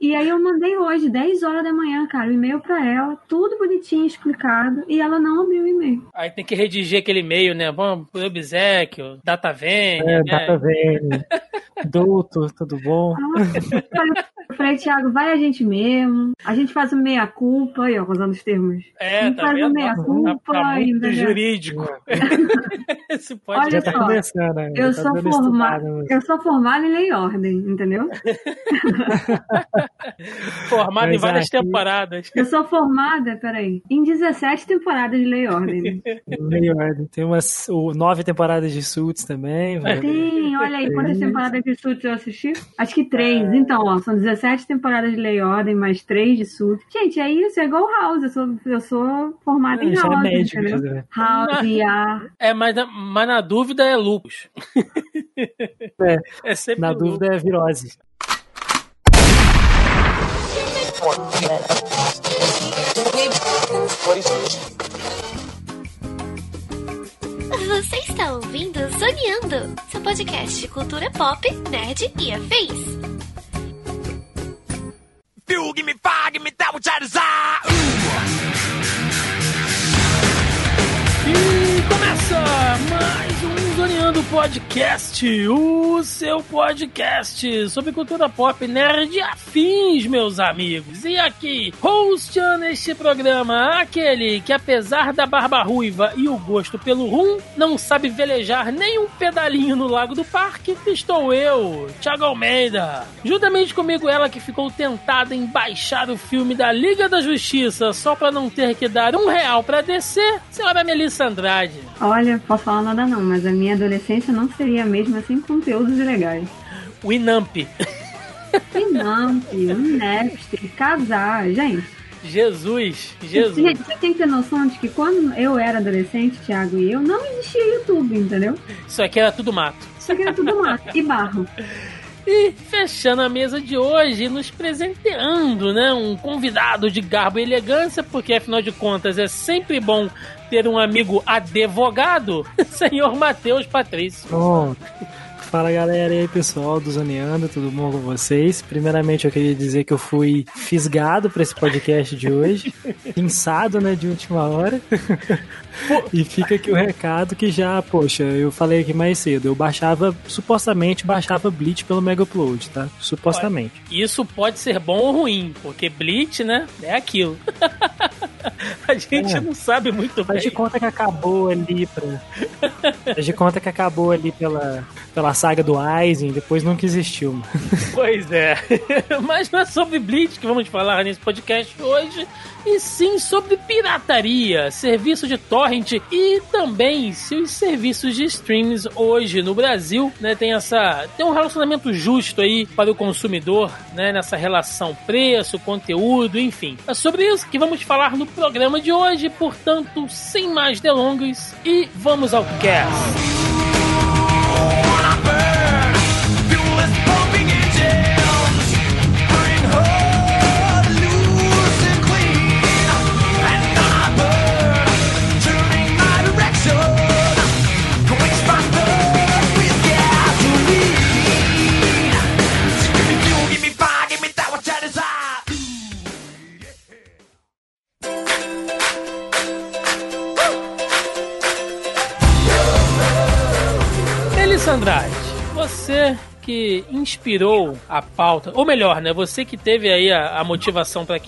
E aí eu mandei hoje, 10 horas da manhã, cara, o e-mail pra ela, tudo bonitinho, explicado, e ela não abriu o e-mail. Aí tem que redigir aquele e-mail, né? Vamos pro obsequio, data vênia, É, né? data vênia. Doutor, tudo bom? Eu falei, Thiago, vai a gente mesmo, a gente faz o meia-culpa, aí, ó, usando os termos. É, a gente tá faz o meia-culpa, Tá, tá jurídico. Esse pode Olha Já tá só, né? Eu tá sou, dando forma... estudada, mas- eu sou formada em lei e ordem, entendeu? formado em Mas várias aqui- temporadas. Eu sou formada, peraí, em 17 temporadas de lei e ordem. Meio ordem. Tem umas o, nove temporadas de Suits também. Tem, olha aí, quantas temporadas de Suits eu assisti? Acho que três. Então, ó, são 17 temporadas de Lei Ordem, mais três de Suits. Gente, é isso, é igual House. Eu sou, eu sou formada em Já é House, médico, entendeu? né? House, IA. É, mas, na- mas na dúvida é lupus. É, É sempre na lupus. dúvida é virose. Você está ouvindo Zoneando, seu podcast de cultura pop, nerd e afins. Fuel, give me fire, give me that which I desire. E começa mais Zoneando Podcast, o seu podcast sobre cultura pop, nerd afins, meus amigos. E aqui, hosteando este programa, aquele que apesar da barba ruiva e o gosto pelo rum, não sabe velejar nem um pedalinho no lago do parque, estou eu, Thiago Almeida. Juntamente comigo ela que ficou tentada em baixar o filme da Liga da Justiça só pra não ter que dar um real pra descer, senhora Melissa Andrade. Olha, posso falar nada não, mas a minha adolescência não seria a mesma sem conteúdos ilegais. O Inamp. Inamp, Napster, casar, gente. Jesus, Jesus. Gente, você tem que ter noção de que quando eu era adolescente, Thiago e eu, não existia YouTube, entendeu? Isso aqui era tudo mato. Isso aqui era tudo mato e barro. E fechando a mesa de hoje, nos presenteando, né? Um convidado de garbo e elegância, porque afinal de contas é sempre bom ter um amigo advogado, senhor Matheus Patrício. Bom, fala galera e aí pessoal do Zoneando, tudo bom com vocês? Primeiramente eu queria dizer que eu fui fisgado para esse podcast de hoje, pinçado né, de última hora. E fica aqui o recado que já, poxa, eu falei aqui mais cedo, eu baixava, supostamente baixava Bleach pelo Mega Upload, tá? Supostamente. Isso pode ser bom ou ruim, porque Bleach, né? É aquilo. a gente É. não sabe muito Faz de bem. conta que acabou ali pra. Faz de conta que acabou ali pela, pela saga do Aizen, depois nunca existiu. Pois é. Mas não é sobre Bleach que vamos falar nesse podcast hoje, e sim sobre pirataria, serviço de torrent e também se os serviços de streams hoje no Brasil, né, tem essa tem um relacionamento justo aí para o consumidor, né, nessa relação preço, conteúdo, enfim. É sobre isso que vamos falar no programa de hoje, portanto, sem mais delongas e vamos ao cast. Que inspirou a pauta, ou melhor, né, você que teve aí a, a motivação para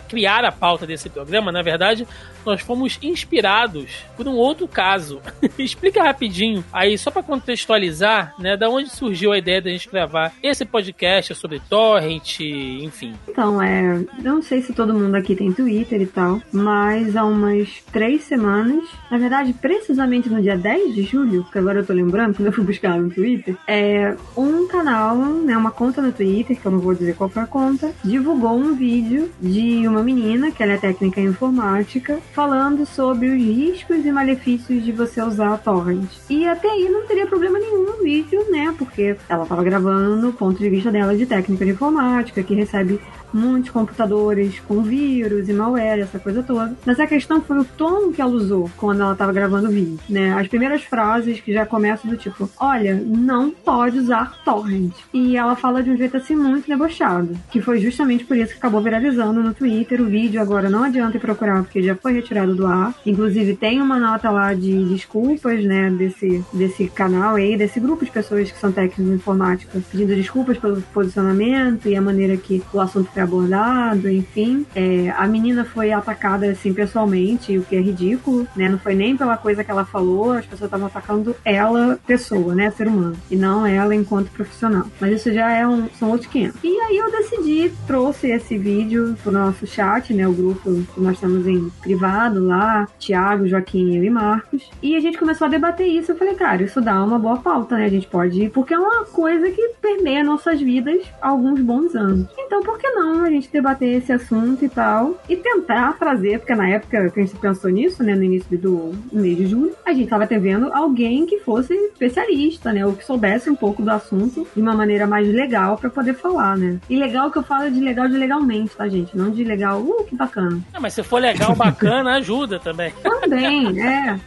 criar a pauta desse programa, na verdade, nós fomos inspirados por um outro caso. Explica rapidinho aí, só para contextualizar, né, da onde surgiu a ideia da gente gravar esse podcast sobre torrent, enfim. Então, é. Eu não sei se todo mundo aqui tem Twitter e tal, mas há umas três semanas, na verdade, precisamente no dia 10 de julho, que agora eu tô lembrando, quando eu fui buscar no Twitter, é um canal, né, uma conta no Twitter, que eu não vou dizer qual foi a conta, divulgou um vídeo de uma menina, que ela é técnica em informática, falando sobre os riscos e malefícios de você usar a torrent. E até aí não teria problema nenhum no vídeo, né? Porque ela tava gravando o ponto de vista dela de técnica de informática, que recebe muitos computadores com vírus e malware, essa coisa toda. Mas a questão foi o tom que ela usou quando ela estava gravando o vídeo, né? As primeiras frases que já começam do tipo, olha, não pode usar torrent. E ela fala de um jeito assim muito debochado, que foi justamente por isso que acabou viralizando no Twitter. O vídeo agora não adianta ir procurar porque já foi retirado do ar. Inclusive tem uma nota lá de desculpas, né, desse, desse canal aí, desse grupo de pessoas que são técnicos de informática, pedindo desculpas pelo posicionamento e a maneira que o assunto foi abordado, enfim. É, a menina foi atacada assim pessoalmente, o que é ridículo, né? Não foi nem pela coisa que ela falou, as pessoas estavam atacando ela, pessoa, né, ser humano, e não ela enquanto profissional. Mas isso já é um, são outros 500. E aí eu decidi, trouxe esse vídeo pro nosso chat, né, o grupo que nós estamos em privado lá, Tiago, Joaquim, eu e Marcos, e a gente começou a debater isso. Eu falei, cara, isso dá uma boa pauta, né? A gente pode ir, porque é uma coisa que permeia nossas vidas há alguns bons anos. Então, por que não a gente debater esse assunto e tal, e tentar trazer, porque na época que a gente pensou nisso, né, no início do mês de julho, a gente tava vendo alguém que fosse especialista, né, ou que soubesse um pouco do assunto de uma maneira mais legal para poder falar, né? E legal que eu falo de legal de legalmente, tá, gente? Não de legal, uh, que bacana. Ah, mas se for legal, bacana, ajuda também. Também, é.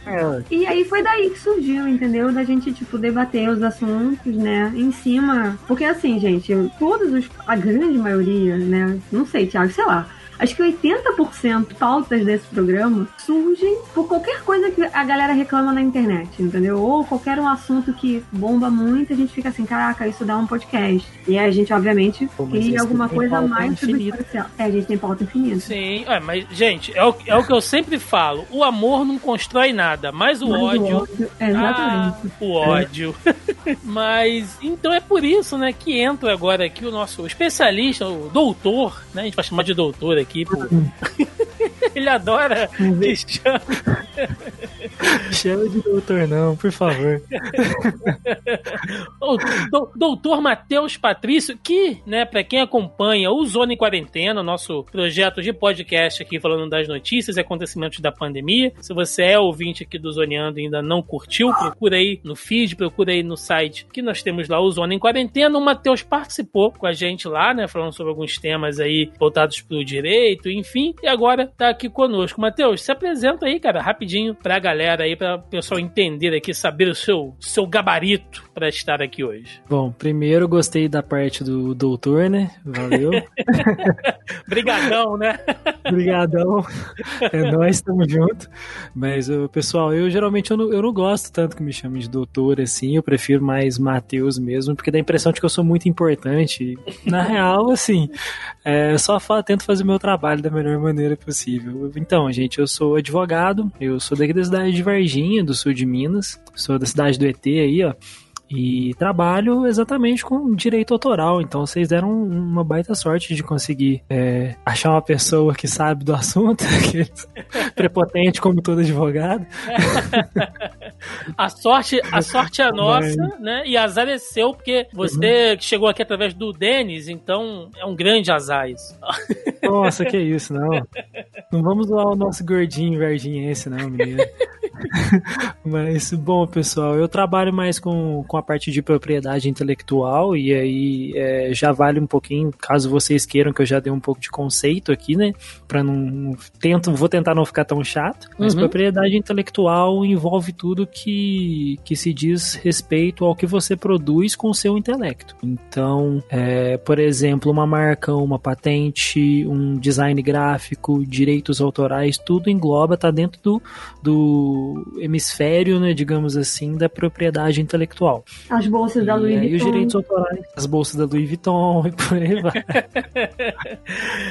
E aí foi daí que surgiu, entendeu? Da gente, tipo, debater os assuntos, né? Em cima. Porque assim, gente, todos os. A grande maioria, né? Não sei, Thiago, sei lá. Acho que 80% pautas desse programa surgem por qualquer coisa que a galera reclama na internet, entendeu? Ou qualquer um assunto que bomba muito, a gente fica assim, caraca, isso dá um podcast. E aí a gente, obviamente, Pô, cria alguma coisa mais substancial. É, a gente tem pauta infinita. Sim, é, mas, gente, é o, é o que eu sempre falo: o amor não constrói nada, mas o Mas o ódio. ódio- é, exatamente. Ah, o ódio. Mas então é por isso, né, que entra agora aqui o nosso especialista, o doutor, né? A gente vai chamar de doutor aqui, pô. Ele adora que chama. Chama de doutor não, por favor. O do- doutor Matheus Patrício, que, né, pra quem acompanha o Zona em Quarentena, nosso projeto de podcast aqui falando das notícias e acontecimentos da pandemia. Se você é ouvinte aqui do Zoneando e ainda não curtiu, procura aí no feed, procura aí no site que nós temos lá o Zona em Quarentena. O Matheus participou com a gente lá, né, falando sobre alguns temas aí voltados pro direito, enfim, e agora tá aqui conosco. Matheus, se apresenta aí, cara, rapidinho pra galera aí, pra o pessoal entender aqui, saber o seu, seu gabarito pra estar aqui hoje. Bom, primeiro gostei da parte do doutor, né? Valeu. Brigadão, né? Obrigadão. É nós, estamos junto. Mas, pessoal, eu geralmente eu não, eu não gosto tanto que me chamem de doutor assim. Eu prefiro mais Matheus mesmo, porque dá a impressão de que eu sou muito importante. Na real, assim, é, só tento fazer o meu trabalho da melhor maneira possível. Então, gente, eu sou advogado. Eu sou daqui da cidade de Varginha, do sul de Minas. Sou da cidade do ET aí, ó. E trabalho exatamente com direito autoral. Então vocês deram uma baita sorte de conseguir é, achar uma pessoa que sabe do assunto, que é prepotente como todo advogado. A sorte, a sorte é nossa, né? E azar é seu, porque você que chegou aqui através do Denis, então é um grande azar isso. Nossa, que isso, não. Não vamos zoar o nosso gordinho verdinhense, não, menino. Mas, bom, pessoal, eu trabalho mais com, com a parte de propriedade intelectual e aí é, já vale um pouquinho, caso vocês queiram que eu já dê um pouco de conceito aqui, né? Pra não. não- Tento, vou tentar não ficar tão chato. Mas Uhum. propriedade intelectual envolve tudo que, que se diz respeito ao que você produz com o seu intelecto. Então, é, por exemplo, uma marca, uma patente, um design gráfico, direitos autorais, tudo engloba, tá dentro do, do hemisfério, né, digamos assim, da propriedade intelectual. As bolsas da e Louis aí os Vuitton. direitos autorais, as bolsas da Louis Vuitton e por aí vai.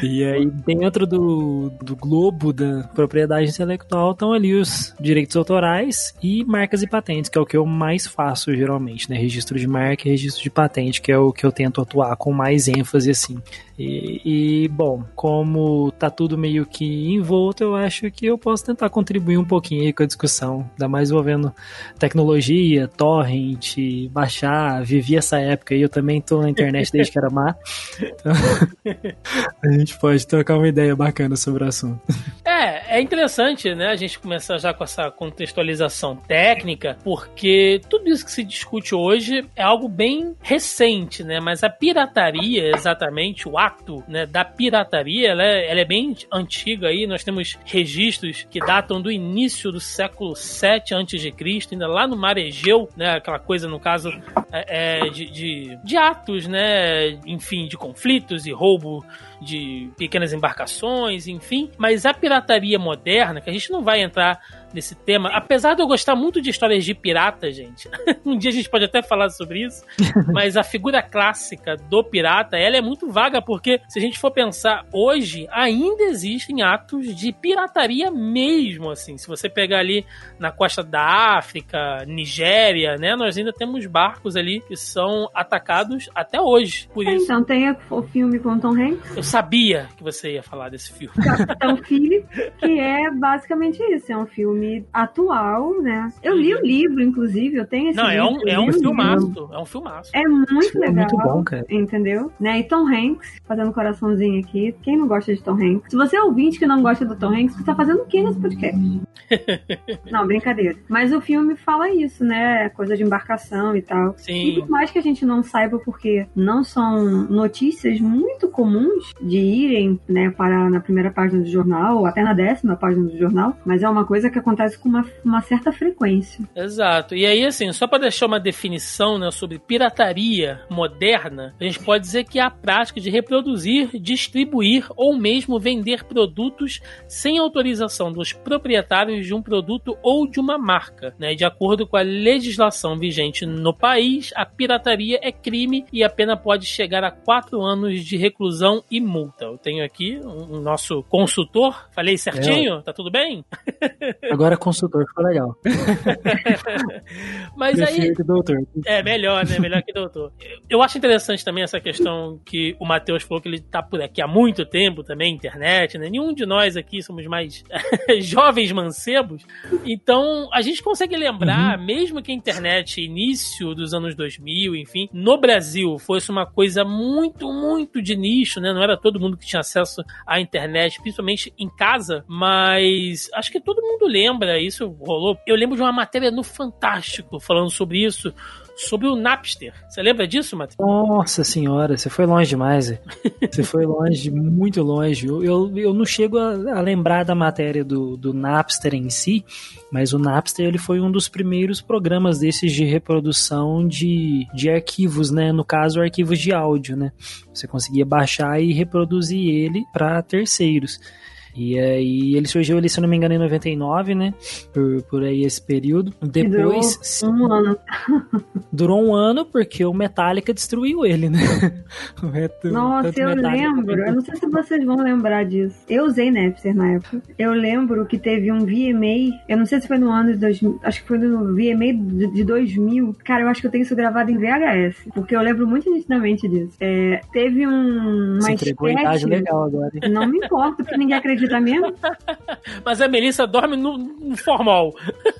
e aí dentro do, do globo da propriedade intelectual estão ali os direitos autorais e marcas e patentes, que é o que eu mais faço geralmente, né? Registro de marca e registro de patente, que é o que eu tento atuar com mais ênfase assim. E, e, bom, como tá tudo meio que envolto, eu acho que eu posso tentar contribuir um pouquinho aí com a discussão, ainda mais envolvendo tecnologia, torrent, baixar, vivi essa época aí, eu também tô na internet desde que era má. Então, a gente pode trocar uma ideia bacana sobre o assunto. É, É, é interessante, né, a gente começar já com essa contextualização técnica, porque tudo isso que se discute hoje é algo bem recente, né? Mas a pirataria, exatamente, o né, da pirataria, ela é, ela é bem antiga aí. Nós temos registros que datam do início do século 7 a.C., ainda lá no Mar Egeu, né? Aquela coisa, no caso, é, é, de, de, de atos, né? Enfim, de conflitos e roubo de pequenas embarcações, enfim. Mas a pirataria moderna, que a gente não vai entrar nesse tema, apesar de eu gostar muito de histórias de pirata, gente. um dia a gente pode até falar sobre isso, mas a figura clássica do pirata, ela é muito vaga porque se a gente for pensar hoje, ainda existem atos de pirataria mesmo, assim. Se você pegar ali na costa da África, Nigéria, né, nós ainda temos barcos ali que são atacados até hoje. Por isso, Então tem o filme com Tom Hanks, eu sabia que você ia falar desse filme. Capitão Philip, que é basicamente isso. É um filme atual, né? Eu li o livro, inclusive, eu tenho esse Não, é livro. um, eu é um o livro. filmaço. É um filmaço. É muito legal. muito bom, cara. Entendeu? Né? E Tom Hanks, fazendo coraçãozinho aqui. Quem não gosta de Tom Hanks? Se você é ouvinte que não gosta do Tom Hanks, você tá fazendo o que nesse podcast? não, brincadeira. Mas o filme fala isso, né? Coisa de embarcação e tal. E Sim. por mais que a gente não saiba, porque não são notícias muito comuns de irem, né, parar na primeira página do jornal, ou até na décima página do jornal, mas é uma coisa que acontece com uma, uma certa frequência. Exato. E aí, assim, só para deixar uma definição né, sobre pirataria moderna, a gente pode dizer que é a prática de reproduzir, distribuir ou mesmo vender produtos sem autorização dos proprietários de um produto ou de uma marca. Né? De acordo com a legislação vigente no país, a pirataria é crime e a pena pode chegar a quatro anos de reclusão e multa. Eu tenho aqui o nosso consultor. Falei certinho? Tá tudo bem? Agora consultor ficou legal. Mas aí. Que doutor. É, melhor, né? Melhor que doutor. Eu acho interessante também essa questão que o Matheus falou que ele tá por aqui há muito tempo também, internet, né? Nenhum de nós aqui somos mais jovens mancebos. Então, a gente consegue lembrar, mesmo que a internet, início dos anos 2000, enfim, no Brasil fosse uma coisa muito, muito de nicho, né? Não era todo mundo que tinha acesso à internet, principalmente em casa, mas acho que todo mundo lembra, isso rolou. Eu lembro de uma matéria no Fantástico falando sobre isso, sobre o Napster. Você lembra disso, Matheus? Nossa senhora, você foi longe demais. Você foi longe, muito longe. Eu, eu, eu não chego a, a lembrar da matéria do, do Napster em si, mas o Napster ele foi um dos primeiros programas desses de reprodução de, de arquivos, né? No caso, arquivos de áudio, né? Você conseguia baixar e reproduzir ele para terceiros. E aí ele surgiu ali, se eu não me engano, em 99, né? Por, por aí esse período. Depois Durou um ano. durou um ano porque o Metallica destruiu ele, né? Nossa, eu Metallica lembro. Eu não sei se vocês vão lembrar disso. Eu usei Napster na época. Eu lembro que teve um VMA. Eu não sei se foi no ano de 2000. Acho que foi no VMA de de 2000. Cara, eu acho que eu tenho isso gravado em VHS. Porque eu lembro muito nitidamente disso. É, teve um. Você Uma entregou a idade sketch- legal agora. hein? Não me importa, porque ninguém acredita mesmo. Mas a Melissa dorme no, no formal.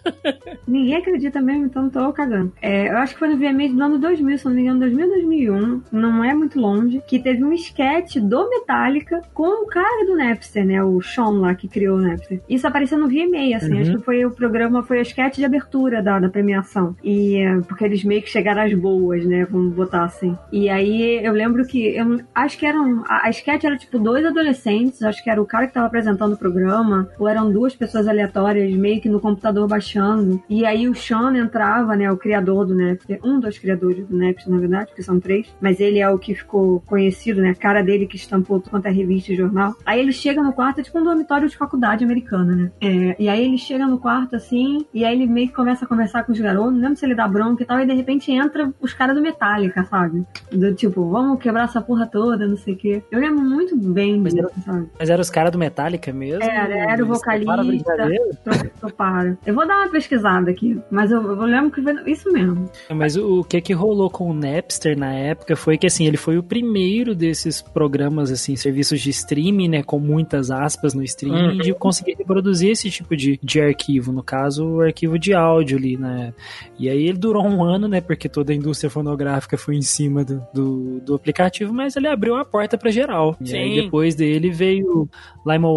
Ninguém acredita mesmo, então tô cagando. É, eu acho que foi no VMA do ano 2000, se não me engano, 2000 2001. Não é muito longe. Que teve um sketch do Metallica com o cara do Napster, né? O Sean lá que criou o Napster. Isso apareceu no VMA, assim. Uhum. Acho que foi o programa, foi a sketch de abertura da, da premiação. E é, porque eles meio que chegaram às boas, né? Vamos botar assim. E aí eu lembro que. Eu acho que eram. A, a sketch era tipo dois adolescentes. Acho que era o cara que tava apresentando o programa. Ou eram duas pessoas aleatórias, meio que no computador baixando. E aí o Sean entrava, né? O criador do Napster. Um dos criadores do Napster, na verdade, porque são três. Mas ele é o que ficou conhecido, né? A cara dele que estampou tudo quanto é revista e jornal. Aí ele chega no quarto, é tipo um dormitório de faculdade americana, né? É, e aí ele chega no quarto assim, e aí ele meio que começa a conversar com os garotos, não lembro se ele dá bronca e tal, e de repente entra os caras do Metallica, sabe? Do tipo, vamos quebrar essa porra toda, não sei o quê. Eu lembro muito bem Mas disso, sabe? Mas eram os caras do Metallica mesmo? Era, era o vocalista. brincadeira? Tô, tô para. Eu vou dar uma pesquisada aqui. Mas eu, eu lembro que foi isso mesmo. Mas o, o que que rolou com o Napster na época foi que assim, ele foi o primeiro desses programas assim, serviços de streaming, né, com muitas aspas no streaming, Uhum. de conseguir reproduzir esse tipo de, de arquivo, no caso, o arquivo de áudio ali, né? E aí ele durou um ano, né, porque toda a indústria fonográfica foi em cima do, do, do aplicativo, mas ele abriu a porta pra geral. E aí Sim. depois dele veio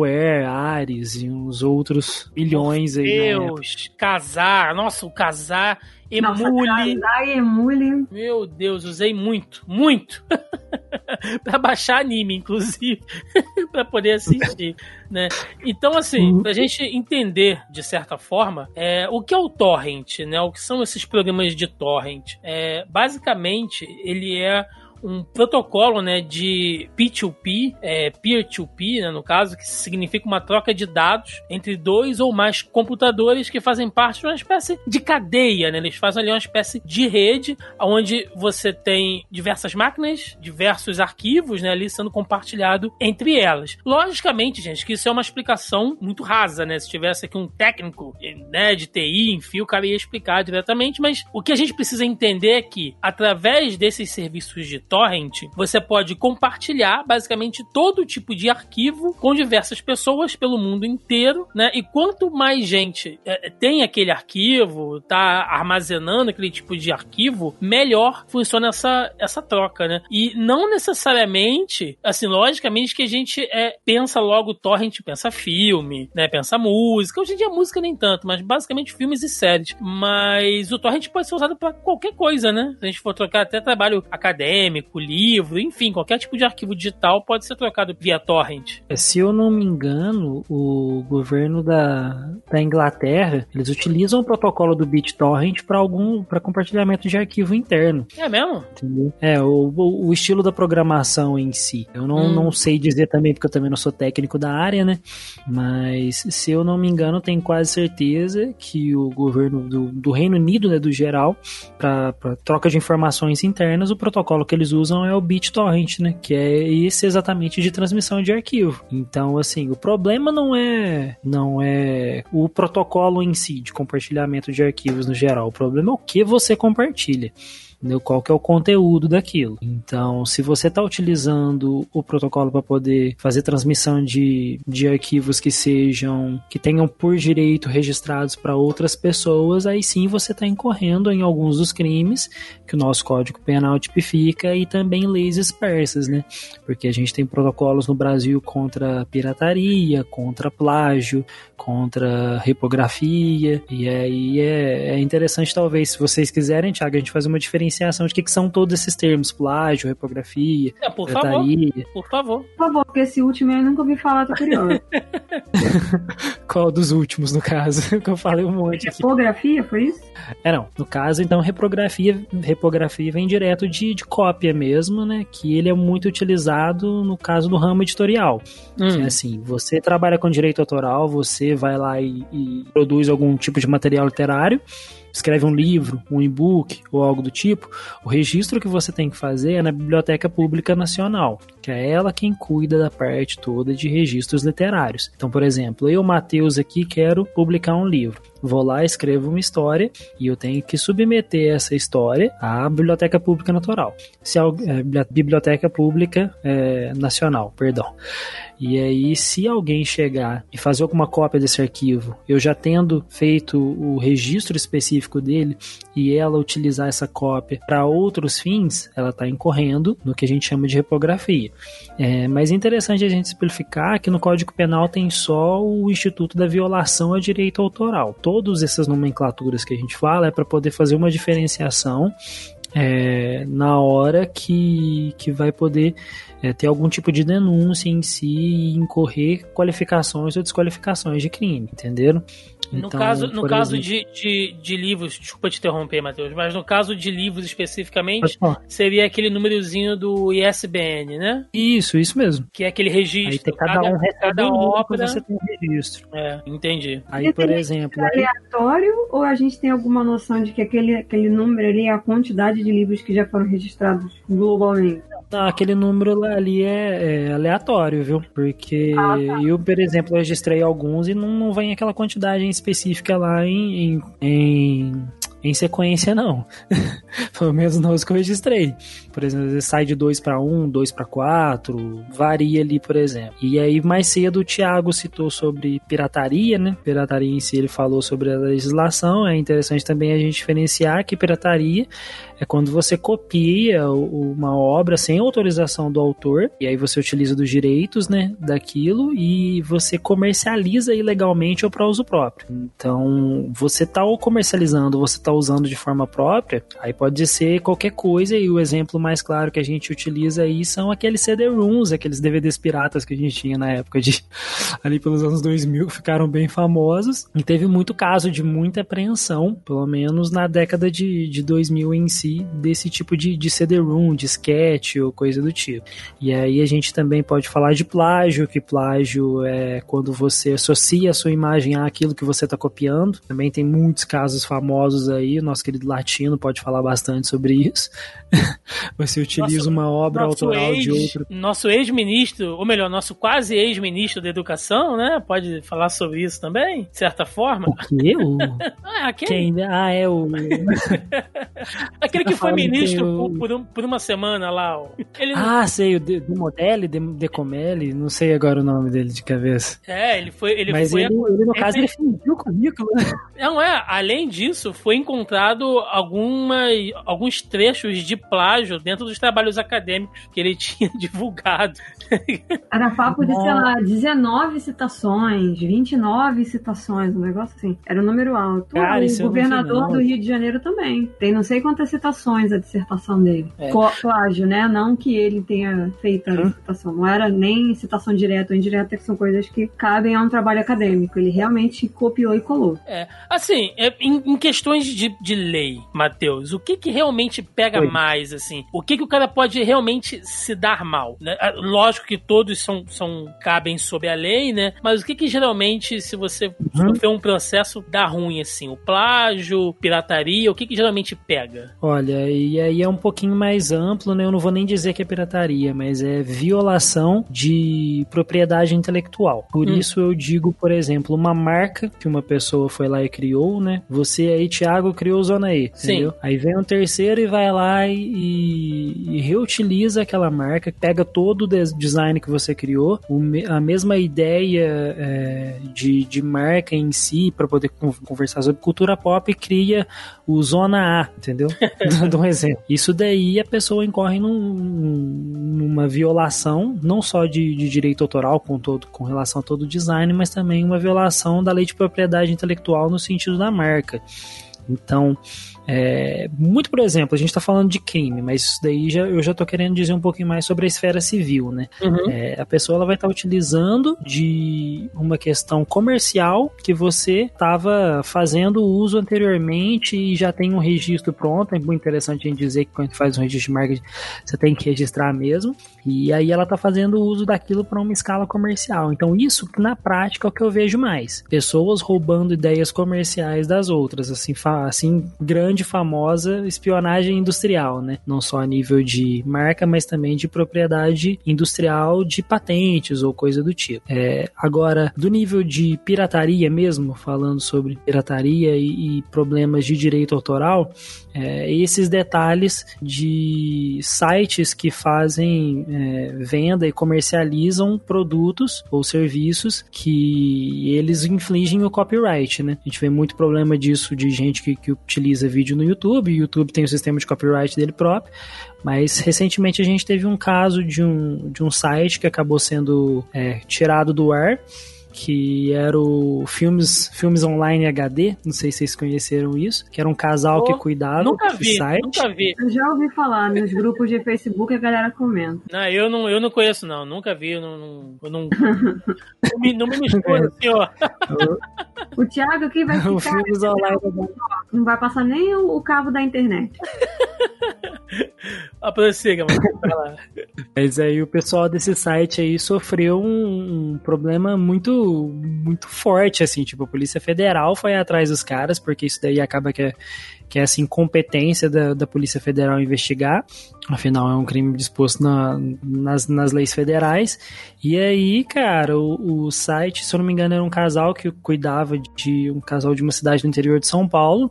LimeWare, Ares e uns outros milhões aí. né? Deus, casar, nossa, o casar, Nossa, emule. casar e emule. Meu Deus, usei muito, muito. pra baixar anime, inclusive, pra poder assistir, né? Então, assim, pra gente entender, de certa forma, é, o que é o torrent, né? O que são esses programas de torrent? É, basicamente, ele é um protocolo né, de P2P, é, peer-to-peer, né, no caso, que significa uma troca de dados entre dois ou mais computadores que fazem parte de uma espécie de cadeia. Né? Eles fazem ali uma espécie de rede onde você tem diversas máquinas, diversos arquivos né, ali sendo compartilhado entre elas. Logicamente, gente, que isso é uma explicação muito rasa, né? Se tivesse aqui um técnico né, de TI, enfim, o cara ia explicar diretamente, mas o que a gente precisa entender é que, através desses serviços de torrent, você pode compartilhar basicamente todo tipo de arquivo com diversas pessoas pelo mundo inteiro, né? E quanto mais gente é, tem aquele arquivo, tá armazenando aquele tipo de arquivo, melhor funciona essa, essa troca, né? E não necessariamente, assim, logicamente que a gente é, pensa logo torrent, pensa filme, né? Pensa música. Hoje em dia música nem tanto, mas basicamente filmes e séries. Mas o torrent pode ser usado para qualquer coisa, né? Se a gente for trocar até trabalho acadêmico, livro, enfim, qualquer tipo de arquivo digital pode ser trocado via torrent. É, Se eu não me engano, o governo da, da Inglaterra, eles utilizam o protocolo do BitTorrent para algum para compartilhamento de arquivo interno, É mesmo? entendeu? É, o, o, o estilo da programação em si. Eu não, Hum. não sei dizer também, porque eu também não sou técnico da área, né? Mas se eu não me engano, tenho quase certeza que o governo do, do Reino Unido, né, do geral, para troca de informações internas, o protocolo que eles usam é o BitTorrent, né? Que é esse exatamente de transmissão de arquivo. Então, assim, o problema não é não é o protocolo em si de compartilhamento de arquivos no geral. O problema é o que você compartilha. Entendeu? Qual que é o conteúdo daquilo. Então, se você está utilizando o protocolo para poder fazer transmissão de, de arquivos que sejam que tenham por direito registrados para outras pessoas, aí sim você está incorrendo em alguns dos crimes que o nosso Código Penal tipifica e também leis dispersas, né? Porque a gente tem protocolos no Brasil contra pirataria, contra plágio, contra repografia, e aí é, é interessante talvez, se vocês quiserem, Thiago, a gente fazer uma diferenciação de que, que são todos esses termos, plágio, repografia, É, por favor, pirataria, por favor. Por favor, porque esse último eu nunca ouvi falar, tô curiosa. qual dos últimos, no caso, que eu falei um monte aqui. Tipografia, foi isso? É, não. No caso, então, reprografia, reprografia vem direto de, de cópia mesmo, né? Que ele é muito utilizado no caso do ramo editorial. Que é Hum. assim, você trabalha com direito autoral, você vai lá e, e produz algum tipo de material literário, escreve um livro, um e-book ou algo do tipo, o registro que você tem que fazer é na Biblioteca Pública Nacional, que é ela quem cuida da parte toda de registros literários. Então, por exemplo, eu, Matheus, aqui quero publicar um livro. Vou lá, escrevo uma história e eu tenho que submeter essa história à Biblioteca Pública Natural. Se é, Bibli- Biblioteca Pública é, Nacional, perdão. E aí, se alguém chegar e fazer alguma cópia desse arquivo, eu já tendo feito o registro específico dele e ela utilizar essa cópia para outros fins, ela está incorrendo no que a gente chama de repografia. É, mas é interessante a gente simplificar que no Código Penal tem só o Instituto da Violação a Direito Autoral. Todas essas nomenclaturas que a gente fala é para poder fazer uma diferenciação é, na hora que, que vai poder é, ter algum tipo de denúncia em si e incorrer qualificações ou desqualificações de crime, entenderam? No Então, caso, no caso exemplo- de, de, de livros, desculpa te interromper, Matheus, mas no caso de livros especificamente, seria aquele númerozinho do ISBN, né? Isso, isso mesmo. Que é aquele registro. Aí tem cada, um cada um livro, ópera. você tem um registro. É, entendi. Aí, por exemplo, aí- Aleatório ou a gente tem alguma noção de que aquele, aquele número ali é a quantidade de livros que já foram registrados globalmente? Aquele número lá ali é, é aleatório, viu? Porque Ah, tá. eu, por exemplo, registrei alguns e não, não vem aquela quantidade em específica lá em, em, em, em sequência, não. Pelo menos não os que eu registrei. Por exemplo, sai de 2 para 1, 2 para 4, varia ali, por exemplo. E aí, mais cedo, o Thiago citou sobre pirataria, né? Pirataria em si, ele falou sobre a legislação. É interessante também a gente diferenciar que pirataria é quando você copia uma obra sem autorização do autor, e aí você utiliza dos direitos, né, daquilo, e você comercializa ilegalmente ou para uso próprio. Então, você tá o comercializando, você tá usando de forma própria, aí pode ser qualquer coisa, e o exemplo mais claro que a gente utiliza aí são aqueles CD-ROOMs, aqueles DVDs piratas que a gente tinha na época de ali pelos anos 2000, que ficaram bem famosos, e teve muito caso de muita apreensão, pelo menos na década de, de 2000 em si, desse tipo de, de CD-ROOM, disquete ou coisa do tipo. E aí a gente também pode falar de plágio, que plágio é quando você associa a sua imagem àquilo que você está copiando. Também tem muitos casos famosos aí, o nosso querido Latino pode falar bastante sobre isso. você utiliza Nosso- uma obra autoral ex- de outro. Nosso ex-ministro, ou melhor, nosso quase ex-ministro da educação, né? Pode falar sobre isso também, de certa forma. O? O... Ah, aquele, Quem? Ah, é o. aquele que foi ministro o- por, um- por uma semana lá. ó. Ele, Ah, sei, o De- Demodelli, De- Decomelli, não sei agora o nome dele de cabeça. É, ele foi. Ele Mas foi ele, ele, no caso, ele- ele fingiu o currículo. né? Não é, além disso, foi encontrado algumas, alguns trechos de plágio dentro dos trabalhos acadêmicos que ele tinha divulgado. Era papo de, sei lá, 19 citações, 29 citações, um negócio assim. Era um número alto. Cara, isso o eu governador do Rio de Janeiro também. Tem não sei quantas citações a dissertação dele. É. Co- Plágio, né? Não que ele tenha feito a Hum. citação. Não era nem citação direta ou indireta, que são coisas que cabem a um trabalho acadêmico. Ele realmente copiou e colou. É, assim, é, em, em questões de, de lei, Matheus, o que que realmente pega Oi. mais, assim? O que que o cara pode realmente se dar mal? né? Ah, Lógico que todos são, são cabem sob a lei, né? Mas o que que geralmente, se você Uhum. sofrer um processo, dá ruim, assim? O plágio, pirataria, o que que geralmente pega? Olha, e aí é um pouquinho mais amplo, né? Eu não vou nem dizer que é pirataria, mas é violação de propriedade intelectual. Por Hum. isso eu digo, por exemplo, uma marca que uma pessoa foi lá e criou, né? Você aí, Thiago, criou Zona E, Sim. entendeu? Aí vem um terceiro e vai lá e, e reutiliza aquela marca, pega todo o des- design que você criou, a mesma ideia é, de, de marca em si, para poder con- conversar sobre cultura pop, e cria o Zona A, entendeu? Dando um exemplo. Isso daí a pessoa incorre num- numa violação, não só de, de direito autoral com, todo, com relação a todo o design, mas também uma violação da lei de propriedade intelectual no sentido da marca. Então, é, muito por exemplo, a gente está falando de crime, mas isso daí já, eu já estou querendo dizer um pouquinho mais sobre a esfera civil, né? Uhum. É, a pessoa ela vai estar utilizando de uma questão comercial que você estava fazendo uso anteriormente e já tem um registro pronto. É muito interessante a gente dizer que quando faz um registro de marca, você tem que registrar mesmo. E aí ela está fazendo uso daquilo para uma escala comercial. Então, isso na prática é o que eu vejo mais. Pessoas roubando ideias comerciais das outras, assim, assim grande, famosa espionagem industrial, né? Não só a nível de marca, mas também de propriedade industrial de patentes ou coisa do tipo. É, agora, do nível de pirataria mesmo, falando sobre pirataria e, e problemas de direito autoral, é, esses detalhes de sites que fazem é, venda e comercializam produtos ou serviços que eles infligem o copyright, né? A gente vê muito problema disso de gente que, que utiliza vídeo no YouTube, o YouTube tem o sistema de copyright dele próprio, mas recentemente a gente teve um caso de um, de um site que acabou sendo é, tirado do ar que era o Filmes, Filmes Online HD, não sei se vocês conheceram isso, que era um casal Oh, que cuidava Nunca do vi, site. nunca vi. Eu já ouvi falar nos grupos de Facebook a galera comenta. Não, eu não, eu não conheço, não. Nunca vi, eu não. não, eu não, não, me, não me mistura, senhor. O Thiago aqui vai o ficar. Filmes Online Não vai passar nem o, o cabo da internet. Ah, prossiga, mano. Vai lá. Mas aí o pessoal desse site aí sofreu um, um problema muito muito forte, assim, tipo, a Polícia Federal foi atrás dos caras, porque isso daí acaba que é, que é essa incompetência da, da Polícia Federal investigar, afinal é um crime disposto na- nas, nas leis federais, e aí, cara, o, o site, se eu não me engano, era um casal que cuidava de um casal de uma cidade do interior de São Paulo,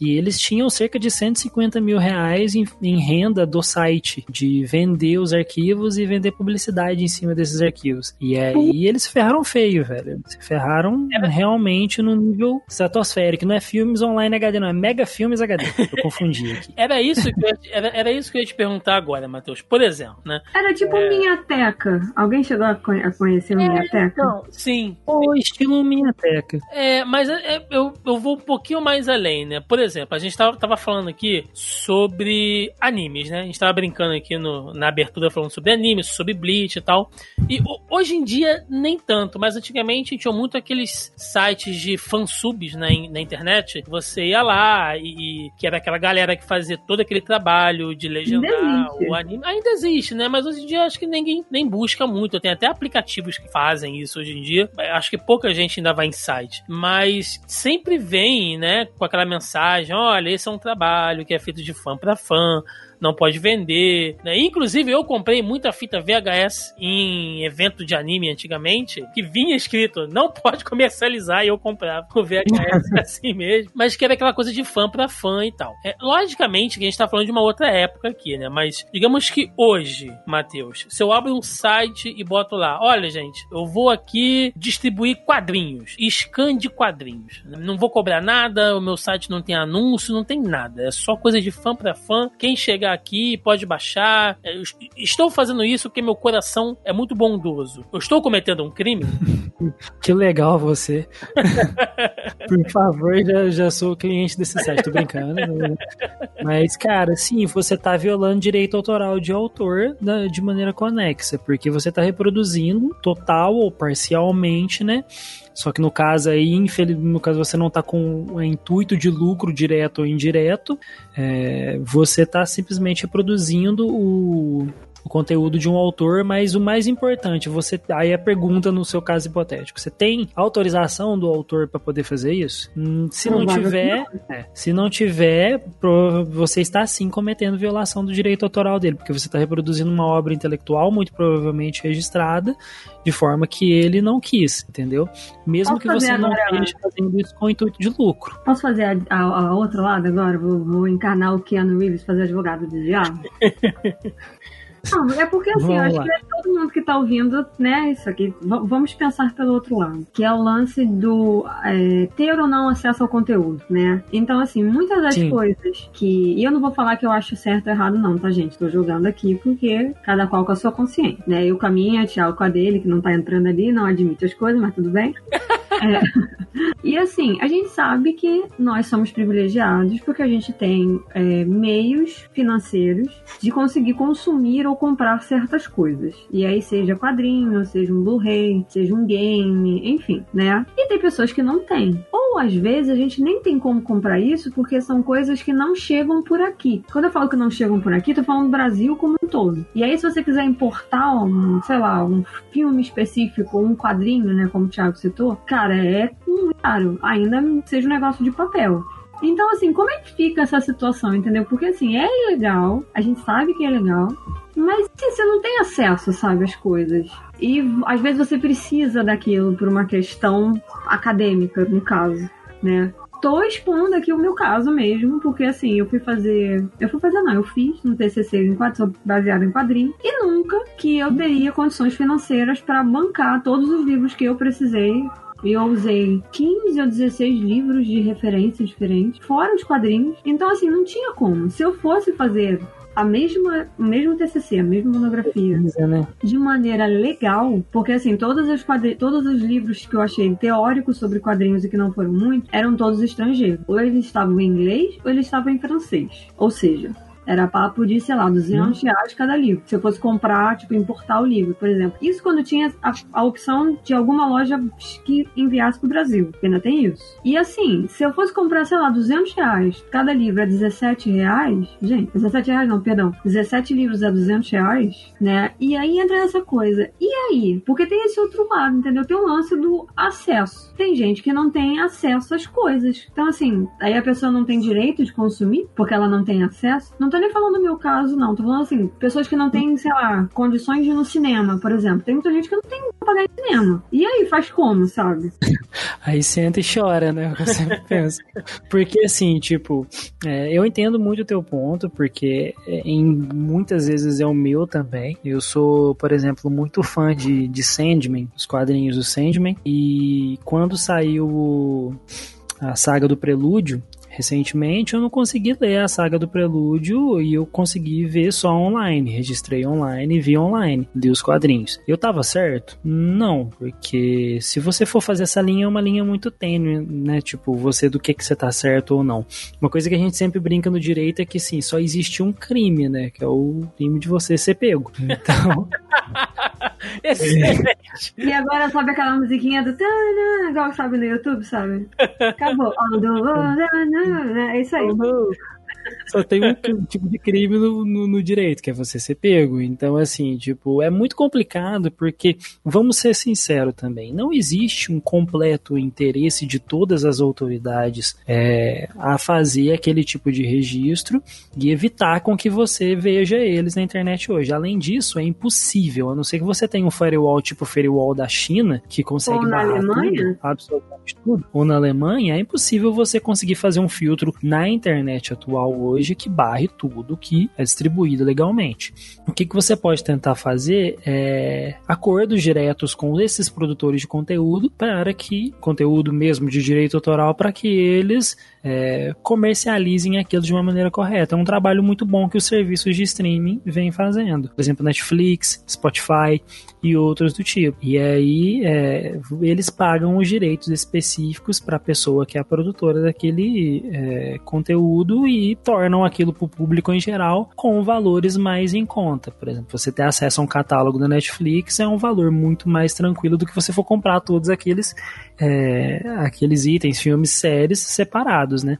e eles tinham cerca de 150 mil reais em, em renda do site, de vender os arquivos e vender publicidade em cima desses arquivos. E aí eles se ferraram feio, velho. Se ferraram realmente no nível estratosférico. Não é filmes online HD, não. É mega filmes HD. Eu confundi aqui. Era isso, que eu, ia- era, era isso que eu ia te perguntar agora, Matheus. Por exemplo, né? Era tipo Minhateca. Alguém chegou a, conhe- a conhecer o Minhateca? Então, sim. Pô, estilo Minhateca. É, mas é, é, eu, eu vou um pouquinho mais além, né? Por exemplo, a gente tava, tava falando aqui sobre animes, né? A gente tava brincando aqui no, na abertura falando sobre animes, sobre Bleach e tal. E ho- hoje em dia, nem tanto, mas antigamente tinha muito aqueles sites de fansubs na, in- na internet. Você ia lá e, e que era aquela galera que fazia todo aquele trabalho de legendar o anime. Ainda existe, né? Mas hoje em dia acho que ninguém nem busca muito. Tem até aplicativos que fazem isso hoje em dia. Acho que pouca gente ainda vai em site. Mas sempre vem, né, com aquela mensagem: olha, esse é um trabalho que é feito de fã pra fã. Não pode vender, né? Inclusive, eu comprei muita fita VHS em evento de anime antigamente, que vinha escrito, não pode comercializar, e eu comprava o VHS assim mesmo, mas que era aquela coisa de fã pra fã e tal. É, logicamente que a gente tá falando de uma outra época aqui, né? Mas digamos que hoje, Matheus, se eu abro um site e boto lá, olha, gente, eu vou aqui distribuir quadrinhos, scan de quadrinhos. Não vou cobrar nada, o meu site não tem anúncio, não tem nada. É só coisa de fã pra fã. Quem chegar aqui pode baixar. É, Eu est- estou fazendo isso porque meu coração é muito bondoso. Eu estou cometendo um crime? Que legal você. Por favor, já, já sou cliente desse site, tô brincando. Mas, cara, sim, você tá violando direito autoral de autor de maneira conexa, porque você tá reproduzindo total ou parcialmente, né? Só que no caso aí, infeliz, no caso você não tá com o intuito de lucro direto ou indireto, é, você tá simplesmente reproduzindo o, o conteúdo de um autor, mas o mais importante, você aí a pergunta no seu caso hipotético, você tem autorização do autor para poder fazer isso? Hum, se não Provável que tiver, é, se não tiver, você está sim cometendo violação do direito autoral dele, porque você está reproduzindo uma obra intelectual muito provavelmente registrada de forma que ele não quis, entendeu? Mesmo Posso que você não esteja fazendo isso com o intuito de lucro. Posso fazer a, a, a outro lado agora? Vou, vou encarnar o Keanu Reeves fazer advogado do diabo? Não, é porque assim, eu Vamos acho lá. que é todo mundo que tá ouvindo, né, isso aqui, vamos pensar pelo outro lado, que é o lance do é, ter ou não acesso ao conteúdo, né? Então, assim, muitas das Sim. coisas que. E eu não vou falar que eu acho certo ou errado, não, tá, gente? Tô jogando aqui porque cada qual com a sua consciência, né? Eu com a minha, Thiago com a dele, que não tá entrando ali, não admite as coisas, mas tudo bem. E assim, a gente sabe que nós somos privilegiados porque a gente tem é, meios financeiros de conseguir consumir ou comprar certas coisas. E aí, seja quadrinho, seja um Blu-ray, seja um game, enfim, né? E tem pessoas que não têm. Ou às vezes a gente nem tem como comprar isso porque são coisas que não chegam por aqui. Quando eu falo que não chegam por aqui, tô falando do Brasil como um todo. E aí, se você quiser importar um, sei lá, um filme específico, um quadrinho, né, como o Thiago citou, cara, é um caro, ainda seja um negócio de papel. Então, assim, como é que fica essa situação, entendeu? Porque, assim, é ilegal, a gente sabe que é legal, mas assim, você não tem acesso, sabe, às coisas. E às vezes você precisa daquilo por uma questão acadêmica, no caso, né? Tô expondo aqui o meu caso mesmo, porque assim, eu fui fazer. Eu fui fazer, não, eu fiz no TCC em quadro, baseado em quadrinho, e nunca que eu teria condições financeiras para bancar todos os livros que eu precisei eu usei 15 ou 16 livros de referência diferentes, fora os quadrinhos. Então, assim, não tinha como. Se eu fosse fazer a mesma, o mesmo TCC, a mesma monografia, né? de maneira legal, porque assim, todos os, todos os livros que eu achei teóricos sobre quadrinhos e que não foram muito, eram todos estrangeiros. Ou eles estavam em inglês ou eles estavam em francês. Ou seja, Era papo de, sei lá, 200 reais cada livro. Se eu fosse comprar, tipo, importar o livro, por exemplo. Isso quando tinha a, a opção de alguma loja que enviasse pro Brasil, ainda tem isso. E assim, se eu fosse comprar, sei lá, 200 reais, cada livro é 17 reais, gente, 17 reais não, perdão, 17 livros é 200 reais, né? E aí entra essa coisa. E aí? Porque tem esse outro lado, entendeu? Tem o lance do acesso. Tem gente que não tem acesso às coisas. Então, assim, aí a pessoa não tem direito de consumir porque ela não tem acesso. Não tô nem falando do meu caso, não. Tô falando assim, pessoas que não têm, sei lá, condições de ir no cinema, por exemplo. Tem muita gente que não tem pra pagar em cinema. E aí, faz como, sabe? Aí senta e chora, né? Eu sempre penso. Porque assim, tipo, é, eu entendo muito o teu ponto, porque é, em muitas vezes é o meu também. Eu sou, por exemplo, muito fã de, de Sandman, os quadrinhos do Sandman. E quando saiu a saga do Prelúdio, recentemente eu não consegui ler a saga do Prelúdio e eu consegui ver só online. Registrei online e vi online, li os quadrinhos. Eu tava certo? Não, porque se você for fazer essa linha, é uma linha muito tênue, né? Tipo, você do que que você tá certo ou não. Uma coisa que a gente sempre brinca no direito é que sim, só existe um crime, né? Que é o crime de você ser pego. Então, Excelente. E agora sabe aquela musiquinha do tanã, igual sabe no YouTube, sabe? Acabou. The né? É. Só tem um tipo de crime no, no- no direito, que é você ser pego. Então, assim, tipo, é muito complicado porque, vamos ser sinceros também, não existe um completo interesse de todas as autoridades é, a fazer aquele tipo de registro e evitar com que você veja eles na internet hoje. Além disso, é impossível, a não ser que você tenha um firewall tipo o firewall da China, que consegue Ou barrar tudo, absolutamente tudo, ou na Alemanha, é impossível você conseguir fazer um filtro na internet atual hoje que barre tudo que é distribuído legalmente. O que, que você pode tentar fazer é acordos diretos com esses produtores de conteúdo para que, conteúdo mesmo de direito autoral, para que eles é, comercializem aquilo de uma maneira correta. É um trabalho muito bom que os serviços de streaming vêm fazendo. Por exemplo, Netflix, Spotify e outros do tipo. E aí é, eles pagam os direitos específicos para a pessoa que é a produtora daquele é, conteúdo e tornam aquilo para o público em geral com valores mais em conta. Por exemplo, você ter acesso a um catálogo da Netflix é um valor muito mais tranquilo do que você for comprar todos aqueles, é, aqueles itens, filmes, séries separados, né?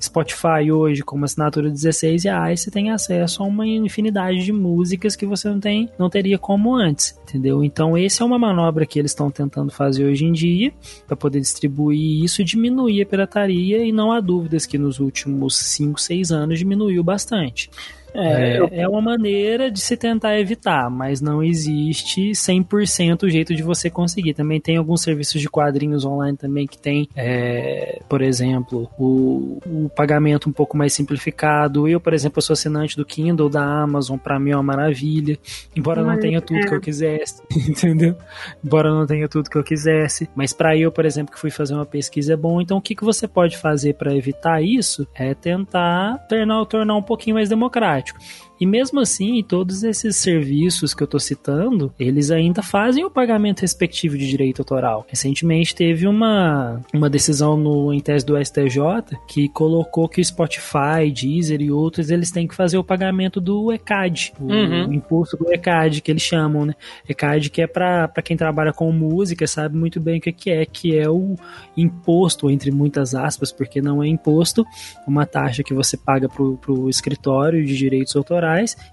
Spotify hoje, com uma assinatura de 16 reais, você tem acesso a uma infinidade de músicas que você não tem, não teria como antes, entendeu? Então, essa é uma manobra que eles estão tentando fazer hoje em dia para poder distribuir isso diminuir a pirataria e não há dúvidas que nos últimos 5, 6 anos diminuiu bastante. É, É, é uma maneira de se tentar evitar, mas não existe 100% o jeito de você conseguir. Também tem alguns serviços de quadrinhos online também que tem, é, por exemplo, o, o pagamento um pouco mais simplificado. Eu, por exemplo, sou assinante do Kindle da Amazon, pra mim é uma maravilha. Embora não Mas, tenha tudo é. que eu quisesse, entendeu? Embora não tenha tudo que eu quisesse. Mas pra eu, por exemplo, que fui fazer uma pesquisa é bom. Então, o que, que você pode fazer pra evitar isso é tentar tornar, tornar um pouquinho mais democrático. 出。E mesmo assim, todos esses serviços que eu tô citando, eles ainda fazem o pagamento respectivo de direito autoral. Recentemente teve uma, uma decisão no, em tese do STJ que colocou que o Spotify, Deezer e outros, eles têm que fazer o pagamento do ECAD, o Uhum. imposto do ECAD, que eles chamam, né? ECAD que é para quem trabalha com música, sabe muito bem o que que é, que é o imposto, entre muitas aspas, porque não é imposto, uma taxa que você paga pro, pro escritório de direitos autorais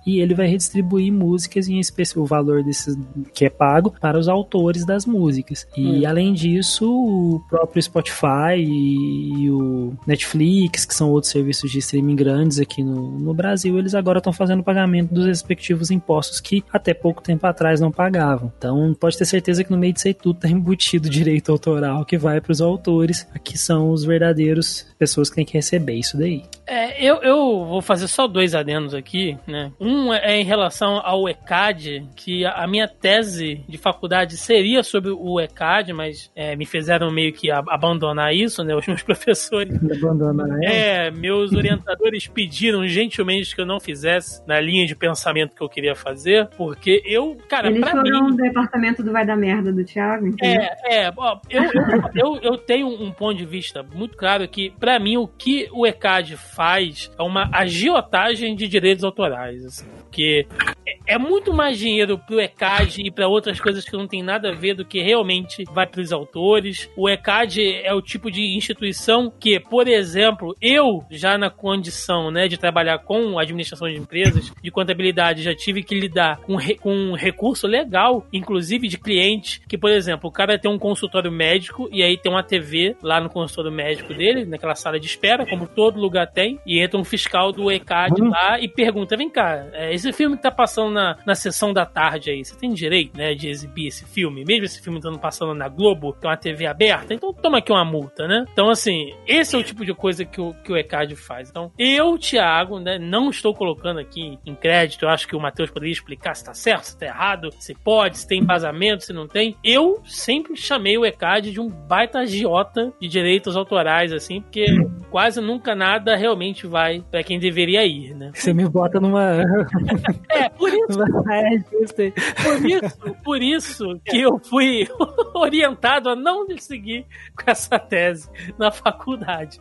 e ele vai redistribuir músicas em especial o valor desses que é pago para os autores das músicas. E Hum. além disso, o próprio Spotify e, o Netflix, que são outros serviços de streaming grandes aqui no, no Brasil, eles agora estão fazendo pagamento dos respectivos impostos que até pouco tempo atrás não pagavam. Então pode ter certeza que no meio disso aí tudo está embutido direito autoral que vai para os autores, que são os verdadeiros pessoas que têm que receber isso daí. É, eu, eu vou fazer só dois adendos aqui. Né? Um é em relação ao ECAD, que a minha tese de faculdade seria sobre o ECAD, mas é, me fizeram meio que abandonar isso, né? Os meus professores Abandona ela. é, meus orientadores pediram gentilmente que eu não fizesse na linha de pensamento que eu queria fazer, porque eu, cara, Eles pra foram mim. do departamento do Vai da Merda do Thiago, entendeu? É, é, ó, eu, eu, eu, eu tenho um ponto de vista muito claro que, pra mim, o que o ECAD faz é uma agiotagem de direitos autorais, assim, porque é, muito mais dinheiro pro ECAD e pra outras coisas que não tem nada a ver do que realmente vai pros autores. O ECAD é o tipo de instituição que, por exemplo, eu já na condição, né, de trabalhar com administração de empresas, de contabilidade, já tive que lidar com, re- com um recurso legal, inclusive de cliente, que, por exemplo, o cara tem um consultório médico e aí tem uma TV lá no consultório médico dele, naquela sala de espera, como todo lugar tem, e entra um fiscal do ECAD Hum. lá e pergunta: vem cá, é, esse filme que tá passando na, na sessão da tarde aí, você tem direito, né, de exibir esse filme, mesmo esse filme estando passando na Globo, que é uma TV aberta, então toma aqui uma multa, né? Então, assim, esse é o tipo de coisa que o, que o ECAD faz. Então, eu, Thiago, né, não estou colocando aqui em crédito, eu acho que o Matheus poderia explicar se tá certo, se tá errado, se pode, se tem embasamento, se não tem. Eu sempre chamei o ECAD de um baita agiota de direitos autorais, assim, porque quase nunca nada realmente vai pra quem deveria ir, né? Você me bota numa. É, por isso numa é, por isso, por isso que eu fui orientado a não seguir com essa tese na faculdade.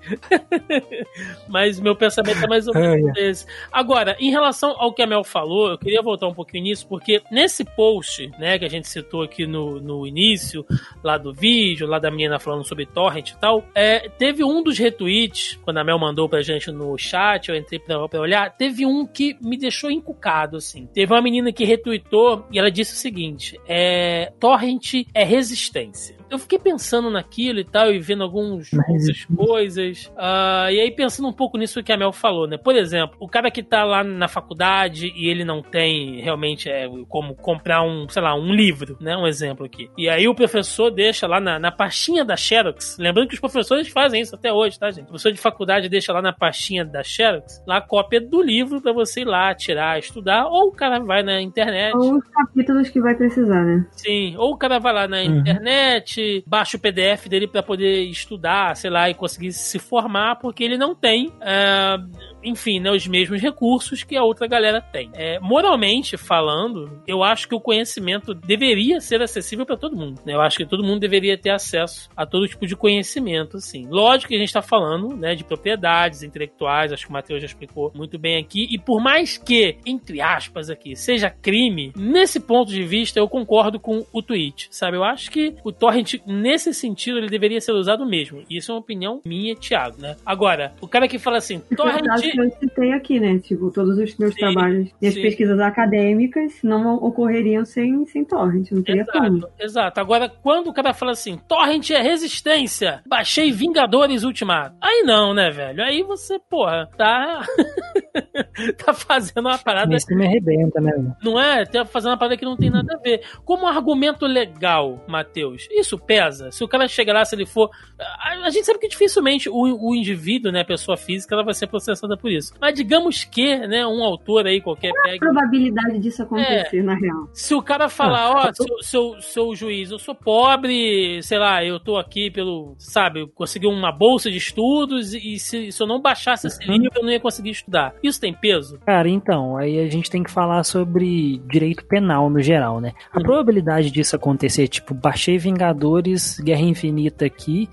Mas meu pensamento é mais ou menos esse. Agora, em relação ao que a Mel falou, eu queria voltar um pouquinho nisso, porque nesse post, né, que a gente citou aqui no, no início, lá do vídeo, lá da menina falando sobre torrent e tal, é, teve um dos retweets, quando a Mel mandou pra gente no chat, eu entrei pra, pra olhar, teve um que me deixou encucado, assim. Teve uma menina que retweetou e ela disse o seguinte: é, torrent é resistência. Eu fiquei pensando naquilo e tal, e vendo alguns, Mas- algumas coisas. ah, e aí pensando um pouco nisso que a Mel falou, né? Por exemplo, o cara que tá lá na faculdade e ele não tem realmente é, como comprar um, sei lá, um livro, né? Um exemplo aqui. E aí o professor deixa lá na, na pastinha da Xerox. Lembrando que os professores fazem isso até hoje, tá, gente? O professor de faculdade deixa lá na pastinha da Xerox lá a cópia do livro pra você ir lá tirar, estudar, ou o cara vai na internet. Ou os capítulos que vai precisar, né? Sim, ou o cara vai lá na Uhum. internet, baixa o PDF dele pra poder estudar, sei lá, e conseguir se formar, porque ele não tem, ah, enfim, né, os mesmos recursos que a outra galera tem. É, moralmente falando, eu acho que o conhecimento deveria ser acessível pra todo mundo. né? Eu acho que todo mundo deveria ter acesso a todo tipo de conhecimento, assim. Lógico que a gente tá falando, né, de propriedades intelectuais, acho que o Matheus já explicou muito bem aqui, e por mais que, entre aspas aqui, seja crime, nesse ponto de vista eu concordo com o tweet, sabe? Eu acho que o torrent, nesse sentido, ele deveria ser usado mesmo. Isso é uma opinião minha, Thiago, né? Agora, o cara que fala assim, torrent... que eu citei aqui, né? Tipo, todos os meus Sim, trabalhos e as sim. pesquisas acadêmicas não ocorreriam sem, sem torrent, não teria como. Exato, exato. Agora, quando o cara fala assim, torrent é resistência, baixei Vingadores Ultimato. Aí não, né, velho? Aí você, porra, tá. tá fazendo uma parada Isso me arrebenta, né? não é? Tá fazendo uma parada que não tem nada a ver. Como argumento legal, Matheus, isso pesa? Se o cara chegar lá, se ele for. A, a gente sabe que dificilmente o, o indivíduo, né, a pessoa física, ela vai ser processada por isso. Mas digamos que, né, um autor aí qualquer A pegue. probabilidade disso acontecer, na real. Se o cara falar, ó, seu, seu, seu juiz, eu sou pobre, sei lá, eu tô aqui pelo, sabe, eu consegui uma bolsa de estudos e se, se eu não baixasse esse Uhum. livro, eu não ia conseguir estudar. Isso tem peso? Cara, então, aí a gente tem que falar sobre direito penal no geral, né? A Uhum. probabilidade disso acontecer, tipo, baixei Vingadores, Guerra Infinita aqui,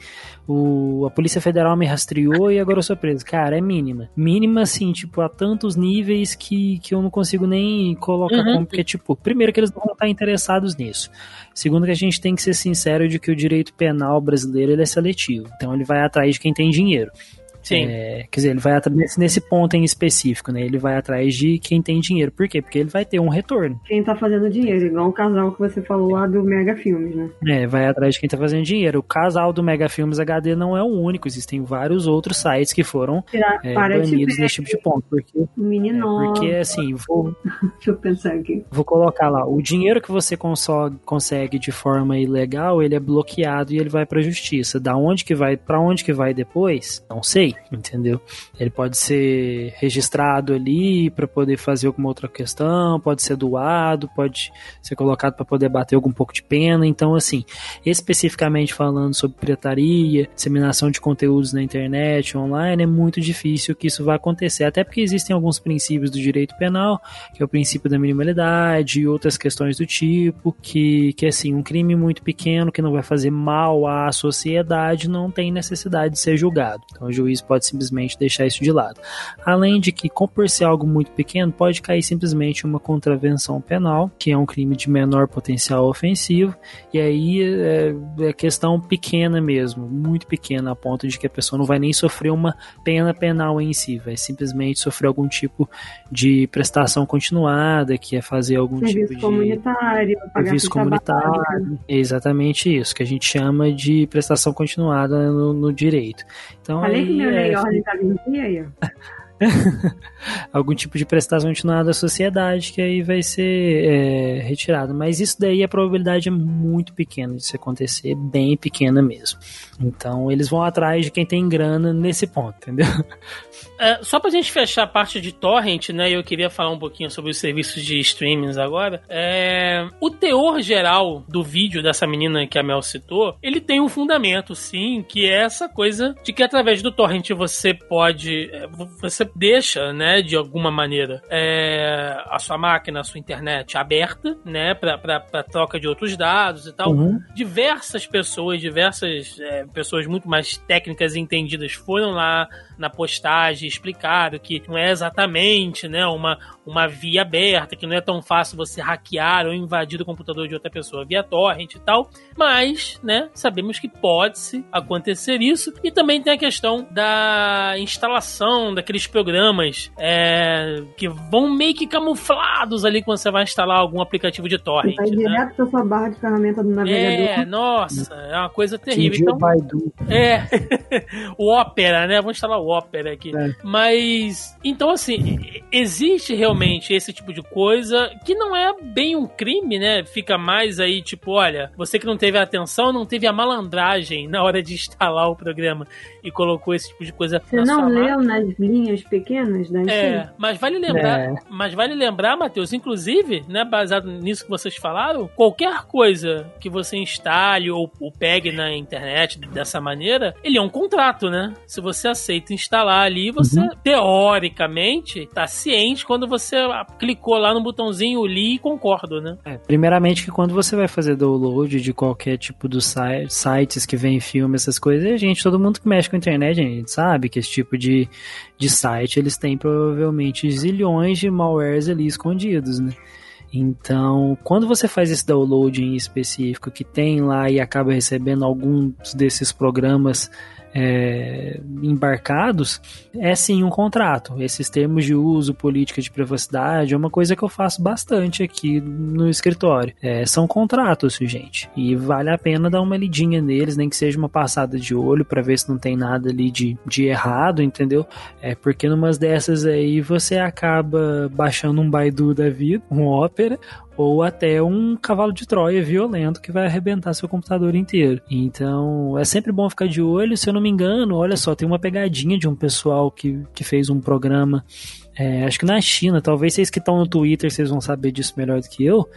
o, a Polícia Federal me rastreou e agora eu sou preso. Cara, é mínima. Mínima, assim, tipo, a tantos níveis que, que eu não consigo nem colocar Uhum. como, porque, tipo, primeiro que eles não vão estar interessados nisso. Segundo que a gente tem que ser sincero de que o direito penal brasileiro ele é seletivo. Então ele vai atrás de quem tem dinheiro. Sim. É, quer dizer, ele vai atrás nesse, nesse ponto em específico, né? Ele vai atrás de quem tem dinheiro. Por quê? Porque ele vai ter um retorno. Quem tá fazendo dinheiro, igual o casal que você falou lá do Mega Filmes, né? É, vai atrás de quem tá fazendo dinheiro. O casal do Mega Filmes HD não é o único. Existem vários outros sites que foram Tirar, é, banidos nesse tipo de ponto. Porque, menino. é, porque assim, vou, Deixa eu pensar aqui. vou colocar lá. O dinheiro que você consó- consegue de forma ilegal, ele é bloqueado e ele vai pra justiça. Da onde que vai, para onde que vai depois? Não sei. Entendeu? Ele pode ser registrado ali para poder fazer alguma outra questão, pode ser doado, pode ser colocado para poder bater algum pouco de pena. Então, assim, especificamente falando sobre pirataria, disseminação de conteúdos na internet, online, é muito difícil que isso vá acontecer, até porque existem alguns princípios do direito penal, que é o princípio da minimalidade e outras questões do tipo, que, que assim, um crime muito pequeno que não vai fazer mal à sociedade não tem necessidade de ser julgado. Então o juiz pode simplesmente deixar isso de lado. Além de que, por ser algo muito pequeno, pode cair simplesmente uma contravenção penal, que é um crime de menor potencial ofensivo, e aí é, é questão pequena mesmo, muito pequena, a ponto de que a pessoa não vai nem sofrer uma pena penal em si, vai simplesmente sofrer algum tipo de prestação continuada, que é fazer algum Serviço tipo de comunitário, pagar serviço trabalho. comunitário. É exatamente isso, que a gente chama de prestação continuada no, no direito. Então, Falei que aí meu é, ordem aí, algum tipo de prestação continuada à sociedade que aí vai ser é, retirado. Mas isso daí a probabilidade é muito pequena de isso acontecer, bem pequena mesmo. Então eles vão atrás de quem tem grana nesse ponto, entendeu? É, só pra gente fechar a parte de torrent, né? Eu queria falar um pouquinho sobre os serviços de streamings agora. É, o teor geral do vídeo dessa menina que a Mel citou, ele tem um fundamento, sim, que é essa coisa de que através do torrent você pode, é, você deixa, né, de alguma maneira, é, a sua máquina, a sua internet aberta, né, pra, pra, pra troca de outros dados e tal. Uhum. Diversas pessoas, diversas é, pessoas muito mais técnicas e entendidas foram lá na postagem explicaram que não é exatamente né, uma, uma via aberta, que não é tão fácil você hackear ou invadir o computador de outra pessoa via torrent e tal, mas né, sabemos que pode-se acontecer isso. E também tem a questão da instalação daqueles programas é, que vão meio que camuflados ali quando você vai instalar algum aplicativo de torrent. Vai Né? direto pra sua barra de ferramenta do navegador. É, nossa, é uma coisa terrível. Então, o Baidu. é, o Opera, né? Vamos instalar o Opera aqui. É. Mas, então assim, existe realmente esse tipo de coisa que não é bem um crime, né? Fica mais aí, tipo, olha, você que não teve a atenção, não teve a malandragem na hora de instalar o programa e colocou esse tipo de coisa Você na não sua leu nas linhas pequenas da É, mas vale lembrar, É. mas vale lembrar, Matheus, inclusive, né, baseado nisso que vocês falaram, qualquer coisa que você instale ou, ou pegue na internet dessa maneira, ele é um contrato, né? Se você aceita instalar ali, você teoricamente tá ciente quando você ah, clicou lá no botãozinho li e concordo, né? É, primeiramente que quando você vai fazer download de qualquer tipo dos si- sites que vem filme, essas coisas, gente, todo mundo que mexe com a internet, a gente sabe que esse tipo de, de site, eles têm provavelmente zilhões de malwares ali escondidos, né? Então, quando você faz esse download em específico que tem lá e acaba recebendo alguns desses programas é, embarcados, é sim um contrato. Esses termos de uso, política de privacidade, é uma coisa que eu faço bastante aqui no escritório. É, são contratos, gente, e vale a pena dar uma lidinha neles, nem que seja uma passada de olho para ver se não tem nada ali de, de errado, entendeu? É porque numas dessas aí você acaba baixando um Baidu da vida, um Opera, ou até um cavalo de Troia violento que vai arrebentar seu computador inteiro. Então, é sempre bom ficar de olho. Se eu não me engano, olha só, tem uma pegadinha de um pessoal que, que fez um programa, é, acho que na China, talvez vocês que estão no Twitter, vocês vão saber disso melhor do que eu.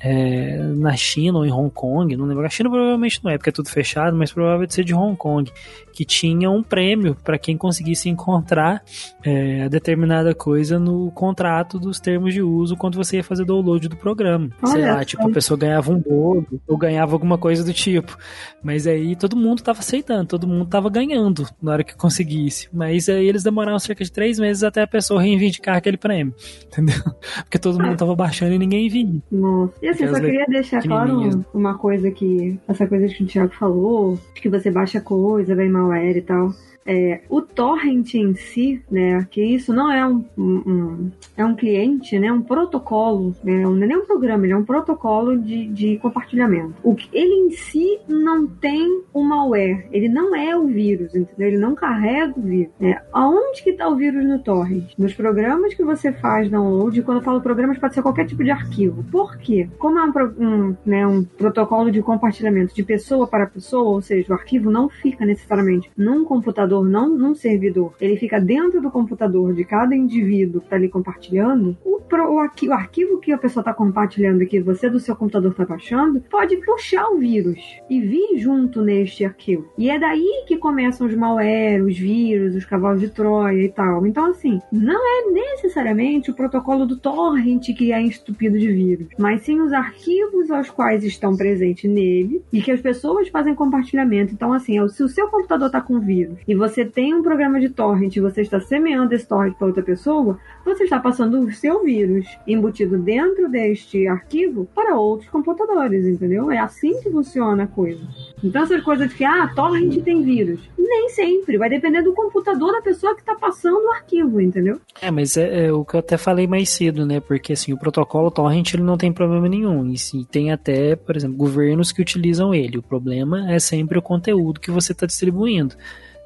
É, na China ou em Hong Kong, não lembro. A China provavelmente não é, porque é tudo fechado, mas provavelmente ser de Hong Kong, que tinha um prêmio para quem conseguisse encontrar é, a determinada coisa no contrato dos termos de uso quando você ia fazer download do programa. Sei Olha lá, só. tipo, a pessoa ganhava um bolo ou ganhava alguma coisa do tipo. Mas aí todo mundo tava aceitando, todo mundo tava ganhando na hora que conseguisse. Mas aí eles demoraram cerca de três meses até a pessoa reivindicar aquele prêmio. Entendeu? Porque todo mundo tava baixando e ninguém via. Nossa. E assim, só queria deixar claro uma coisa que. Essa coisa que o Thiago falou, de que você baixa coisa, vem malware e tal. É, o torrent em si, né, que isso não é um, um- é um cliente, né, um protocolo, né, não é nem um programa, ele é um protocolo de, de compartilhamento. O ele em si não tem o malware, ele não é o vírus, entendeu? Ele não carrega o vírus. né? Aonde que tá o vírus no torrent? Nos programas que você faz download, quando eu falo programas, pode ser qualquer tipo de arquivo. Por quê? Como é um, um, né, um protocolo de compartilhamento de pessoa para pessoa, ou seja, o arquivo não fica necessariamente num computador, não num servidor, ele fica dentro do computador de cada indivíduo que está ali compartilhando, o, pro- o, arqui- o arquivo que a pessoa está compartilhando que você do seu computador está baixando, pode puxar o vírus e vir junto neste arquivo. E é daí que começam os malware, os vírus, os cavalos de Troia e tal. Então, assim, não é necessariamente o protocolo do torrent que é entupido de vírus, mas sim os arquivos aos quais estão presentes nele e que as pessoas fazem compartilhamento. Então, assim, se o seu computador está com vírus e você tem um programa de torrent e você está semeando esse torrent para outra pessoa, você está passando o seu vírus embutido dentro deste arquivo para outros computadores, entendeu? É assim que funciona a coisa. Então, essas coisas de que, ah, torrent tem vírus. Nem sempre. Vai depender do computador da pessoa que está passando o arquivo, entendeu? É, mas é, é o que eu até falei mais cedo, né? Porque assim, o protocolo torrent ele não tem problema nenhum. E tem até, por exemplo, governos que utilizam ele. O problema é sempre o conteúdo que você está distribuindo.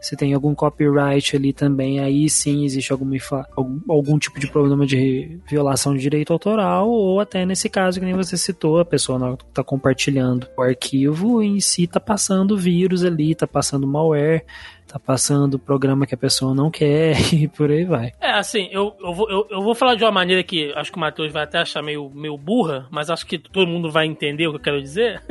Se tem algum copyright ali também, aí sim existe alguma, algum, algum tipo de problema de violação de direito autoral, ou até nesse caso que nem você citou, a pessoa está compartilhando o arquivo em si está passando vírus ali, está passando malware, tá passando programa que a pessoa não quer e por aí vai. É, assim, eu, eu, vou, eu, eu vou falar de uma maneira que acho que o Matheus vai até achar meio, meio burra, mas acho que todo mundo vai entender o que eu quero dizer.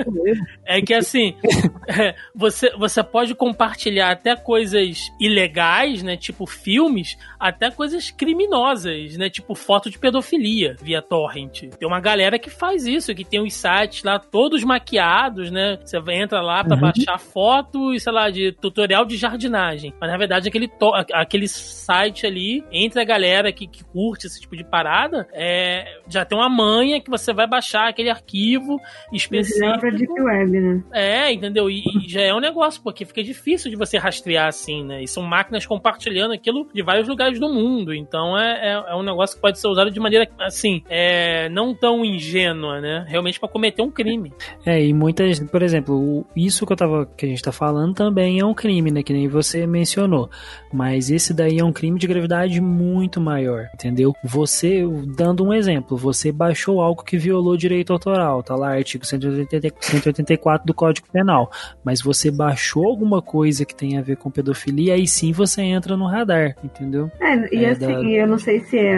É que, assim, é, você, você pode compartilhar até coisas ilegais, né? Tipo filmes, até coisas criminosas, né? Tipo foto de pedofilia via torrent. Tem uma galera que faz isso, que tem os sites lá todos maquiados, né? Você entra lá pra Uhum. baixar foto e, sei lá, de tutorial de jardinagem. Mas na verdade, aquele, to- aquele site ali, entre a galera que, que curte esse tipo de parada, é, já tem uma manha que você vai baixar aquele arquivo pra específico. Deep Web, né? É, entendeu? E, e já é um negócio, porque fica difícil de você rastrear assim, né? E são máquinas compartilhando aquilo de vários lugares do mundo. Então é, é, é um negócio que pode ser usado de maneira, assim, é, não tão ingênua, né? Realmente pra cometer um crime. É, e muitas, por exemplo, isso que eu tava que a gente tá falando também é um crime, né, que nem você mencionou. Mas esse daí é um crime de gravidade muito maior, entendeu? Você, dando um exemplo, você baixou algo que violou direito autoral, tá lá artigo 180 184 do Código Penal, mas você baixou alguma coisa que tem a ver com pedofilia, aí sim você entra no radar, entendeu? É, e É, assim, da- eu não sei se é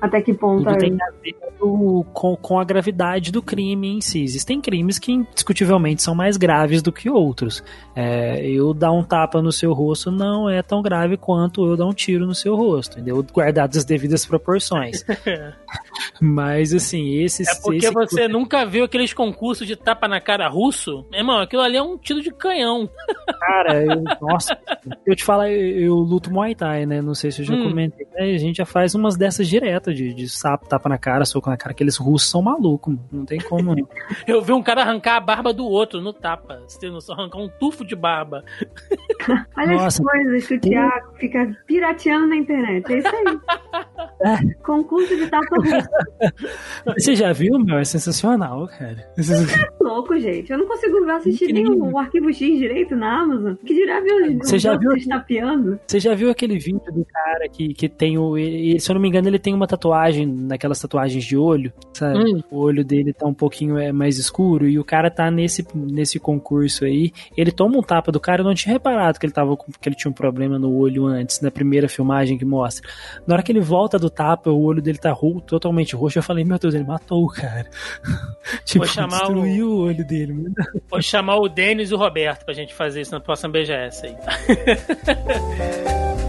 até que ponto Tudo é- tem a ver do- com, com a gravidade do crime em si. Existem crimes que indiscutivelmente são mais graves do que outros. É, eu dar um tapa no seu rosto não é tão grave quanto eu dar um tiro no seu rosto, entendeu? Guardadas as devidas proporções. Mas assim, esses. É porque esse- você nunca viu aqueles concursos de tapa na cara russo? Meu irmão, aquilo ali é um tiro de canhão. Cara, eu, nossa, eu te falo, eu, eu luto Muay Thai, né? Não sei se eu já Hum. comentei. né? A gente já faz umas dessas direto, de, de sapo, tapa na cara, soco na cara. Aqueles russos são malucos, não tem como. não. Eu vi um cara arrancar a barba do outro no tapa. Você tem noção? Arrancar um tufo de barba. Olha as Nossa. coisas que o Thiago fica pirateando na internet. É isso aí. Concurso de tapa. Você já viu, meu? É sensacional, cara. Louco, gente. Eu não consigo assistir Incrível. o arquivo X direito na Amazon. Que dirá ver os Você já viu- estapeando. Você já viu aquele vídeo do cara que, que tem o. ele- se eu não me engano, ele tem uma tatuagem, naquelas tatuagens de olho, sabe? Hum. O olho dele tá um pouquinho é, mais escuro e o cara tá nesse, nesse concurso aí. Ele toma um tapa do cara, eu não tinha reparado que ele, tava, com- que ele tinha um problema no olho antes, na primeira filmagem que mostra. Na hora que ele volta do tapa, o olho dele tá totalmente roxo. Eu falei, meu Deus, ele matou o cara. tipo, Vou chamar destruiu o... olho dele. mano. Vou chamar o Denis e o Roberto pra gente fazer isso na próxima BGS aí.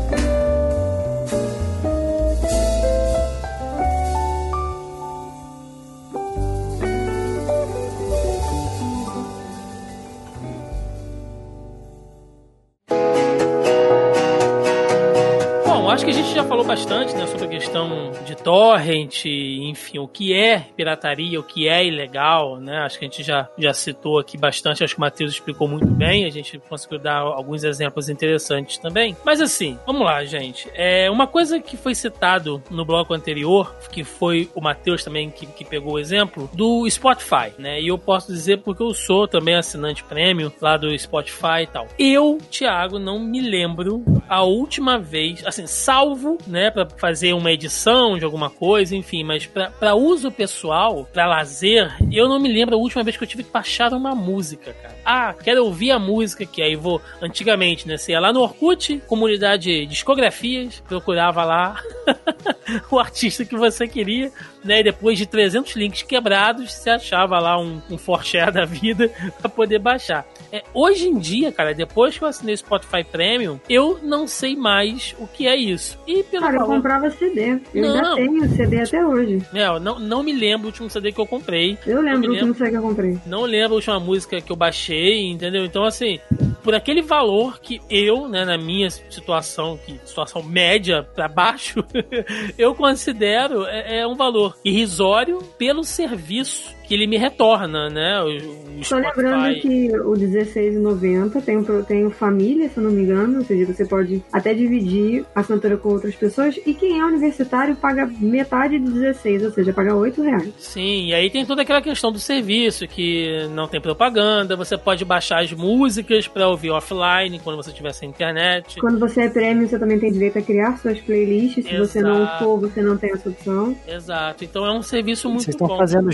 acho que a gente já falou bastante né, sobre a questão de torrent, enfim, o que é pirataria, o que é ilegal, né? Acho que a gente já, já citou aqui bastante, acho que o Matheus explicou muito bem, a gente conseguiu dar alguns exemplos interessantes também. Mas assim, vamos lá, gente. É uma coisa que foi citado no bloco anterior, que foi o Matheus também que, que pegou o exemplo, do Spotify, né? E eu posso dizer porque eu sou também assinante prêmio lá do Spotify e tal. Eu, Thiago, não me lembro a última vez, assim, salvo, né, Pra fazer uma edição de alguma coisa, enfim, mas pra uso pessoal, pra lazer, eu não me lembro a última vez que eu tive que baixar uma música, cara. Ah, quero ouvir a música que aí vou, antigamente, né, você ia lá no Orkut, comunidade discografias, procurava lá o artista que você queria, né, e depois de 300 links quebrados, você achava lá um, um forshare da vida pra poder baixar. É, hoje em dia, cara, depois que eu assinei o Spotify Premium, eu não sei mais o que é isso. E pelo Cara, eu valor- comprava CD. Eu Não. ainda tenho CD até hoje. É, eu não, não me lembro o último CD que eu comprei. Eu lembro me o último CD que eu comprei. Não lembro a última música que eu baixei, entendeu? Então, assim, por aquele valor que eu, né, na minha situação, que situação média pra baixo, eu considero é, é um valor irrisório pelo serviço que ele me retorna, né? O, o Só lembrando que o R$16,90 tem, um tem o família, se eu não me engano, ou seja, você pode até dividir a assinatura com outras pessoas. E quem é universitário paga metade de 16, ou seja, paga 8 reais. Sim, e aí tem toda aquela questão do serviço, que não tem propaganda, você pode baixar as músicas pra ouvir offline quando você tiver sem internet. Quando você é prêmio, você também tem direito a criar suas playlists. Se você não Exato. for, você não tem essa opção. Exato, então é um serviço muito Vocês estão bom. fazendo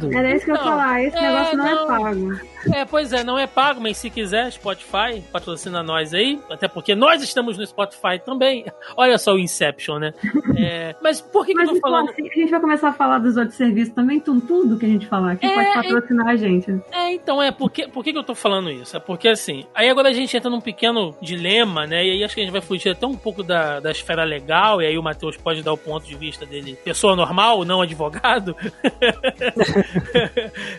jabado? Era isso que eu ia Não, falar, esse é, negócio não, não. é pago. É, pois é, não é pago, mas se quiser, Spotify, patrocina nós aí, até porque nós estamos no Spotify também. Olha só o Inception, né? É, mas por que, que Mas eu tô então, falando? assim, a gente vai começar a falar dos outros serviços também, tudo, tudo que a gente falar aqui É, pode patrocinar a gente. É, então, é, por que, por que, que eu tô falando isso? É porque assim, aí agora a gente entra num pequeno dilema, né? E aí acho que a gente vai fugir até um pouco da, da esfera legal, e aí o Matheus pode dar o ponto de vista dele, pessoa normal, não advogado.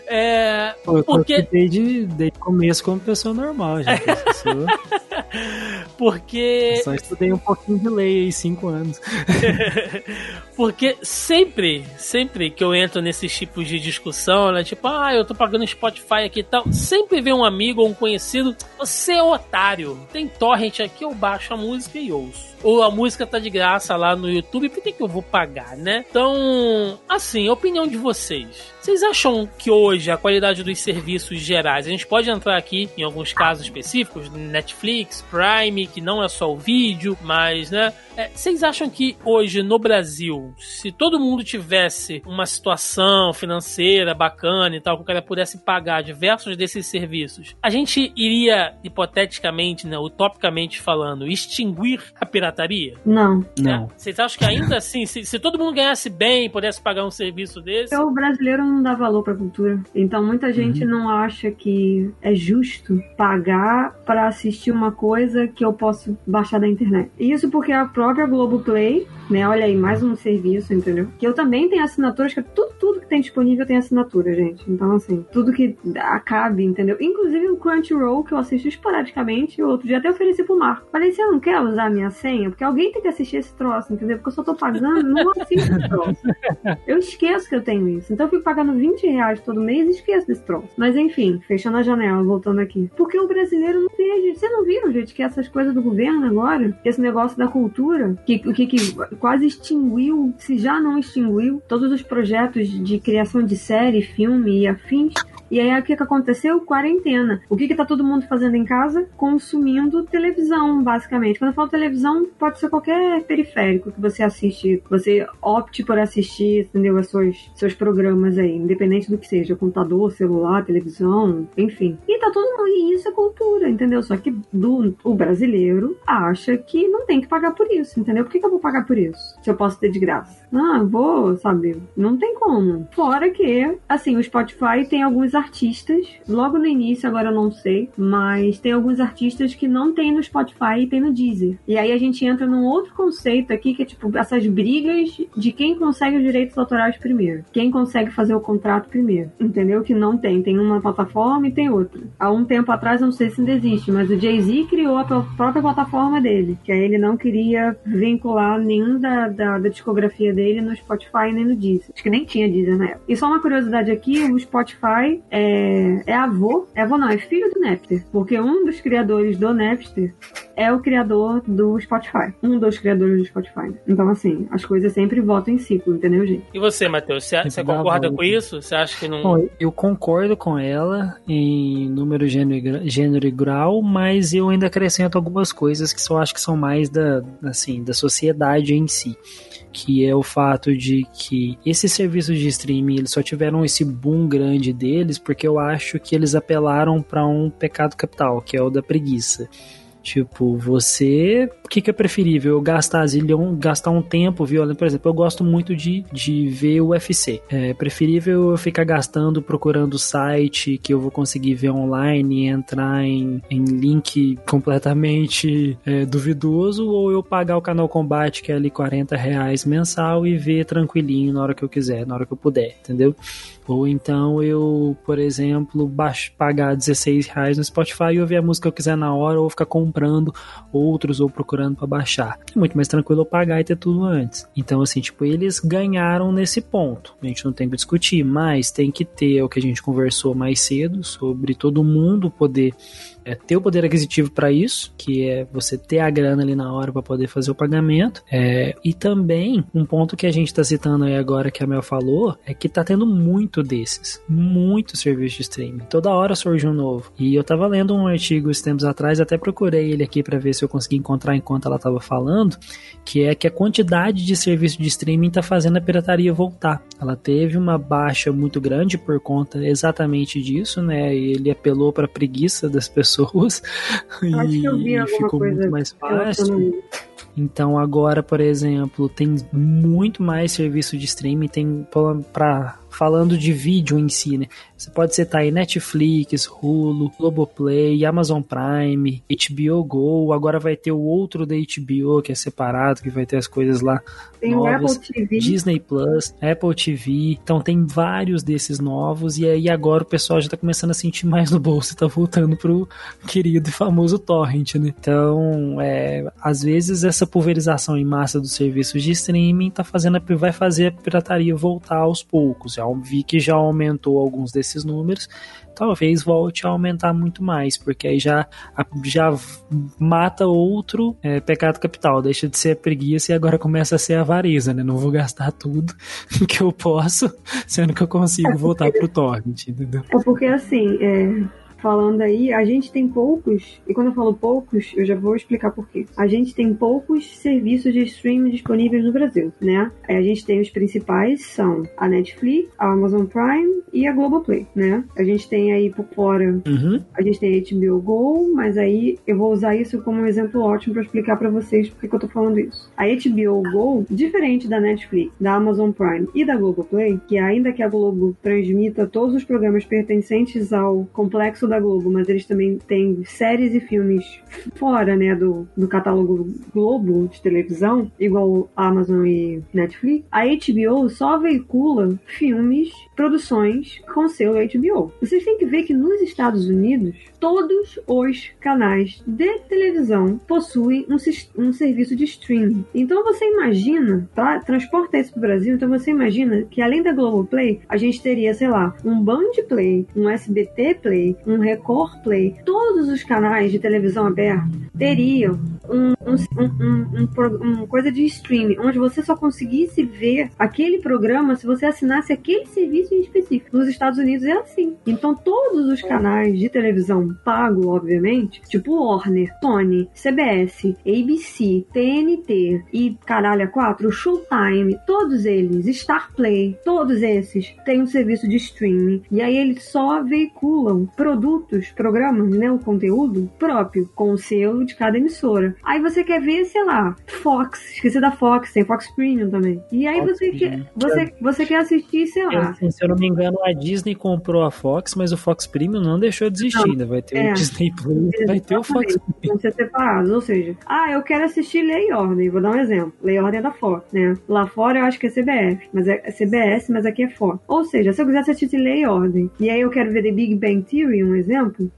é, Pô, eu porque- desde, desde o começo como pessoa normal, gente. Eu sou- porque só estudei um pouquinho de lei aí, cinco anos. Porque sempre, sempre que eu entro nesses tipos de discussão, né? Tipo, ah, eu tô pagando Spotify aqui e tal. Sempre vem um amigo ou um conhecido. Você é otário. Tem torrent aqui, eu baixo a música e ouço. Ou a música tá de graça lá no YouTube, por que, eu vou pagar, né? Então, assim, opinião de vocês. Vocês acham que hoje a qualidade dos serviços gerais, a gente pode entrar aqui em alguns casos específicos, Netflix, Prime, que não é só o vídeo, mas, né? É, Vocês acham que hoje no Brasil, se todo mundo tivesse uma situação financeira bacana e tal, que o cara pudesse pagar diversos desses serviços, a gente iria, hipoteticamente, né, utopicamente falando, extinguir a pirataria? Não. Não. É, Vocês acham que ainda assim, se, se todo mundo ganhasse bem e pudesse pagar um serviço desse, O brasileiro não dá valor pra cultura. Então muita gente não acha que é justo pagar pra assistir uma coisa que eu posso baixar da internet. Isso porque a própria Globoplay, né? Olha aí, mais um serviço, entendeu? Que eu também tenho assinaturas, que tudo, tudo que tem disponível tem assinatura, gente. Então, assim, tudo que acabe, entendeu? Inclusive o Crunchyroll, que eu assisto esporadicamente, o outro dia até ofereci pro Marco. Falei, você não quer usar a minha senha? Porque alguém tem que assistir esse troço, entendeu? Porque eu só tô pagando, não assisto esse troço. Eu esqueço que eu tenho isso. Então eu fico pagando 20 reais todo mês e esqueço desse troço. Mas enfim, fechando a janela, voltando aqui. Porque o brasileiro não vê, gente. Vocês não viram, gente, que essas coisas do governo agora, esse negócio da cultura, que, que, que quase extinguiu, se já não extinguiu, todos os projetos de criação de série, filme e afins. E aí o que, que aconteceu? Quarentena. O que, que tá todo mundo fazendo em casa? Consumindo televisão, basicamente. Quando eu falo televisão, pode ser qualquer periférico que você assiste, você opte por assistir, entendeu? Os seus, seus programas aí, independente do que seja, computador, celular, televisão, enfim. E tá todo mundo. E isso é cultura, entendeu? Só que do, o brasileiro acha que não tem que pagar por isso, entendeu? Por que, que eu vou pagar por isso? Se eu posso ter de graça. Ah, vou, sabe? Não tem como. Fora que, assim, o Spotify tem alguns artistas, logo no início, agora eu não sei, mas tem alguns artistas que não tem no Spotify e tem no Deezer. E aí a gente entra num outro conceito aqui, que é tipo essas brigas de quem consegue os direitos autorais primeiro. Quem consegue fazer o contrato primeiro. Entendeu? Que não tem. Tem uma plataforma e tem outra. Há um tempo atrás, não sei se ainda existe, mas o Jay-Z criou a pró- própria plataforma dele. Que aí ele não queria vincular nenhum da, da, da discografia dele no Spotify nem no Deezer. Acho que nem tinha Deezer na época. E só uma curiosidade aqui, o Spotify é, é avô, é avô não, é filho do Napster. Porque um dos criadores do Napster é o criador do Spotify. Um dos criadores do Spotify. Então, assim, as coisas sempre voltam em ciclo, entendeu, gente? E você, Matheus, você, você concorda com isso? Você acha que não. Bom, eu concordo com ela em número, gênero, e gênero e grau, mas eu ainda acrescento algumas coisas que eu acho que são mais da, assim, da sociedade em si. Que é o fato de que esses serviços de streaming eles só tiveram esse boom grande deles porque eu acho que eles apelaram para um pecado capital, que é o da preguiça. Tipo, você. O que, que é preferível? Eu gastar, zilhão, gastar um tempo violando. Por exemplo, eu gosto muito de, de ver o UFC. É preferível eu ficar gastando procurando site que eu vou conseguir ver online e entrar em, em link completamente é, duvidoso, ou eu pagar o canal Combate, que é ali 40 reais mensal, e ver tranquilinho na hora que eu quiser, na hora que eu puder, entendeu? Ou então eu, por exemplo, baixo, pagar 16 reais no Spotify e ouvir a música que eu quiser na hora, ou ficar comprando outros ou procurando para baixar. É muito mais tranquilo eu pagar e ter tudo antes. Então, assim, tipo, eles ganharam nesse ponto. A gente não tem que discutir, mas tem que ter o que a gente conversou mais cedo sobre todo mundo poder é, ter o poder aquisitivo para isso, que é você ter a grana ali na hora para poder fazer o pagamento. É, e também, um ponto que a gente está citando aí agora, que a Mel falou, é que tá tendo muito desses. Muito serviço de streaming. Toda hora surge um novo. E eu tava lendo um artigo esses tempos atrás, até procurei ele aqui para ver se eu consegui encontrar enquanto ela tava falando, que é que a quantidade de serviço de streaming tá fazendo a pirataria voltar. Ela teve uma baixa muito grande por conta exatamente disso, né? E ele apelou para preguiça das pessoas Vi e ficou muito mais fácil. Então agora, por exemplo, tem muito mais serviço de streaming, tem para falando de vídeo em si, né? Você pode citar aí Netflix, Hulu, Globoplay, Amazon Prime, HBO Go, agora vai ter o outro da HBO que é separado, que vai ter as coisas lá Tem novas. Apple TV. Disney Plus, Apple TV, então tem vários desses novos e aí agora o pessoal já tá começando a sentir mais no bolso e tá voltando pro querido e famoso torrent, né? Então, é, às vezes essa pulverização em massa dos serviços de streaming tá fazendo vai fazer a pirataria voltar aos poucos. Já vi que já aumentou alguns desses números, talvez volte a aumentar muito mais, porque aí já, já mata outro é, pecado capital, deixa de ser preguiça e agora começa a ser avareza, né? Não vou gastar tudo que eu posso, sendo que eu consigo voltar pro torrent, entendeu? É porque assim, é, falando aí, a gente tem poucos, e quando eu falo poucos, eu já vou explicar por quê. A gente tem poucos serviços de streaming disponíveis no Brasil, né? A gente tem os principais, são a Netflix, a Amazon Prime e a Globoplay, né? A gente tem aí por fora Uhum. a gente tem a HBO Go, mas aí eu vou usar isso como um exemplo ótimo para explicar para vocês por que que eu tô falando isso. A HBO Go, diferente da Netflix, da Amazon Prime e da Globoplay, que ainda que a Globo transmita todos os programas pertencentes ao complexo da Globo, mas eles também têm séries e filmes fora, né, do, do catálogo Globo de televisão, igual Amazon e Netflix, a HBO só veicula filmes, produções com selo HBO. Vocês têm que ver que nos Estados Unidos, todos os canais de televisão possuem um, um serviço de streaming. Então você imagina, tá? Transporta isso pro Brasil, então você imagina que além da Globoplay, a gente teria, sei lá, um Band Play, um SBT Play, um Record Play, todos os canais de televisão aberta teriam um, um, um, um, coisa de streaming, onde você só conseguisse ver aquele programa se você assinasse aquele serviço em específico. Nos Estados Unidos é assim. Então todos os canais de televisão pago, obviamente, tipo Warner, Sony, CBS, ABC, TNT e caralho, a 4, Showtime, todos eles, Star Play, todos esses têm um serviço de streaming. E aí eles só veiculam produtos, programas, né, o conteúdo próprio, com o selo de cada emissora. Aí você quer ver, sei lá, Fox, esqueci da Fox, tem Fox Premium também. E aí Fox você Premium. quer, você, você quer assistir, sei lá, Eu- se eu não me engano, a Disney comprou a Fox, mas o Fox Premium não deixou de existir ainda. Vai ter É. o Disney Plus, vai ter o Fox Exatamente. Vão ser separados. Ou seja, ah, eu quero assistir Lei e Ordem. Vou dar um exemplo. Lei e Ordem é da Fox, né? Lá fora eu acho que é CBF, mas é é CBS, mas aqui é Fox. Ou seja, se eu quisesse assistir Lei e Ordem, e aí eu quero ver The Big Bang Theory, um exemplo,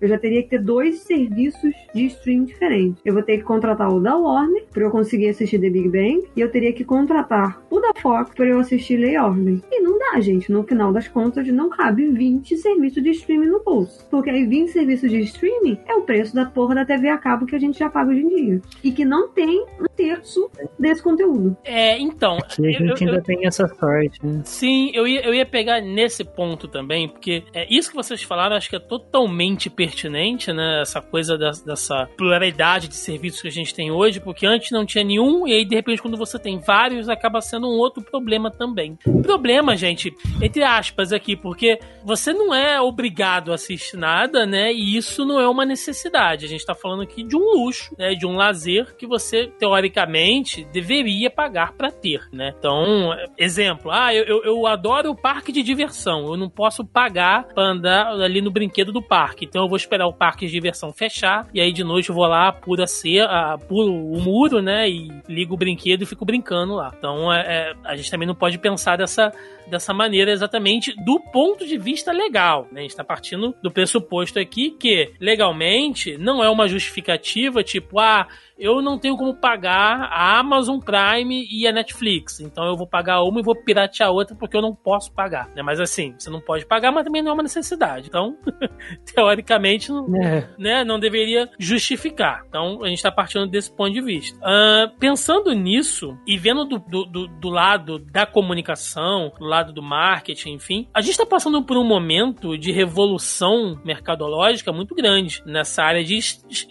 eu já teria que ter dois serviços de streaming diferentes. Eu vou ter que contratar o da Warner para eu conseguir assistir The Big Bang e eu teria que contratar o da Fox para eu assistir Lei e Ordem. E não dá, gente. No final das contas, não cabe 20 serviços de streaming no bolso. Porque aí 20 serviços de streaming é o preço da porra da TV a cabo que a gente já paga hoje em dia. E que não tem um terço desse conteúdo. É, então. Aqui a eu- gente eu- ainda tem essa sorte, né? Sim, eu ia, eu ia pegar nesse ponto também, porque é, isso que vocês falaram acho que é totalmente pertinente, né? Essa coisa da- dessa pluralidade de serviços que a gente tem hoje, porque antes não tinha nenhum, e aí de repente quando você tem vários, acaba sendo um outro problema também. Problema, gente, entre aspas aqui, porque você não é obrigado a assistir nada, né? E isso não é uma necessidade. A gente tá falando aqui de um luxo, né? De um lazer que você, teoricamente, deveria pagar pra ter, né? Então, exemplo, ah, eu, eu, eu adoro o parque de diversão. Eu não posso pagar pra andar ali no brinquedo do parque. Então eu vou esperar o parque de diversão fechar. E aí de noite eu vou lá, puro a ser, ah, pulo o muro, né? E ligo o brinquedo e fico brincando lá. Então é, é, a gente também não pode pensar dessa, dessa maneira exatamente do ponto de vista legal. Né? A gente está partindo do pressuposto aqui que legalmente não é uma justificativa tipo, ah, eu não tenho como pagar a Amazon Prime e a Netflix, então eu vou pagar uma e vou piratear a outra porque eu não posso pagar. Né? Mas assim, você não pode pagar, mas também não é uma necessidade. Então, teoricamente, não, É, né, não deveria justificar. Então, a gente está partindo desse ponto de vista. Ah, pensando nisso e vendo do, do, do- do lado da comunicação, do lado do marketing, enfim, a gente está passando por um momento de revolução mercadológica muito grande nessa área de,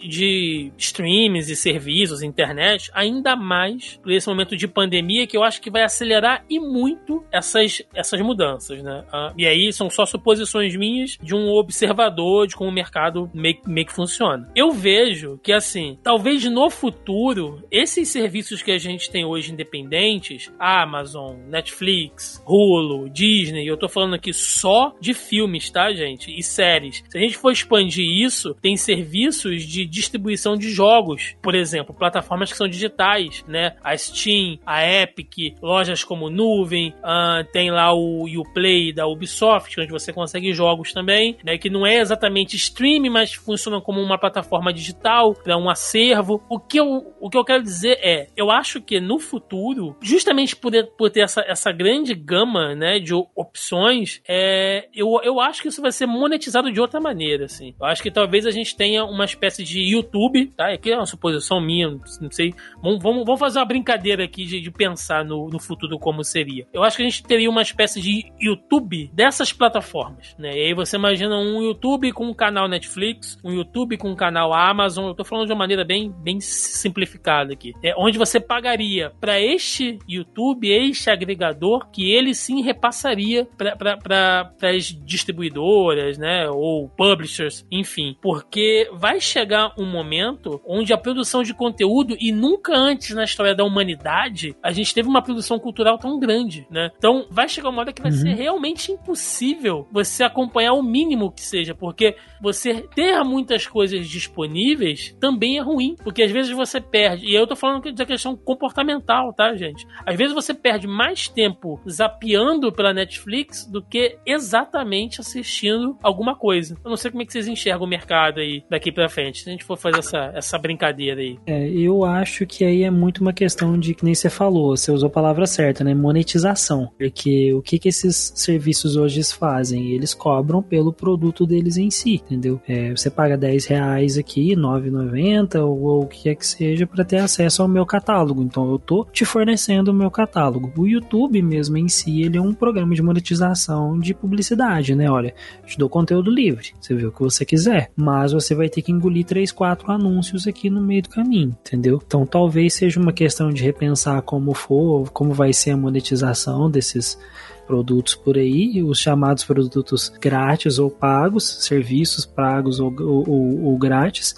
de streams e serviços, internet, ainda mais por esse momento de pandemia que eu acho que vai acelerar e muito essas, essas mudanças, né? Ah, e aí são só suposições minhas de um observador de como o mercado meio, meio que funciona. Eu vejo que, assim, talvez no futuro, esses serviços que a gente tem hoje independentes, Amazon, Netflix, Hulu, Disney, eu tô falando aqui só de filmes, tá, gente? E séries. Se a gente for expandir isso, tem serviços de distribuição de jogos, por exemplo, plataformas que são digitais, né? A Steam, a Epic, lojas como Nuvem, ah, tem lá o Uplay da Ubisoft, onde você consegue jogos também, né? Que não é exatamente streaming, mas funciona como uma plataforma digital para um acervo. O que, eu, o que eu quero dizer é, eu acho que no futuro, justamente por, por ter essa, essa grande gama, né, de opções, é, eu, eu acho que isso vai ser monetizado de outra maneira, assim. Eu acho que talvez a gente tenha uma espécie de YouTube, tá? Aqui é uma suposição minha, não sei. Vamos, vamos, vamos fazer uma brincadeira aqui de, de pensar no, no futuro como seria. Eu acho que a gente teria uma espécie de YouTube dessas plataformas, né? E aí você imagina um YouTube com um canal Netflix, um YouTube com um canal Amazon. Eu tô falando de uma maneira bem, bem simplificada aqui. É onde você pagaria para este YouTube, este agregador, que ele sim repassaria para as distribuidoras, né? Ou publishers, enfim. Porque vai chegar um momento onde a produção de conteúdo, e nunca antes na história da humanidade, a gente teve uma produção cultural tão grande, né? Então vai chegar uma hora que vai Uhum. ser realmente impossível você acompanhar o mínimo que seja, porque você ter muitas coisas disponíveis também é ruim, porque às vezes você perde, e eu tô falando da questão comportamental, tá, gente? Às vezes você perde mais tempo zapeando pela Netflix do que exatamente assistindo alguma coisa. Eu não sei como é que vocês enxergam o mercado aí daqui pra frente, se a gente for fazer essa, essa brincadeira aí. É, eu acho que aí é muito uma questão de que nem você falou, você usou a palavra certa, né? Monetização. Porque o que, que esses serviços hoje fazem? Eles cobram pelo produto deles em si, entendeu? É, você paga 10 reais aqui, R$ 9,90 ou, ou o que quer que seja para ter acesso ao meu catálogo. Então eu tô te fornecendo o meu catálogo. O YouTube mesmo em si, ele é um programa de monetização de publicidade, né? Olha, te dou conteúdo livre, você vê o que você quiser, mas você vai ter que engolir 3, 4 anúncios aqui no meio do caminho, entendeu? Então talvez seja uma questão de repensar como for, como vai ser a monetização desses produtos por aí, os chamados produtos grátis ou pagos, serviços pagos ou, ou, ou, ou grátis,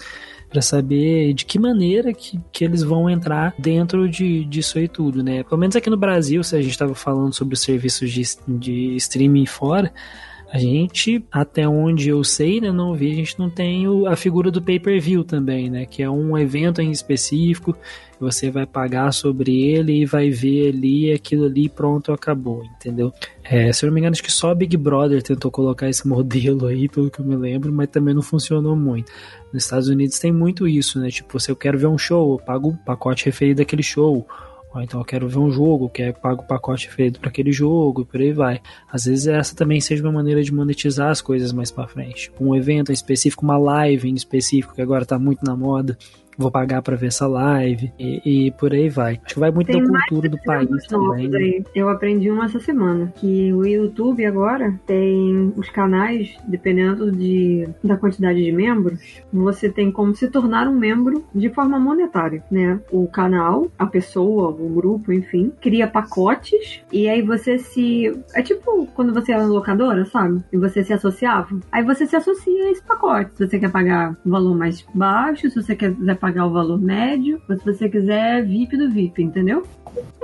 para saber de que maneira que, que eles vão entrar dentro de, disso aí tudo, né? Pelo menos aqui no Brasil, se a gente estava falando sobre os serviços de, de streaming fora, A gente, até onde eu sei, né, não vi, a gente não tem o- a figura do pay-per-view também, né? Que é um evento em específico, você vai pagar sobre ele e vai ver ali aquilo ali pronto, acabou, entendeu? É, se eu não me engano, acho que só Big Brother tentou colocar esse modelo aí, pelo que eu me lembro, mas também não funcionou muito. Nos Estados Unidos tem muito isso, né? Tipo, se eu quero ver um show, eu pago o pacote referido daquele show. Ou então eu quero ver um jogo, que é pago o pacote referido para aquele jogo, e por aí vai. Às vezes essa também seja uma maneira de monetizar as coisas mais para frente. Tipo, um evento em específico, uma live em específico, que agora tá muito na moda. Vou pagar para ver essa live e, e por aí vai. Acho que vai muito Tem da cultura do país também. né? aí. Eu aprendi uma essa semana. Que o YouTube agora tem os canais, dependendo de, da quantidade de membros, você tem como se tornar um membro de forma monetária, né? O canal, a pessoa, o grupo, enfim, cria pacotes e aí você se. É tipo quando você era locadora, sabe? E você se associava. Aí você se associa a esse pacote. Se você quer pagar o valor mais baixo, se você quiser pagar o valor médio, ou se você quiser VIP do VIP, entendeu?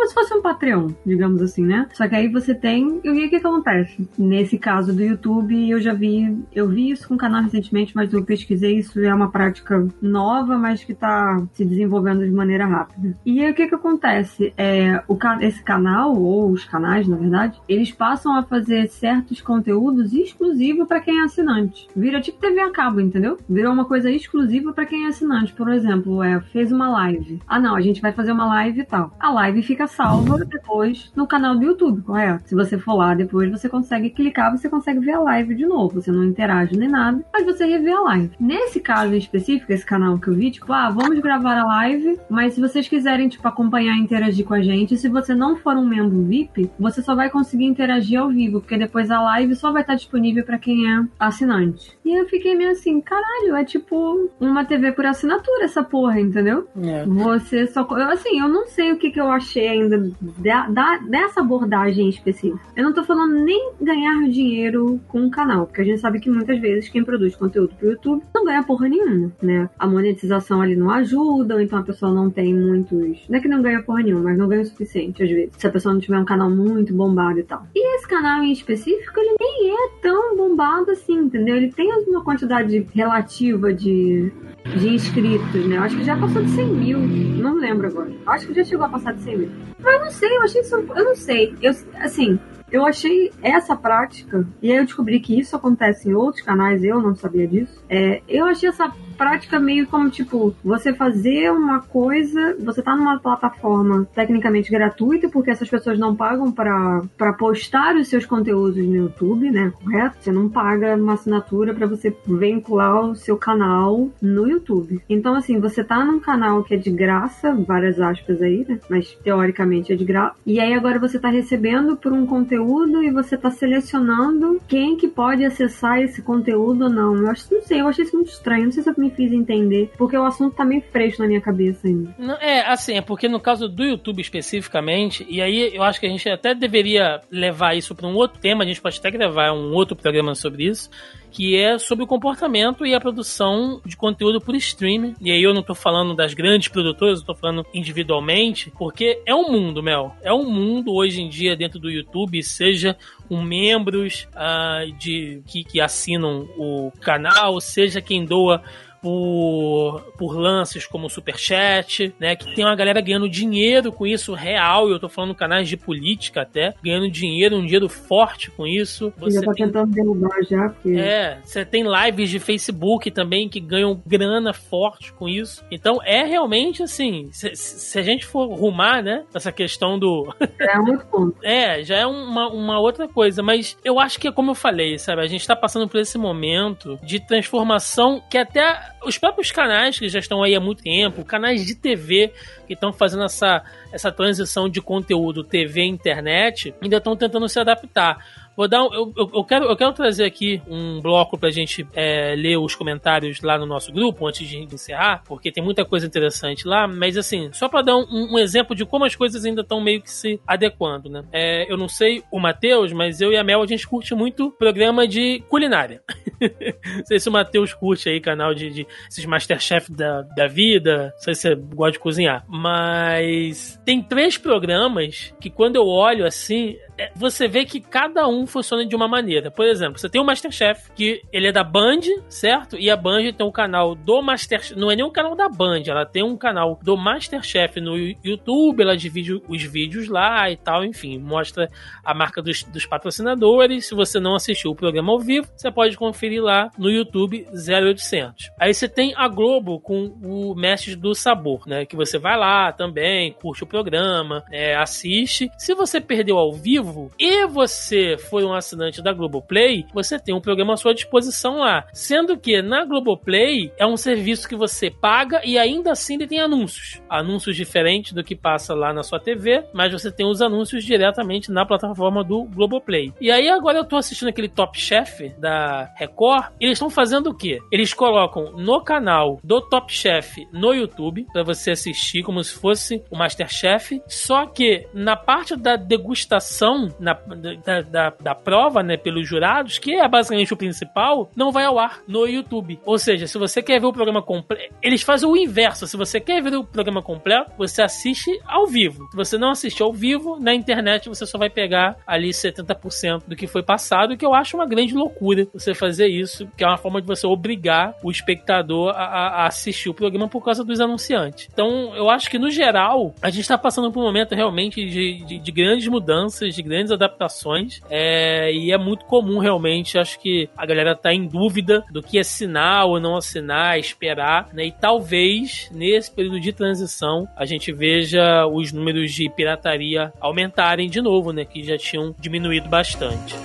como se fosse um Patreon, digamos assim, né? Só que aí você tem. E o que, que acontece? Nesse caso do YouTube, eu já vi. Eu vi isso com o canal recentemente, mas eu pesquisei isso é uma prática nova, mas que tá se desenvolvendo de maneira rápida. E aí o que, que acontece? É, o, esse canal, ou os canais, na verdade, eles passam a fazer certos conteúdos exclusivos para quem é assinante. Vira tipo TV a cabo, entendeu? Virou uma coisa exclusiva para quem é assinante. Por exemplo, é, fez uma live. Ah, não, a gente vai fazer uma live e tal. A live fica salva depois no canal do YouTube, correto? Se você for lá depois, você consegue clicar, você consegue ver a live de novo. Você não interage nem nada, mas você revê a live. Nesse caso em específico, esse canal que eu vi, tipo, ah, vamos gravar a live, mas se vocês quiserem, tipo, acompanhar e interagir com a gente, se você não for um membro VIP, você só vai conseguir interagir ao vivo, porque depois a live só vai estar disponível para quem é assinante. E eu fiquei meio assim, caralho, é tipo uma TV por assinatura essa porra, entendeu? É. Você só. Eu, assim, eu não sei o que, que eu achei ainda da, da- dessa abordagem específica. Eu não tô falando nem ganhar dinheiro com o canal, porque a gente sabe que muitas vezes quem produz conteúdo pro YouTube não ganha porra nenhuma, né? A monetização ali não ajuda, ou então a pessoa não tem muitos. Não é que não ganha porra nenhuma, mas não ganha o suficiente às vezes. Se a pessoa não tiver um canal muito bombado e tal. E esse canal em específico, ele nem é tão bombado assim, entendeu? Ele tem uma quantidade relativa de de inscritos, né? Eu acho que já passou de 100 mil. Não lembro agora. Acho que já chegou a passar de 100 mil. Mas eu não sei, eu achei isso. Eu não sei. Eu, assim, eu achei essa prática. E aí eu descobri que isso acontece em outros canais, eu não sabia disso. É, eu achei essa prática meio como, tipo, você fazer uma coisa, você tá numa plataforma tecnicamente gratuita, porque essas pessoas não pagam pra postar os seus conteúdos no YouTube, né? Correto? Você não paga uma assinatura pra você vincular o seu canal no YouTube. Então, assim, você tá num canal que é de graça, várias aspas aí, né? Mas teoricamente é de graça. E aí agora você tá recebendo por um conteúdo e você tá selecionando quem que pode acessar esse conteúdo ou não. Eu acho, não sei, eu achei isso muito estranho. Não sei se eu me fiz entender, porque o assunto tá meio fresco na minha cabeça ainda. Não, é, assim, é porque no caso do YouTube especificamente, e aí eu acho que a gente até deveria levar isso para um outro tema, a gente pode até gravar um outro programa sobre isso, que é sobre o comportamento e a produção de conteúdo por streaming. E aí eu não tô falando das grandes produtoras, eu tô falando individualmente, porque é um mundo, Mel. É um mundo hoje em dia dentro do YouTube, seja com membros ah, de que, que assinam o canal, seja quem doa por, por lances como o Superchat, né? Que tem uma galera ganhando dinheiro com isso, real. Eu tô falando canais de política até, ganhando dinheiro, um dinheiro forte com isso. Eu já Você tá tem tentando derrubar já, porque. é, você tem lives de Facebook também que ganham grana forte com isso. Então é realmente assim, se, se a gente for rumar, né, essa questão do. É outro ponto. É, já é uma, uma outra coisa, mas eu acho que é como eu falei, sabe? A gente tá passando por esse momento de transformação que até os próprios canais que já estão aí há muito tempo, canais de TV que estão fazendo essa, essa transição de conteúdo TV e internet, ainda estão tentando se adaptar. Vou dar um, eu, eu, quero, eu quero trazer aqui um bloco pra gente é, ler os comentários lá no nosso grupo antes de encerrar, porque tem muita coisa interessante lá, mas assim, só pra dar um, um exemplo de como as coisas ainda estão meio que se adequando, né? É, eu não sei o Matheus, mas eu e a Mel a gente curte muito programa de culinária. Não sei se o Matheus curte aí canal de, de esses Masterchef da, da vida. Não sei se você gosta de cozinhar. Mas tem três programas que quando eu olho assim, é, você vê que cada um funciona de uma maneira. Por exemplo, você tem o Masterchef, que ele é da Band, certo? E a Band tem um canal do Masterchef. Não é nem um canal da Band, ela tem um canal do Masterchef no YouTube, ela divide os vídeos lá e tal, enfim, mostra a marca dos, dos patrocinadores. Se você não assistiu o programa ao vivo, você pode conferir lá no YouTube 0800. Aí você tem a Globo com o Mestre do Sabor, né? Que você vai lá também, curte o programa, é, assiste. Se você perdeu ao vivo e você foi um assinante da Globoplay, você tem um programa à sua disposição lá. Sendo que na Globoplay é um serviço que você paga e ainda assim ele tem anúncios. Anúncios diferentes do que passa lá na sua TV, mas você tem os anúncios diretamente na plataforma do Globoplay. E aí agora eu tô assistindo aquele Top Chef da Record, eles estão fazendo o quê? Eles colocam no canal do Top Chef no YouTube para você assistir como se fosse o Masterchef, só que na parte da degustação na, da, da, da prova, né, pelos jurados, que é basicamente o principal, não vai ao ar no YouTube. Ou seja, se você quer ver o programa completo, eles fazem o inverso. Se você quer ver o programa completo, você assiste ao vivo. Se você não assiste ao vivo, na internet você só vai pegar ali 70% do que foi passado, que eu acho uma grande loucura você fazer isso, que é uma forma de você obrigar o espectador a, a assistir o programa por causa dos anunciantes. Então, eu acho que no geral, a gente está passando por um momento realmente de, de, de grandes mudanças, de grandes adaptações, é, e é muito comum realmente, acho que a galera tá em dúvida do que assinar ou não assinar, esperar, né? E talvez nesse período de transição a gente veja os números de pirataria aumentarem de novo, né? Que já tinham diminuído bastante.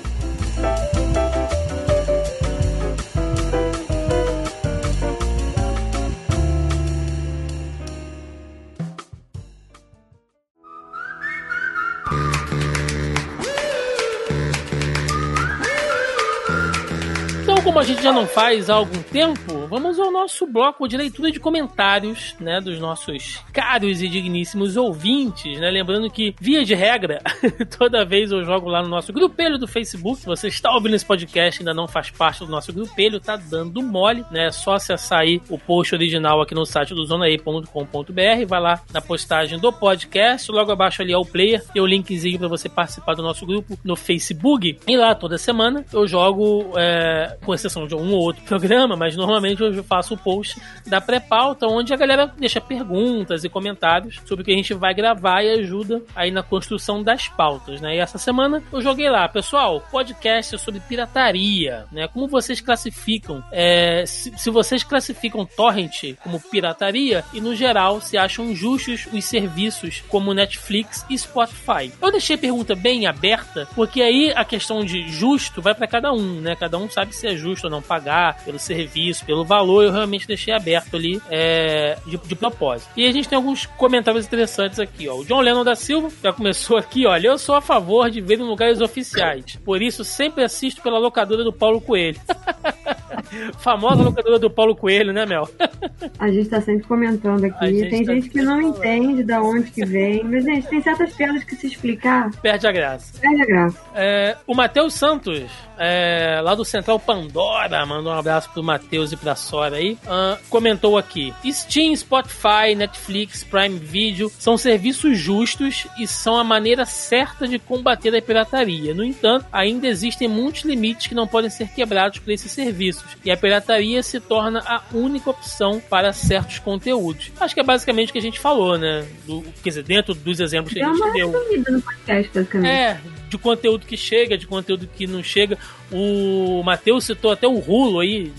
Como a gente já não faz há algum tempo, vamos ao nosso bloco de leitura de comentários, né, dos nossos caros e digníssimos ouvintes, né? Lembrando que, via de regra, toda vez eu jogo lá no nosso grupelho do Facebook. Se você está ouvindo esse podcast e ainda não faz parte do nosso grupelho, tá dando mole, né? É só acessar aí o post original aqui no site do zonae.com.br, vai lá na postagem do podcast, logo abaixo ali é o player, tem o linkzinho para você participar do nosso grupo no Facebook. E lá toda semana eu jogo é, com exceção de um ou outro programa, mas normalmente eu faço o post da pré-pauta, onde a galera deixa perguntas e comentários sobre o que a gente vai gravar e ajuda aí na construção das pautas, né? E essa semana eu joguei lá, pessoal, podcast sobre pirataria, né? Como vocês classificam? É, se, se vocês classificam torrent como pirataria e no geral se acham justos os serviços como Netflix e Spotify. Eu deixei a pergunta bem aberta, porque aí a questão de justo vai para cada um, né? Cada um sabe se é justo ou não pagar pelo serviço, pelo valor, eu realmente deixei aberto ali é, de, de propósito. E a gente tem alguns comentários interessantes aqui, ó. O John Lennon da Silva já começou aqui, olha, eu sou a favor de ver em lugares oficiais, por isso sempre assisto pela locadora do Paulo Coelho. Famosa locadora do Paulo Coelho, né, Mel? A gente tá sempre comentando aqui. gente Tem tá gente que não falando. entende da onde que vem. Mas, gente, tem certas piadas que se explicar, Perde a graça. perde a graça. É, o Matheus Santos, é, lá do Central Pandora, mandou um abraço pro Matheus e pra Sora aí. ah, comentou aqui: Steam, Spotify, Netflix, Prime Video são serviços justos e são a maneira certa de combater a pirataria. No entanto, ainda existem muitos limites que não podem ser quebrados por esses serviços, e a pirataria se torna a única opção para certos conteúdos. Acho que é basicamente o que a gente falou, né? Do, quer dizer, dentro dos exemplos que Deu a gente deu. no podcast, basicamente. É, de conteúdo que chega, de conteúdo que não chega. O Matheus citou até o Rulo aí.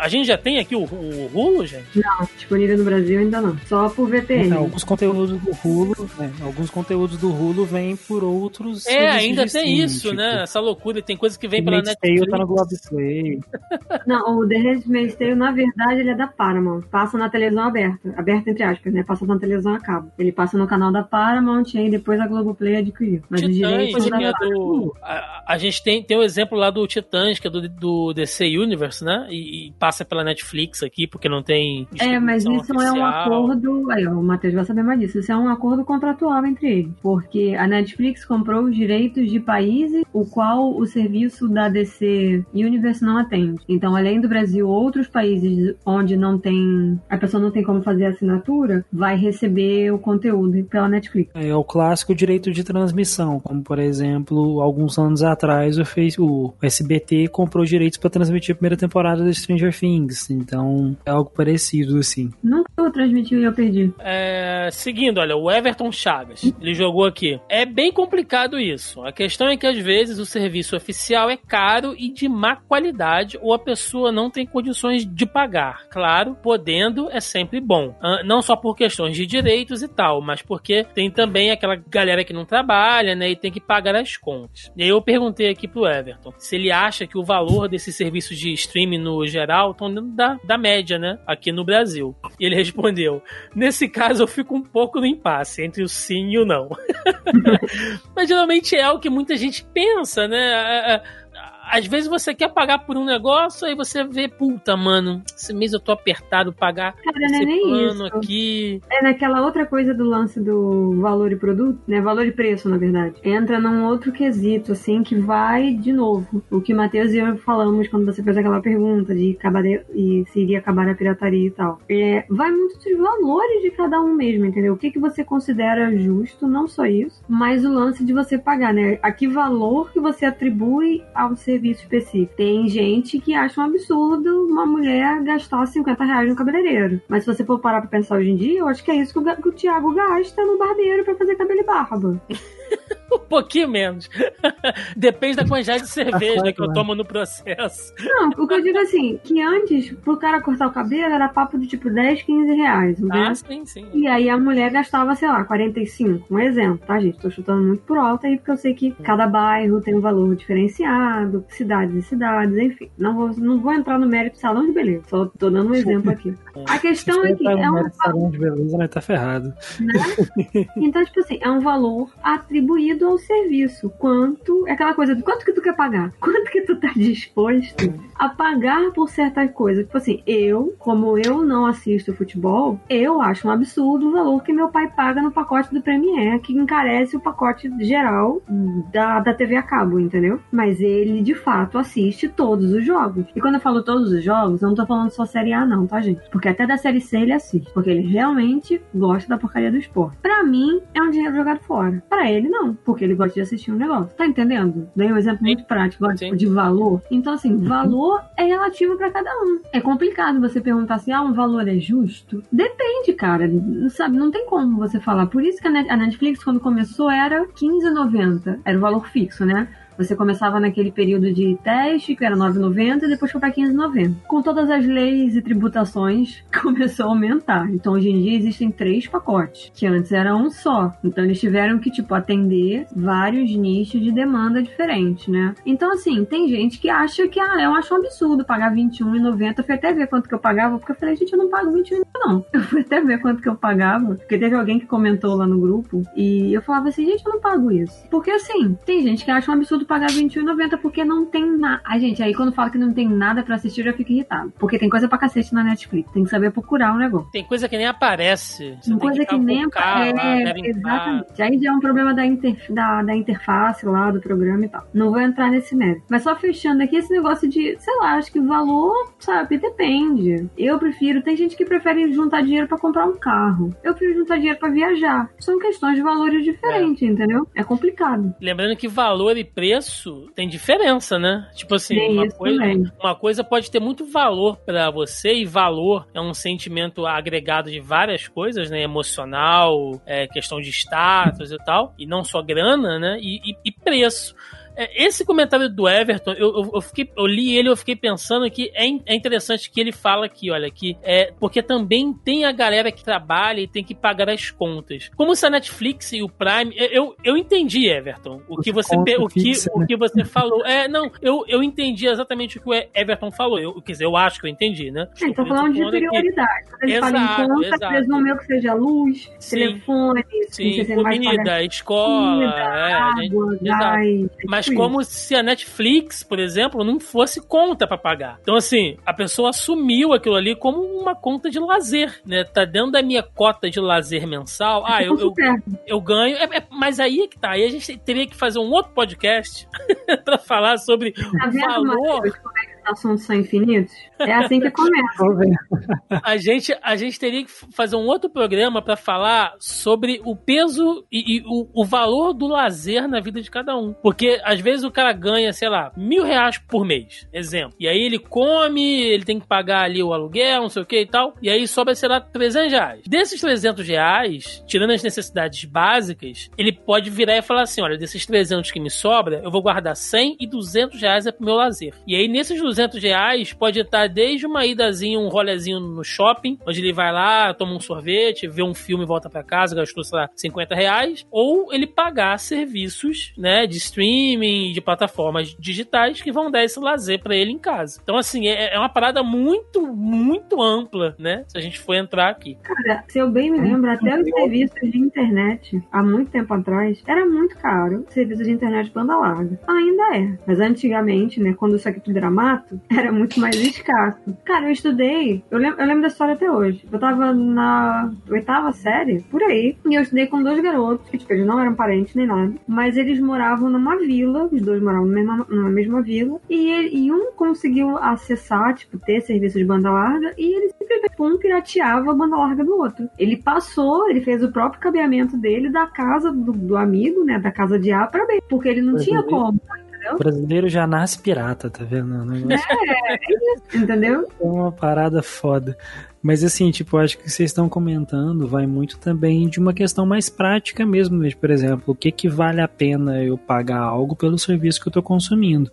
A, gente já tem aqui o, o Rulo, gente? Não, disponível no Brasil ainda não. Só por VPN. Alguns conteúdos do Hulu, né, alguns conteúdos do Hulu vêm por outros. É, ainda tem isso, tipo, né? Essa loucura. Tem coisa que vem pela Netflix. tá no Globoplay. Não, o The Handmaid's Tale, na verdade, ele é da Paramount. Passa na televisão aberta. Aberta entre aspas, né? Passa na televisão a cabo. Ele passa no canal da Paramount e aí depois a Globoplay adquiriu. Mas o Titãs, direito que da é do, a, a gente tem, tem o exemplo lá do Titãs, que é do, do DC Universe, né? E, e passa pela Netflix aqui, porque não tem. É, mas isso é um oficial. acordo. Aí, o Matheus vai saber mais disso. Isso é um acordo contratual entre eles. Porque a Netflix comprou os direitos de países o qual o serviço da DC Universe não atende. Então, além do Brasil, outros países onde não tem. A pessoa não tem como fazer assinatura, vai receber o conteúdo pela Netflix. É o clássico direito de transmissão, como por exemplo, alguns anos atrás o, Face, o SBT comprou direitos para transmitir a primeira temporada de Stranger Things. Então é algo parecido assim. Nunca eu transmiti e eu perdi. É, seguindo, olha, o Everton Chagas, ele jogou aqui. É bem complicado isso. A questão é que às vezes o serviço oficial é caro e de má qualidade ou a pessoa não tem condições de pagar. Claro, podendo é sempre bom. Ah, Não só por questões de direitos e tal, mas porque tem também aquela galera que não trabalha, né, e tem que pagar as contas. E aí eu perguntei aqui pro Everton se ele acha que o valor desses serviços de streaming no geral estão dentro da, da média, né, aqui no Brasil. E ele respondeu: Nesse caso, eu fico um pouco no impasse entre o sim e o não. Mas geralmente é o que muita gente pensa, né? É, é, Às vezes você quer pagar por um negócio, aí você vê, puta, mano, esse mês eu tô apertado pagar Cara, não esse é nem plano isso. aqui. É naquela outra coisa do lance do valor e produto, né? Valor e preço, na verdade. Entra num outro quesito, assim, que vai de novo. O que Matheus e eu falamos quando você fez aquela pergunta de acabar e se iria acabar a pirataria e tal. É, vai muito dos valores de cada um mesmo, entendeu? O que, que você considera justo, não só isso, mas o lance de você pagar, né? A que valor que você atribui ao serviço específico. Tem gente que acha um absurdo uma mulher gastar 50 reais no cabeleireiro. Mas se você for parar pra pensar hoje em dia, eu acho que é isso que o, que o Thiago gasta no barbeiro pra fazer cabelo e barba. Um pouquinho menos. Depende da quantidade de cerveja que eu tomo no processo. Não, o que eu digo assim, que antes, pro cara cortar o cabelo, era papo de tipo 10, 15 reais, entendeu? Ah, sim, sim. E aí a mulher gastava, sei lá, 45. Um exemplo, tá, gente? Tô chutando muito por alto aí, porque eu sei que cada bairro tem um valor diferenciado, cidades e cidades, enfim. Não vou, não vou entrar no mérito de salão de beleza, só tô dando um exemplo aqui. A questão é que tá é um salão de beleza, né? Tá ferrado. Então, tipo assim, é um valor atribuído ao serviço. Quanto. É aquela coisa do quanto que tu quer pagar? Quanto que tu tá disposto a pagar por certas coisas? Tipo assim, eu, como eu não assisto futebol, eu acho um absurdo o valor que meu pai paga no pacote do Premiere, que encarece o pacote geral da, da TV a cabo, entendeu? Mas ele, de fato, assiste todos os jogos. E quando eu falo todos os jogos, eu não tô falando só Série A, não, tá, gente? Porque até da Série C ele assiste. Porque ele realmente gosta da porcaria do esporte. Pra mim, é um dinheiro jogado fora. Pra ele, não. Porque ele gosta de assistir um negócio. Tá entendendo? Dei um exemplo muito prático agora, tipo, de valor. Então, assim, valor é relativo pra cada um. É complicado você perguntar assim, ah, um valor é justo? Depende, cara. Sabe, não tem como você falar. Por isso que a Net- a Netflix, quando começou, era R$15,90. Era o valor fixo, né? Você começava naquele período de teste, que era R$ 9,90, e depois foi para 15,90. Com todas as leis e tributações, começou a aumentar. Então, hoje em dia, existem três pacotes, que antes era um só. Então, eles tiveram que, tipo, atender vários nichos de demanda diferentes, né? Então, assim, tem gente que acha que, ah, eu acho um absurdo pagar R$ 21,90. Eu fui até ver quanto que eu pagava, porque eu falei, gente, eu não pago R$ 21,90, não. Eu fui até ver quanto que eu pagava, porque teve alguém que comentou lá no grupo, e eu falava assim, gente, eu não pago isso. Porque, assim, tem gente que acha um absurdo pagar R$21,90 porque não tem nada. Ai, gente, aí quando fala que não tem nada pra assistir, eu já fico irritado. Porque tem coisa pra cacete na Netflix. Tem que saber procurar o negócio. Tem coisa que nem aparece. Você tem coisa que, nem cavocar lá, é, exatamente. Aí já é um problema da, inter- da, da interface lá do programa e tal. Não vou entrar nesse mérito. Mas só fechando aqui esse negócio de, sei lá, acho que o valor, sabe, depende. Eu prefiro, tem gente que prefere juntar dinheiro pra comprar um carro. Eu prefiro juntar dinheiro pra viajar. São questões de valores diferentes, entendeu? É complicado. Lembrando que valor e preço tem diferença, né? Tipo assim, uma coisa, uma coisa pode ter muito valor pra você e valor é um sentimento agregado de várias coisas, né? Emocional, é, questão de status e tal, e não só grana, né? E, e- e preço. É, Esse comentário do Everton, eu, eu, eu fiquei, eu li ele, eu fiquei pensando que é, in- é interessante que ele fala aqui, olha, que é porque também tem a galera que trabalha e tem que pagar as contas. Como se a Netflix e o Prime, eu, eu, eu entendi, Everton, o que você, conta o que, o né? que você falou. É, não, eu, eu entendi exatamente o que o Everton falou. Eu, quer dizer, eu acho que eu entendi, né? É, tô falando de que- prioridade. Quando eles falam em Exato, conta, exato. presumeu que seja luz, Sim. telefone, não Sim, comida, escola, comida, é, a gente- água, exato. gás. Mas como se a Netflix, por exemplo, não fosse conta pra pagar. Então, assim, a pessoa assumiu aquilo ali como uma conta de lazer, né? Tá dentro da minha cota de lazer mensal. Ah, eu, eu, eu ganho. É- é- mas aí é que tá. Aí a gente teria que fazer um outro podcast pra falar sobre Tá o valor. Como é que assuntos são infinitos? É assim que começa. A gente, a gente teria que fazer um outro programa pra falar sobre o peso e, e o, o valor do lazer na vida de cada um. Porque às vezes o cara ganha, sei lá, mil reais por mês, exemplo. E aí ele come, ele tem que pagar ali o aluguel, não sei o que e tal. E aí sobra, sei lá, 300 reais. Desses 300 reais, tirando as necessidades básicas, ele pode virar e falar assim: olha, desses 300 que me sobra, eu vou guardar 100 e 200 reais é pro meu lazer. E aí nesses 200 reais pode estar desde uma idazinha, um rolezinho no shopping, onde ele vai lá, toma um sorvete, vê um filme e volta pra casa, gastou, sei lá, 50 reais, ou ele pagar serviços, né, de streaming, de plataformas digitais que vão dar esse lazer pra ele em casa. Então, assim, é, é uma parada muito, muito ampla, né, se a gente for entrar aqui. Cara, se eu bem me lembro, até os serviços de internet, há muito tempo atrás, era muito caro. Serviços de internet banda larga. Ainda é. Mas antigamente, né, quando isso aqui tudo era mato, era muito mais escasso. Cara, eu estudei, eu lembro, eu lembro da história até hoje. Eu tava na oitava série, por aí, e eu estudei com dois garotos, que tipo, eles não eram parentes nem nada, mas eles moravam numa vila, os dois moravam numa mesma, numa mesma vila, e, ele- e um conseguiu acessar, tipo, ter serviço de banda larga, e ele simplesmente um pirateava a banda larga do outro. Ele passou, ele fez o próprio cabeamento dele da casa do, do amigo, né, da casa de A pra B, porque ele não tinha é. Como, O brasileiro já nasce pirata, tá vendo? O negócio entendeu? é uma parada foda. Mas assim, tipo, acho que vocês estão comentando vai muito também de uma questão mais prática mesmo, né? por exemplo, o que que vale a pena eu pagar algo pelo serviço que eu tô consumindo.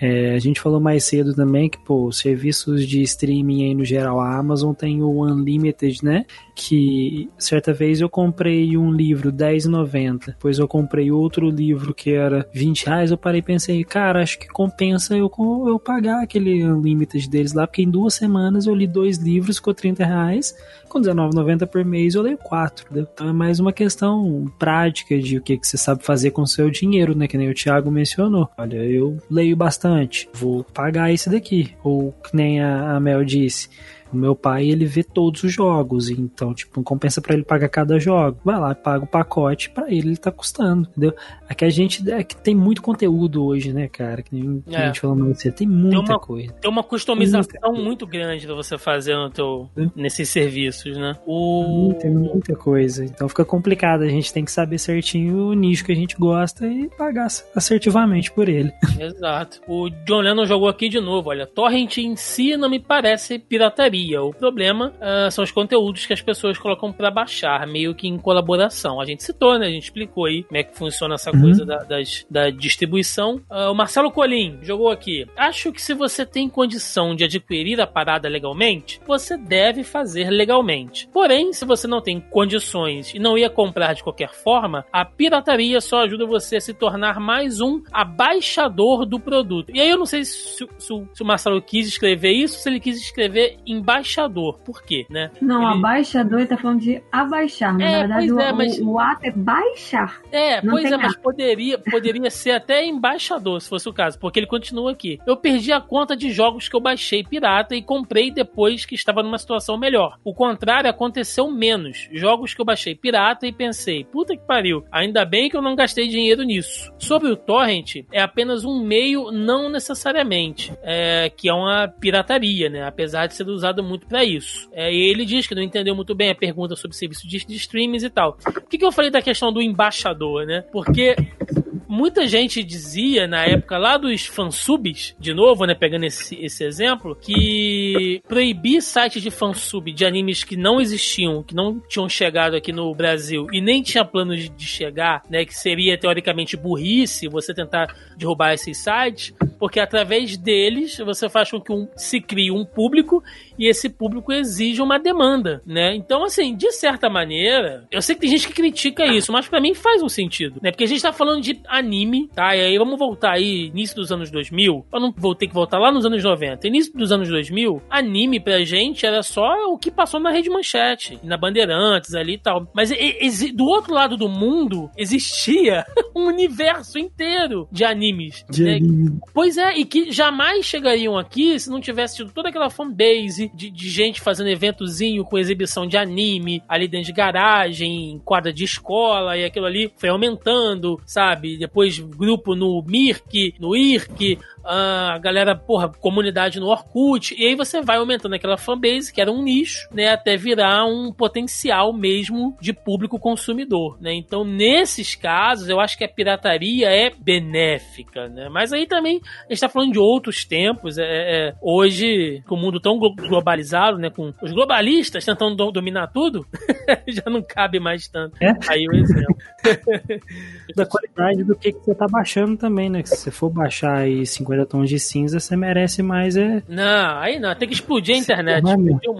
É, a gente falou mais cedo também que, pô, os serviços de streaming aí no geral, a Amazon tem o Unlimited, né? Que certa vez eu comprei um livro R$10,90, depois eu comprei outro livro que era 20 reais, eu parei e pensei, cara, acho que compensa eu, eu pagar aquele Unlimited deles lá, porque em duas semanas eu li dois livros, ficou 30 reais, com R$19,90 por mês eu leio quatro, entendeu? Então é mais uma questão prática de o que, que você sabe fazer com o seu dinheiro, né? Que nem o Thiago mencionou. Olha, eu leio bastante, vou pagar esse daqui. Ou que nem a, a Mel disse. O meu pai, ele vê todos os jogos, então, tipo, não compensa pra ele pagar cada jogo. Vai lá, paga o pacote, pra ele ele tá custando, entendeu? Aqui a gente, é que tem muito conteúdo hoje, né, cara? Que nem que É. a gente falou mais cedo, tem muita uma- coisa. Tem uma customização muito grande pra você fazer no teu, nesses serviços, né? O... Tem muita coisa. Então fica complicado. A gente tem que saber certinho o nicho que a gente gosta e pagar assertivamente por ele. Exato. O John Lennon jogou aqui de novo. Olha, torrent em si não me parece pirataria. O problema ah, são os conteúdos que as pessoas colocam pra baixar, meio que em colaboração. A gente citou, né? A gente explicou aí como é que funciona essa coisa da, das- da distribuição. Ah, o Marcelo Colim jogou aqui. Acho que se você tem condição de adquirir a parada legalmente, você deve fazer legalmente. Porém, se você não tem condições e não ia comprar de qualquer forma, a pirataria só ajuda você a se tornar mais um abaixador do produto. E aí eu não sei se, se o- se o Marcelo quis escrever isso, se ele quis escrever embaixador. Por quê, né? Não, Ele- abaixador, ele tá falando de abaixar. Na É, verdade, pois o, é, mas- o, o ato é baixar. É, pois é, mas poderia, poderia ser até embaixador, se fosse o caso, porque ele continua aqui. Eu perdi a conta de jogos que eu baixei pirata e comprei depois que estava numa situação melhor. O contrário aconteceu menos. Jogos que eu baixei pirata e pensei, puta que pariu, ainda bem que eu não gastei dinheiro nisso. Sobre o torrent, é apenas um meio, não necessariamente, é, que é uma pirataria, né? Apesar de ser usado muito pra isso. É, ele diz que não entendeu muito bem a pergunta sobre serviço de, de streams e tal. Por que, que eu falei da questão do embaixador, né? Porque muita gente dizia na época lá dos fansubs, de novo, né, pegando esse, esse exemplo, que proibir sites de fansub de animes que não existiam, que não tinham chegado aqui no Brasil e nem tinha planos de, de chegar, né, que seria teoricamente burrice você tentar derrubar esses sites, Porque através deles você faz com que um, se crie um público e esse público exige uma demanda, né? Então, assim, de certa maneira, eu sei que tem gente que critica isso, mas pra mim faz um sentido, né? Porque a gente tá falando de anime, tá? E aí vamos voltar aí, início dos anos 2000, pra não vou ter que voltar lá nos anos 90. Início dos anos 2000, anime pra gente era só o que passou na Rede Manchete, na Bandeirantes ali e tal. Mas do outro lado do mundo existia um universo inteiro de animes. De né? anime. Pois é, e que jamais chegariam aqui se não tivesse tido toda aquela fanbase de, de gente fazendo eventozinho com exibição de anime ali dentro de garagem, em quadra de escola, e aquilo ali foi aumentando, sabe? Depois grupo no Mirk, no IRC, a galera, porra, comunidade no Orkut, e aí você vai aumentando aquela fanbase, que era um nicho, né, até virar um potencial mesmo de público consumidor, né? Então, nesses casos, eu acho que a pirataria é benéfica, né? Mas aí também a gente tá falando de outros tempos, é, é, hoje, com o mundo tão globalizado, né, com os globalistas tentando do- dominar tudo, já não cabe mais tanto. É? Aí o exemplo. Da qualidade do que, que você tá baixando também, né? Que se você for baixar aí 50 tons de cinza, você merece mais é. Não, aí não, tem que explodir a internet, explodir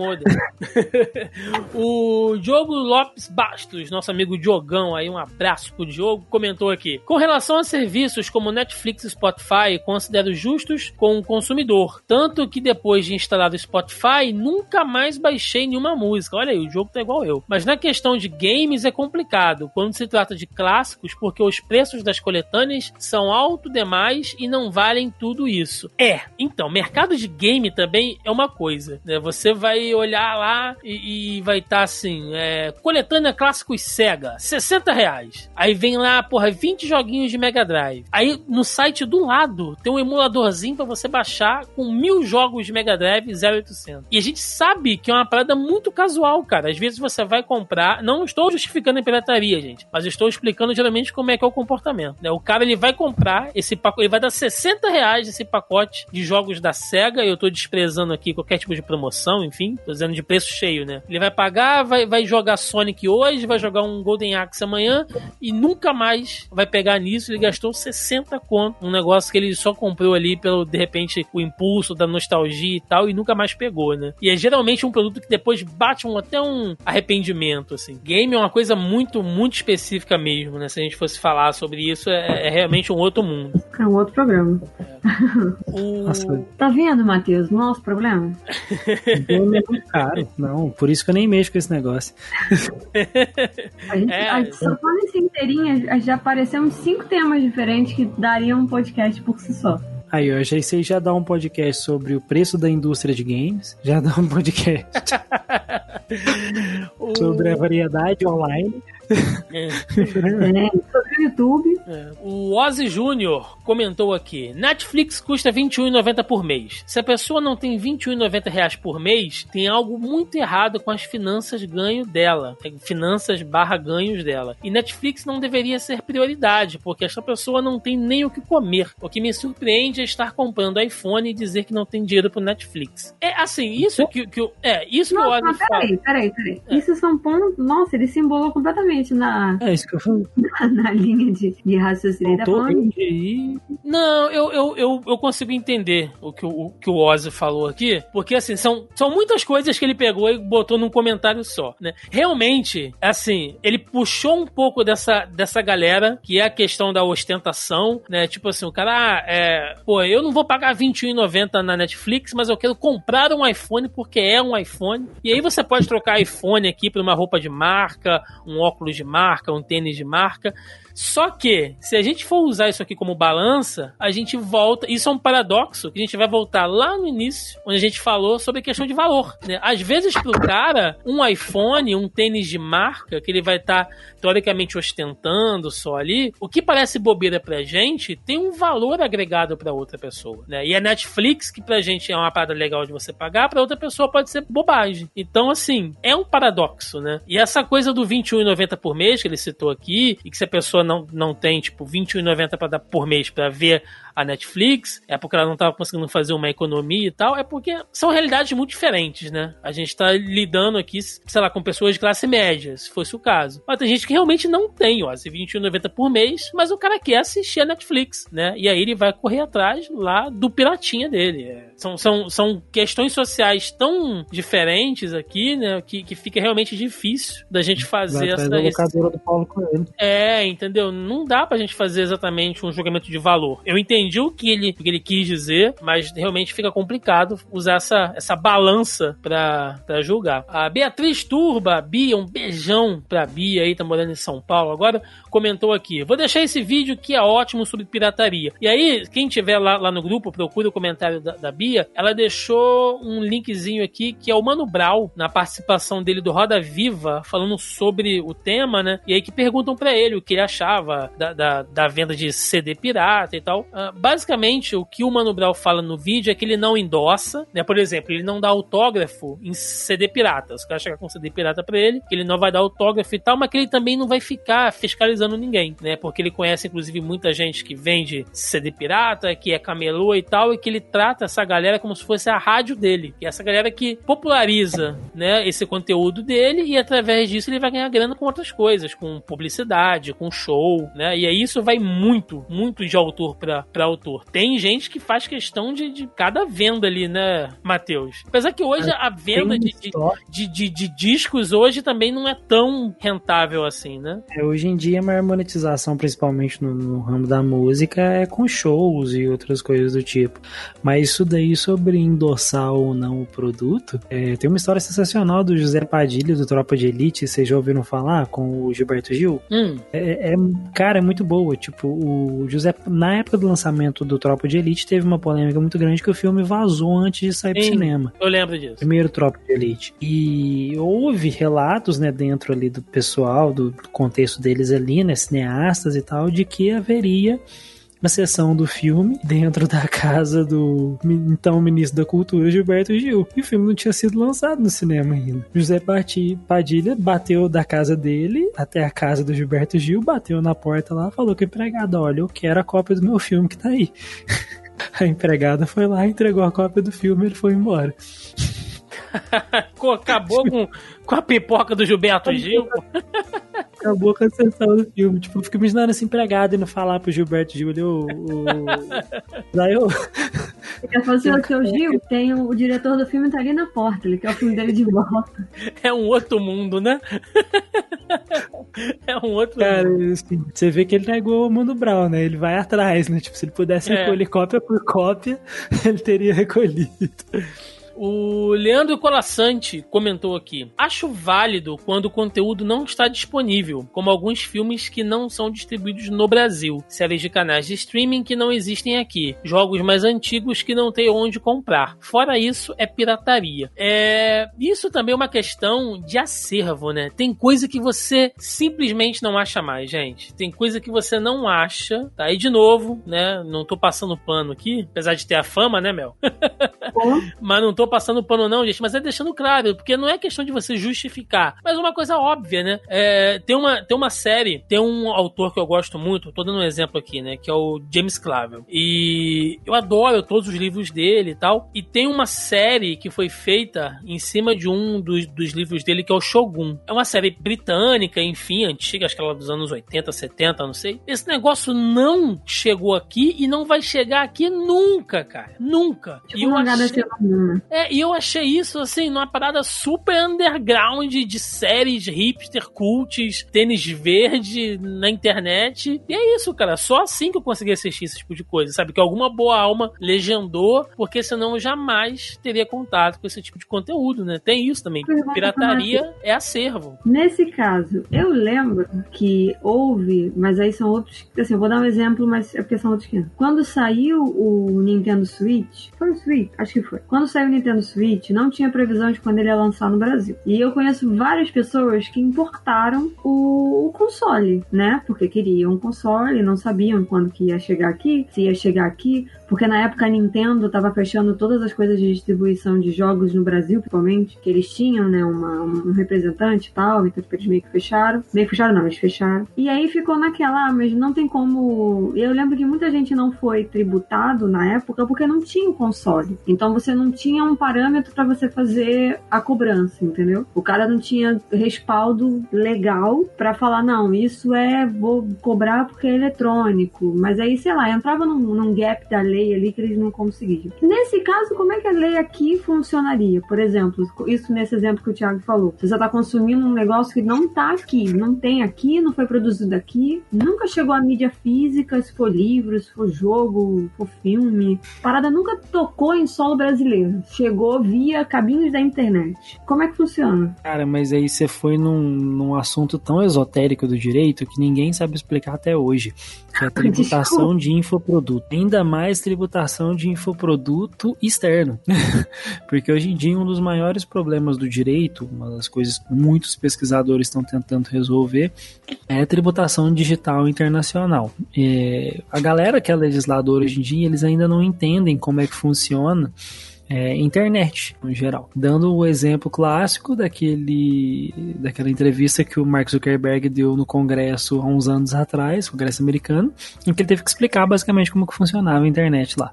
o o Diogo Lopes Bastos, nosso amigo Diogão, aí um abraço pro Diogo, comentou aqui. Com relação a serviços como Netflix e Spotify, considero justos com o consumidor. Tanto que depois de instalado o Spotify, nunca mais baixei nenhuma música. Olha aí, o jogo tá igual eu. Mas na questão de games é complicado, quando se trata de clássicos, porque os preços das coletâneas são alto demais e não valem tudo isso. É, então, mercado de game também é uma coisa, né? Você vai olhar lá e, e vai estar assim, é, coletânea clássicos Sega, 60 reais. Aí vem lá, porra, 20 joguinhos de Mega Drive. Aí no site do lado tem um emuladorzinho pra você baixar com mil jogos de Mega Drive 0800. E a gente sabe que é uma parada muito casual, cara. Às vezes você vai comprar, não estou justificando a pirataria, gente, mas estou explicando geralmente como é que é o comportamento. Né? O cara ele vai comprar esse pacote, ele vai dar 60 reais esse pacote de jogos da SEGA. Eu tô desprezando aqui qualquer tipo de promoção, enfim, tô dizendo de preço cheio, né? Ele vai pagar, vai, vai jogar Sonic hoje, vai jogar um Golden Axe amanhã e nunca mais vai pegar nisso. Ele gastou 60 conto, um negócio que ele só comprou ali pelo, de repente, o impulso da nostalgia e tal, e nunca mais pegou, né? E é geralmente um produto que depois bate um, até um arrependimento, assim. Game é uma coisa muito, muito específica mesmo, né? Se a gente fosse falar sobre isso, é, é realmente um outro mundo. É um outro programa. O... Nossa, Tá vendo, Matheus? Nosso problema? game é muito caro. Não, por isso que eu nem mexo com esse negócio. A gente, É, a gente só falando isso inteirinho, já apareceu uns cinco temas diferentes que dariam um podcast por si só. Aí, eu que você já dá um podcast sobre o preço da indústria de games, já dá um podcast sobre a variedade online. É. É, o YouTube. É. O Ozzy Júnior comentou aqui: Netflix custa R$ 21,90 por mês. Se a pessoa não tem 21,90 reais por mês, tem algo muito errado com as finanças ganho dela. É, Finanças barra ganhos dela. E Netflix não deveria ser prioridade, porque essa pessoa não tem nem o que comer. O que me surpreende é estar comprando iPhone e dizer que não tem dinheiro pro Netflix. É assim, isso que, que o- é, isso que o Ozzy fala. peraí, peraí, peraí. Isso são pontos. Nossa, ele se embolou na, É isso que eu falei. na linha de, de raciocínio. Tá Faltou falando aí. Não, eu, eu, eu, eu consigo entender o que o, o que o Ozzy falou aqui, porque assim, são, são muitas coisas que ele pegou e botou num comentário só, né? Realmente, assim, ele puxou um pouco dessa, dessa galera, que é a questão da ostentação, né? Tipo assim, o cara, ah, é, pô, eu não vou pagar R$21,90 na Netflix, mas eu quero comprar um iPhone porque é um iPhone. E aí você pode trocar iPhone aqui por uma roupa de marca, um óculos de marca, um tênis de marca. Só que, se a gente for usar isso aqui como balança, a gente volta. Isso é um paradoxo que a gente vai voltar lá no início, onde a gente falou sobre a questão de valor. Né? Às vezes, pro cara, um iPhone, um tênis de marca, que ele vai estar teoricamente ostentando só ali, o que parece bobeira pra gente tem um valor agregado pra outra pessoa. Né? E a Netflix, que pra gente é uma parada legal de você pagar, pra outra pessoa pode ser bobagem. Então, assim, é um paradoxo, né? E essa coisa do R$21,90 por mês que ele citou aqui, e que se a pessoa não, não tem, tipo, R$21,90 pra dar por mês pra ver a Netflix, é porque ela não tava conseguindo fazer uma economia e tal, é porque são realidades muito diferentes, né? A gente tá lidando aqui, sei lá, com pessoas de classe média, se fosse o caso. Mas tem gente que realmente não tem, ó, esse R$21,90 por mês, mas o cara quer assistir a Netflix, né? E aí ele vai correr atrás lá do piratinha dele. É, São, são, são questões sociais tão diferentes aqui, né? Que, que fica realmente difícil da gente fazer essa, esse- do Paulo Coelho. é, entendeu? Não dá pra gente fazer exatamente um julgamento de valor. Eu entendi o que ele, o que ele quis dizer, mas realmente fica complicado usar essa, essa balança pra, pra julgar. A Beatriz Turba, Bia, um beijão pra Bia aí, tá morando em São Paulo agora, comentou aqui. Vou deixar esse vídeo que é ótimo sobre pirataria. E aí, quem tiver lá, lá no grupo, procura o comentário da, da Bia. Ela deixou um linkzinho aqui que é o Mano Brau, na participação dele do Roda Viva, falando sobre o tema, né? E aí que perguntam pra ele o que ele achava da, da, da venda de CD pirata e tal. Basicamente, o que o Mano Brau fala no vídeo é que ele não endossa, né? Por exemplo, ele não dá autógrafo em CD pirata. Os caras chegam com CD pirata pra ele, que ele não vai dar autógrafo e tal, mas que ele também não vai ficar fiscalizando ninguém, né? Porque ele conhece, inclusive, muita gente que vende CD pirata, que é camelô e tal, e que ele trata essa galera como se fosse a rádio dele. É essa galera que populariza, né, esse conteúdo dele e através disso ele vai ganhar grana com outras coisas, com publicidade, com show, né? E aí isso vai muito, muito de autor pra, pra autor. Tem gente que faz questão de, de cada venda ali, né, Matheus? Apesar que hoje a venda de, de, de, de- de discos hoje também não é tão rentável assim, né? É, hoje em dia, a maior monetização, principalmente no, no ramo da música, é com shows e outras coisas do tipo. Mas isso daí sobre endossar ou não o produto, é, tem uma história sensacional do José Padilha, do Tropa de Elite, vocês já ouviram falar, com o Gilberto Gil? Hum, É, é- cara, é muito boa. Tipo, o José, na época do lançamento do Tropa de Elite, teve uma polêmica muito grande que o filme vazou antes de sair pro Sim. cinema. eu lembro disso. Primeiro Tropa de Elite. E houve relatos, né, dentro ali do pessoal, do contexto deles ali, né, cineastas e tal, de que haveria uma sessão do filme dentro da casa do então ministro da Cultura, Gilberto Gil. E o filme não tinha sido lançado no cinema ainda. José Padilha bateu da casa dele até a casa do Gilberto Gil, bateu na porta lá, falou com o empregado, olha, eu quero a cópia do meu filme que tá aí. A empregada foi lá, entregou a cópia do filme e ele foi embora. Acabou com, com a pipoca do Gilberto Gil. Acabou com a sessão do filme. Tipo, eu fico imaginando esse empregado indo falar pro Gilberto Gil, ele, o, o... Daí eu... Ele quer fazer o seu Gil, tem o, o diretor do filme tá ali na porta, ele quer o filme dele de volta. É um outro mundo, né? É um outro Cara, mundo. assim, você vê que ele é igual o Mano Brown, né? Ele vai atrás, né? Tipo, se ele pudesse É. recolher cópia por cópia, ele teria recolhido. O Leandro Colassante comentou aqui: Acho válido quando o conteúdo não está disponível, como alguns filmes que não são distribuídos no Brasil, séries de canais de streaming que não existem aqui, jogos mais antigos que não tem onde comprar. Fora isso, é pirataria. É... Isso também é uma questão de acervo, né? Tem coisa que você simplesmente não acha mais, gente. Tem coisa que você não acha, tá? E de novo, né? Não tô passando pano aqui, apesar de ter a fama, né, Mel? Mas não tô passando pano, não, gente. Mas é deixando claro, porque não é questão de você justificar. Mas uma coisa óbvia, né? É, tem, uma, tem uma série, tem um autor que eu gosto muito, tô dando um exemplo aqui, né? Que é o James Clavell. E eu adoro todos os livros dele e tal. E tem uma série que foi feita em cima de um dos, dos livros dele, que é o Shogun. É uma série britânica, enfim, antiga, acho que ela é dos anos 80, 70, não sei. Esse negócio não chegou aqui e não vai chegar aqui nunca, cara. Nunca. E Tipo uma HDC comum. É, e eu achei isso, assim, numa parada super underground de séries hipster, cults, tênis verde na internet. E é isso, cara. Só assim que eu consegui assistir esse tipo de coisa, sabe? Que alguma boa alma legendou, porque senão eu jamais teria contato com esse tipo de conteúdo, né? Tem isso também. Pirataria é acervo. Nesse caso, eu lembro que houve, mas aí são outros. Assim, eu vou dar um exemplo, mas é porque são outros 500. Quando saiu o Nintendo Switch, foi o Switch? Acho que foi. Quando saiu o Nintendo Nintendo Switch não tinha previsão de quando ele ia lançar no Brasil. E eu conheço várias pessoas que importaram o, o console, né? Porque queriam um console, não sabiam quando que ia chegar aqui, se ia chegar aqui, porque na época a Nintendo estava fechando todas as coisas de distribuição de jogos no Brasil, principalmente, que eles tinham, né, uma, um representante e tal, então tipo, eles meio que fecharam. Meio fecharam não, eles fecharam. E aí ficou naquela, ah, mas não tem como... Eu lembro que muita gente não foi tributado na época porque não tinha o console. Então você não tinha um parâmetro para você fazer a cobrança, entendeu? O cara não tinha respaldo legal para falar, não, isso é, vou cobrar porque é eletrônico. Mas aí, sei lá, entrava num, num gap da lei ali que eles não conseguiam. Nesse caso, como é que a lei aqui funcionaria? Por exemplo, isso nesse exemplo que o Thiago falou. Você está consumindo um negócio que não tá aqui, não tem aqui, não foi produzido aqui, nunca chegou à mídia física, se for livro, se for jogo, se for filme. A parada nunca tocou em solo brasileiro. Chegou via caminhos da internet. Como é que funciona? Cara, mas aí você foi num, num assunto tão esotérico do direito que ninguém sabe explicar até hoje. Que é a tributação de infoproduto. Ainda mais tributação de infoproduto externo. Porque hoje em dia um dos maiores problemas do direito, uma das coisas que muitos pesquisadores estão tentando resolver, é a tributação digital internacional. É, a galera que é legisladora hoje em dia, eles ainda não entendem como é que funciona é, internet, no geral. Dando o exemplo clássico daquele, daquela entrevista que o Mark Zuckerberg deu no Congresso há uns anos atrás, Congresso americano, em que ele teve que explicar basicamente como que funcionava a internet lá.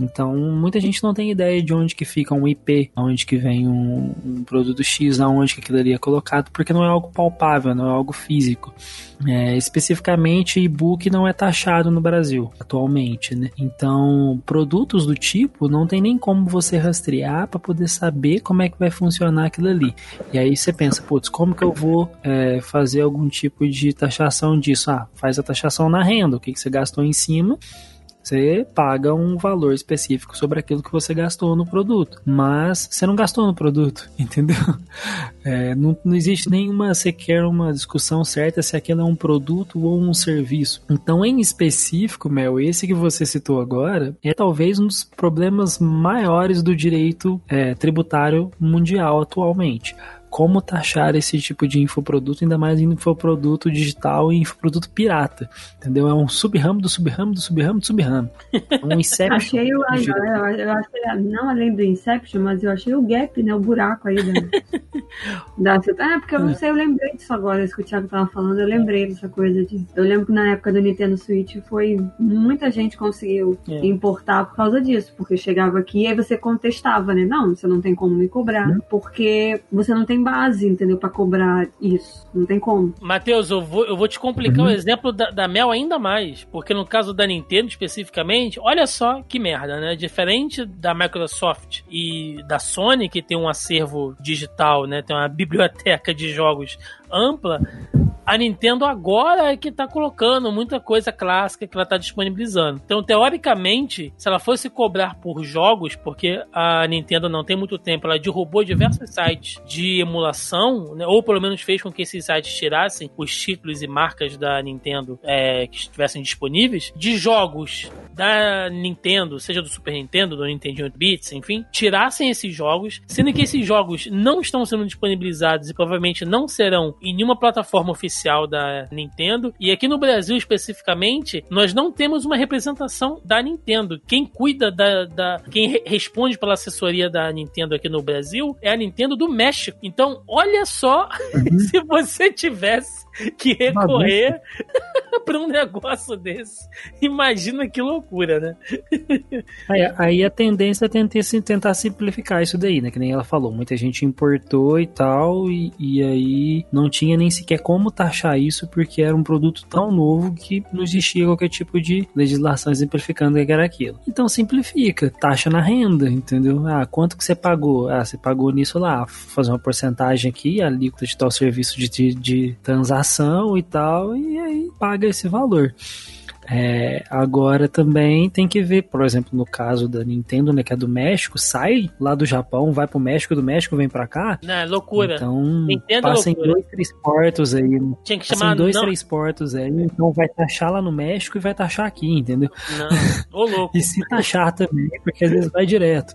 Então, muita gente não tem ideia de onde que fica um IP, onde que vem um, um produto X, aonde que aquilo ali é colocado, porque não é algo palpável, não é algo físico. É, especificamente, e-book não é taxado no Brasil atualmente, né? Então, produtos do tipo não tem nem como você rastrear para poder saber como é que vai funcionar aquilo ali. E aí você pensa, putz, como que eu vou é, fazer algum tipo de taxação disso? Ah, faz a taxação na renda, o que, que você gastou em cima você paga um valor específico sobre aquilo que você gastou no produto. Mas você não gastou no produto, entendeu? É, não, não existe nenhuma sequer uma discussão certa se aquilo é um produto ou um serviço. Então, em específico, Mel, esse que você citou agora é talvez um dos problemas maiores do direito é, tributário mundial atualmente como taxar esse tipo de infoproduto, ainda mais infoproduto digital e infoproduto pirata. Entendeu? É um subramo do subramo do subramo do subramo. Um Inception. achei o, eu, eu achei, não além do Inception, mas eu achei o gap, né? O buraco aí da. da ah, porque eu não sei, eu lembrei disso agora, isso que o Thiago tava falando, eu lembrei dessa coisa de. Eu lembro que na época do Nintendo Switch foi. Muita gente conseguiu É. importar por causa disso, porque chegava aqui e aí você contestava, né? Não, você não tem como me cobrar, porque você não tem base, entendeu? Pra cobrar isso. Não tem como. Matheus, eu vou, eu vou te complicar o exemplo da, da Mel ainda mais. Porque no caso da Nintendo especificamente, olha só que merda, né? Diferente da Microsoft e da Sony, que tem um acervo digital, né? Tem uma biblioteca de jogos ampla. A Nintendo agora é que tá colocando muita coisa clássica que ela tá disponibilizando. Então, teoricamente, se ela fosse cobrar por jogos, porque a Nintendo não tem muito tempo, ela derrubou diversos sites de emulação, né, ou pelo menos fez com que esses sites tirassem os títulos e marcas da Nintendo é, que estivessem disponíveis, de jogos da Nintendo, seja do Super Nintendo, do Nintendo 8 bits, enfim, tirassem esses jogos, sendo que esses jogos não estão sendo disponibilizados e provavelmente não serão em nenhuma plataforma oficial da Nintendo. E aqui no Brasil, especificamente, nós não temos uma representação da Nintendo. Quem cuida da. da quem re- responde pela assessoria da Nintendo aqui no Brasil é a Nintendo do México. Então, olha só se você tivesse que recorrer para um negócio desse. Imagina que loucura, né? Aí, aí a tendência é tentar, tentar simplificar isso daí, né? Que nem ela falou. Muita gente importou e tal, e, e aí não tinha nem sequer como taxar isso, porque era um produto tão novo que não existia qualquer tipo de legislação simplificando o que era aquilo. Então simplifica, taxa na renda, entendeu? Ah, quanto que você pagou? Ah, você pagou nisso lá, fazer uma porcentagem aqui, alíquota de tal serviço de, de, de transação e tal, e aí paga esse valor. É, agora também tem que ver, por exemplo, no caso da Nintendo, né, que é do México, sai lá do Japão, vai pro México, do México vem pra cá. Não, é loucura. Então, Nintendo passa em loucura. dois, três portos aí. Tinha que Passa chamar. em dois, não, três portos aí. Então vai taxar lá no México e vai taxar aqui, entendeu? não. Ô, louco. E se taxar também, porque às vezes vai direto.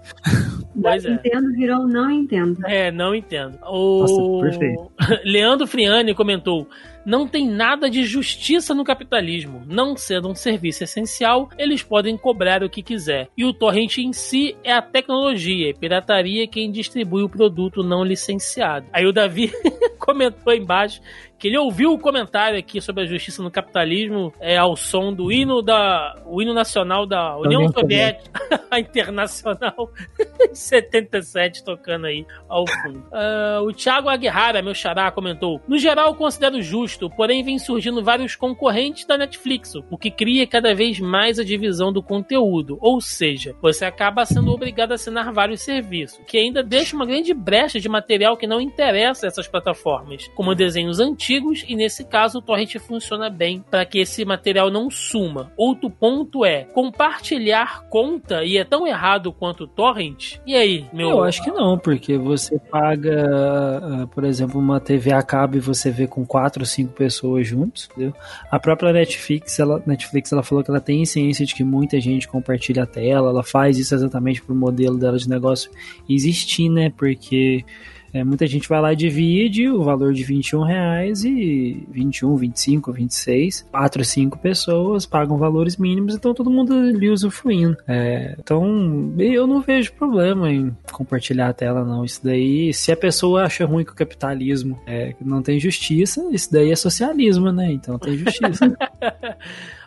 Pois é. Nintendo virou não entendo. É, não entendo. O Nossa, perfeito. Leandro Friani comentou: não tem nada de justiça no capitalismo. Não sendo um serviço essencial, eles podem cobrar o que quiser. E o torrent em si é a tecnologia, e pirataria quem distribui o produto não licenciado. Aí o Davi comentou embaixo que ele ouviu o comentário aqui sobre a justiça no capitalismo é ao som do hino da o hino nacional da União Soviética Internacional em 77 tocando aí ao fundo. Ah, o Thiago Aguirara, meu xará, comentou: No geral, considero justo, porém vem surgindo vários concorrentes da Netflix, o que cria cada vez mais a divisão do conteúdo. Ou seja, você acaba sendo obrigado a assinar vários serviços, que ainda deixa uma grande brecha de material que não interessa a essas plataformas, como desenhos antigos, e nesse caso o torrent funciona bem para que esse material não suma. Outro ponto é compartilhar conta e é tão errado quanto o torrent. E aí, meu? Eu acho que não, porque você paga, ah, por exemplo, uma TV a cabo e você vê com quatro ou cinco pessoas juntos, entendeu? A própria Netflix, ela, Netflix, ela falou que ela tem ciência de que muita gente compartilha a tela, ela faz isso exatamente pro modelo dela de negócio existir, né? Porque é, muita gente vai lá e divide o valor de 21 reais e 21, 25, 26, 4, 5 pessoas pagam valores mínimos, então todo mundo ali usufruindo. É, então eu não vejo problema em compartilhar a tela, não. Isso daí, se a pessoa acha ruim que o capitalismo é, não tem justiça, isso daí é socialismo, né? Então tem justiça.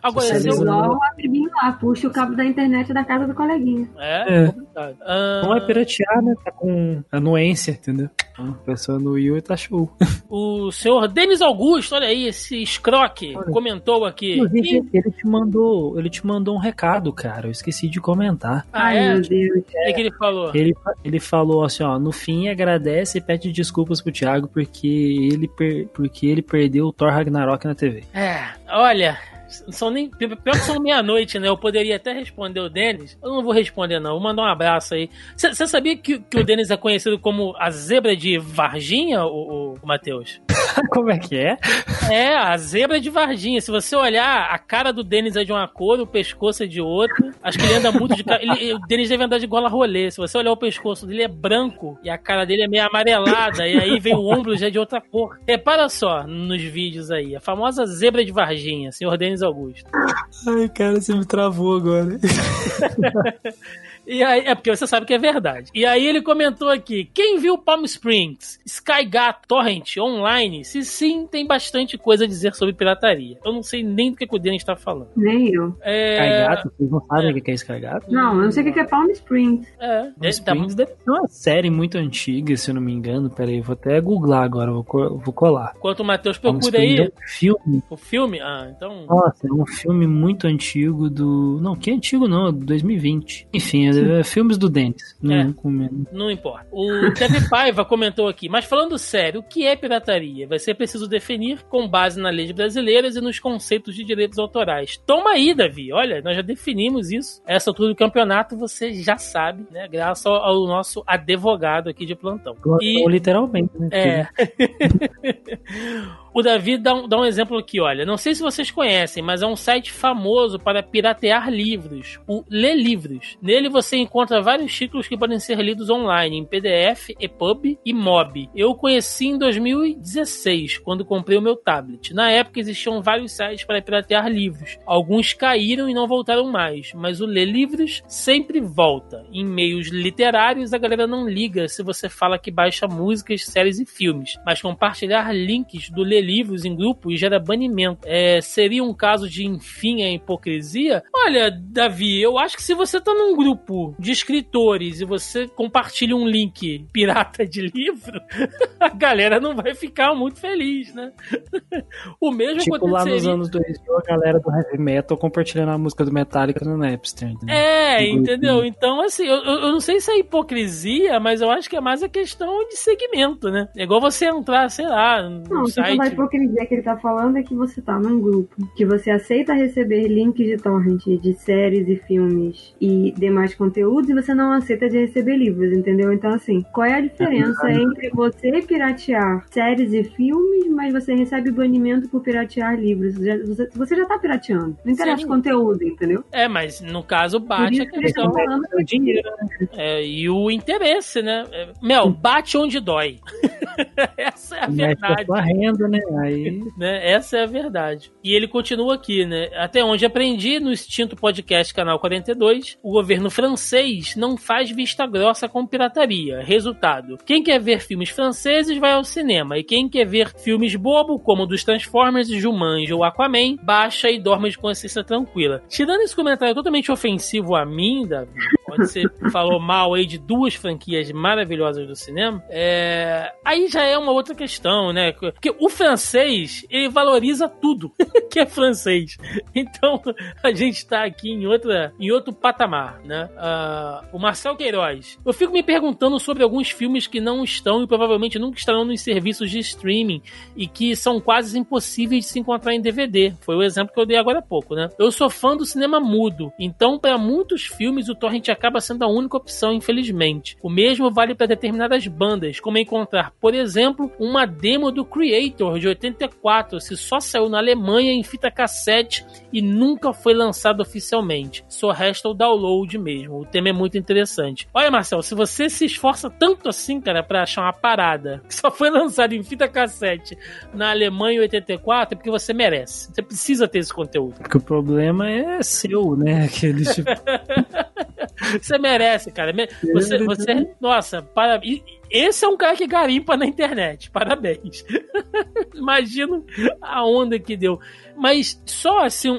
Agora, Você esse é, Mas o- eu- amiguinho lá, puxa o cabo da internet da casa do coleguinha. é, É. complicado. Ah, Não é piratear, né? Tá com anuência, entendeu? A pessoa no e tá show. O senhor Denis Augusto, olha aí, esse escroque, Olha. comentou aqui. Inclusive, ele te mandou, ele te mandou um recado, cara. Eu esqueci de comentar. Ah, Ai, é? meu Deus. O que, que ele falou? Ele, ele falou assim, ó, no fim agradece e pede desculpas pro Thiago porque ele, per- porque ele perdeu o Thor Ragnarok na TV. É, olha, são nem, pior que são meia-noite, né? Eu poderia até responder o Denis. Eu não vou responder, não. Vou mandar um abraço aí. Você sabia que, que o Denis é conhecido como a zebra de Varginha, o, o Matheus? Como é que é? É, a zebra de Varginha. Se você olhar, a cara do Denis é de uma cor, o pescoço é de outra. Acho que ele anda muito de. Ele, o Denis deve andar de gola rolê. Se você olhar o pescoço dele é branco e a cara dele é meio amarelada. e aí vem o ombro já é de outra cor. Repara só nos vídeos aí. A famosa zebra de Varginha, senhor Denis Augusto. Ai, cara, você me travou agora. E aí, é porque você sabe que é verdade. E aí ele comentou aqui: quem viu Palm Springs, Skygat, Torrent, online? Se sim, tem bastante coisa a dizer sobre pirataria. Eu não sei nem do que, o Denis está falando. Nem eu. É. Skygato? Vocês não sabem o que é Skygato? Não, eu não sei o que é Palm Springs. É, Palm deve tá- Springs deve ser uma série muito antiga, se eu não me engano. Pera aí, vou até googlar agora, vou, vou colar. Enquanto o Matheus procura Springs é aí um filme. o filme, ah, então. Nossa, é um filme muito antigo do. Não, que antigo não, é do 2020. Enfim, é, filmes do Dennis. Não, É. Não importa. O Teve Paiva comentou aqui, mas falando sério, o que é pirataria? Vai ser preciso definir com base nas leis brasileiras e nos conceitos de direitos autorais. Toma aí, Davi. Olha, nós já definimos isso. Essa altura do campeonato você já sabe, né? Graças ao, ao nosso advogado aqui de plantão. E- Ou literalmente, né? É. o Davi dá um, dá um exemplo aqui, olha. Não sei se vocês conhecem, mas é um site famoso para piratear livros, o Lê Livros. Nele você encontra vários títulos que podem ser lidos online, em PDF, EPUB e MOB. Eu conheci em 2016, quando comprei o meu tablet. Na época existiam vários sites para piratear livros. Alguns caíram e não voltaram mais, mas o Lê Livros sempre volta. Em meios literários, a galera não liga se você fala que baixa músicas, séries e filmes, mas compartilhar links do Lê Livros em grupos gera banimento. É, seria um caso de, enfim, a hipocrisia? Olha, Davi, eu acho que se você tá num grupo de escritores e você compartilha um link pirata de livro, a galera não vai ficar muito feliz, né? o mesmo Tipo lá aconteceria... nos anos 2000, a galera do heavy metal compartilhando a música do Metallica no Napster. entendeu? É, entendeu? Então, assim, eu, eu não sei se é hipocrisia, mas eu acho que é mais a questão de segmento, né? É igual você entrar, sei lá, Não, no você só site. hipocrisia que ele tá falando é que você tá num grupo que você aceita receber links de torrent de séries e filmes e demais conteúdos e você não aceita de receber livros, entendeu? Então, assim, qual é a diferença entre você piratear séries e filmes, mas você recebe banimento por piratear livros? Já- Você, você já tá pirateando. Não interessa o conteúdo, entendeu? É, mas no caso bate a questão. estão falando É o dinheiro, é, e o interesse, né? É, Mel, bate onde dói. Essa é a mexe com a verdade. sua renda, né? Aí né? Essa é a verdade. E ele continua aqui, né? Até onde aprendi no extinto podcast Canal 42, o governo francês não faz vista grossa com pirataria. Resultado: quem quer ver filmes franceses vai ao cinema, e quem quer ver filmes bobo, como o dos Transformers, Jumanji ou Aquaman, baixa e dorme de consciência tranquila. Tirando esse comentário totalmente ofensivo a mim, Davi, onde você falou mal aí de duas franquias maravilhosas do cinema, é... aí já é uma outra questão, né? Porque o francês, ele valoriza tudo que é francês. Então, a gente tá aqui em, outra, em outro patamar, né? Ah, o Marcel Queiroz. Eu fico me perguntando sobre alguns filmes que não estão e provavelmente nunca estarão nos serviços de streaming e que são quase impossíveis de se encontrar em DVD. Foi o exemplo que eu dei agora há pouco, né? Eu sou fã do cinema mudo, então para muitos filmes o torrent acaba sendo a única opção, infelizmente. O mesmo vale para determinadas bandas, como encontrar, por exemplo, uma demo do Creator de 84, se só saiu na Alemanha em fita cassete e nunca foi lançado oficialmente. Só resta o download mesmo. O tema é muito interessante. Olha, Marcel, se você se esforça tanto assim, cara, pra achar uma parada que só foi lançada em fita cassete na Alemanha em 84, é porque você merece. Você precisa ter esse conteúdo. porque o problema é seu, né? Aquele tipo, Você merece, cara. Você, você nossa, para, esse é um cara que garimpa na internet. Parabéns. Imagino a onda que deu. Mas só assim, um,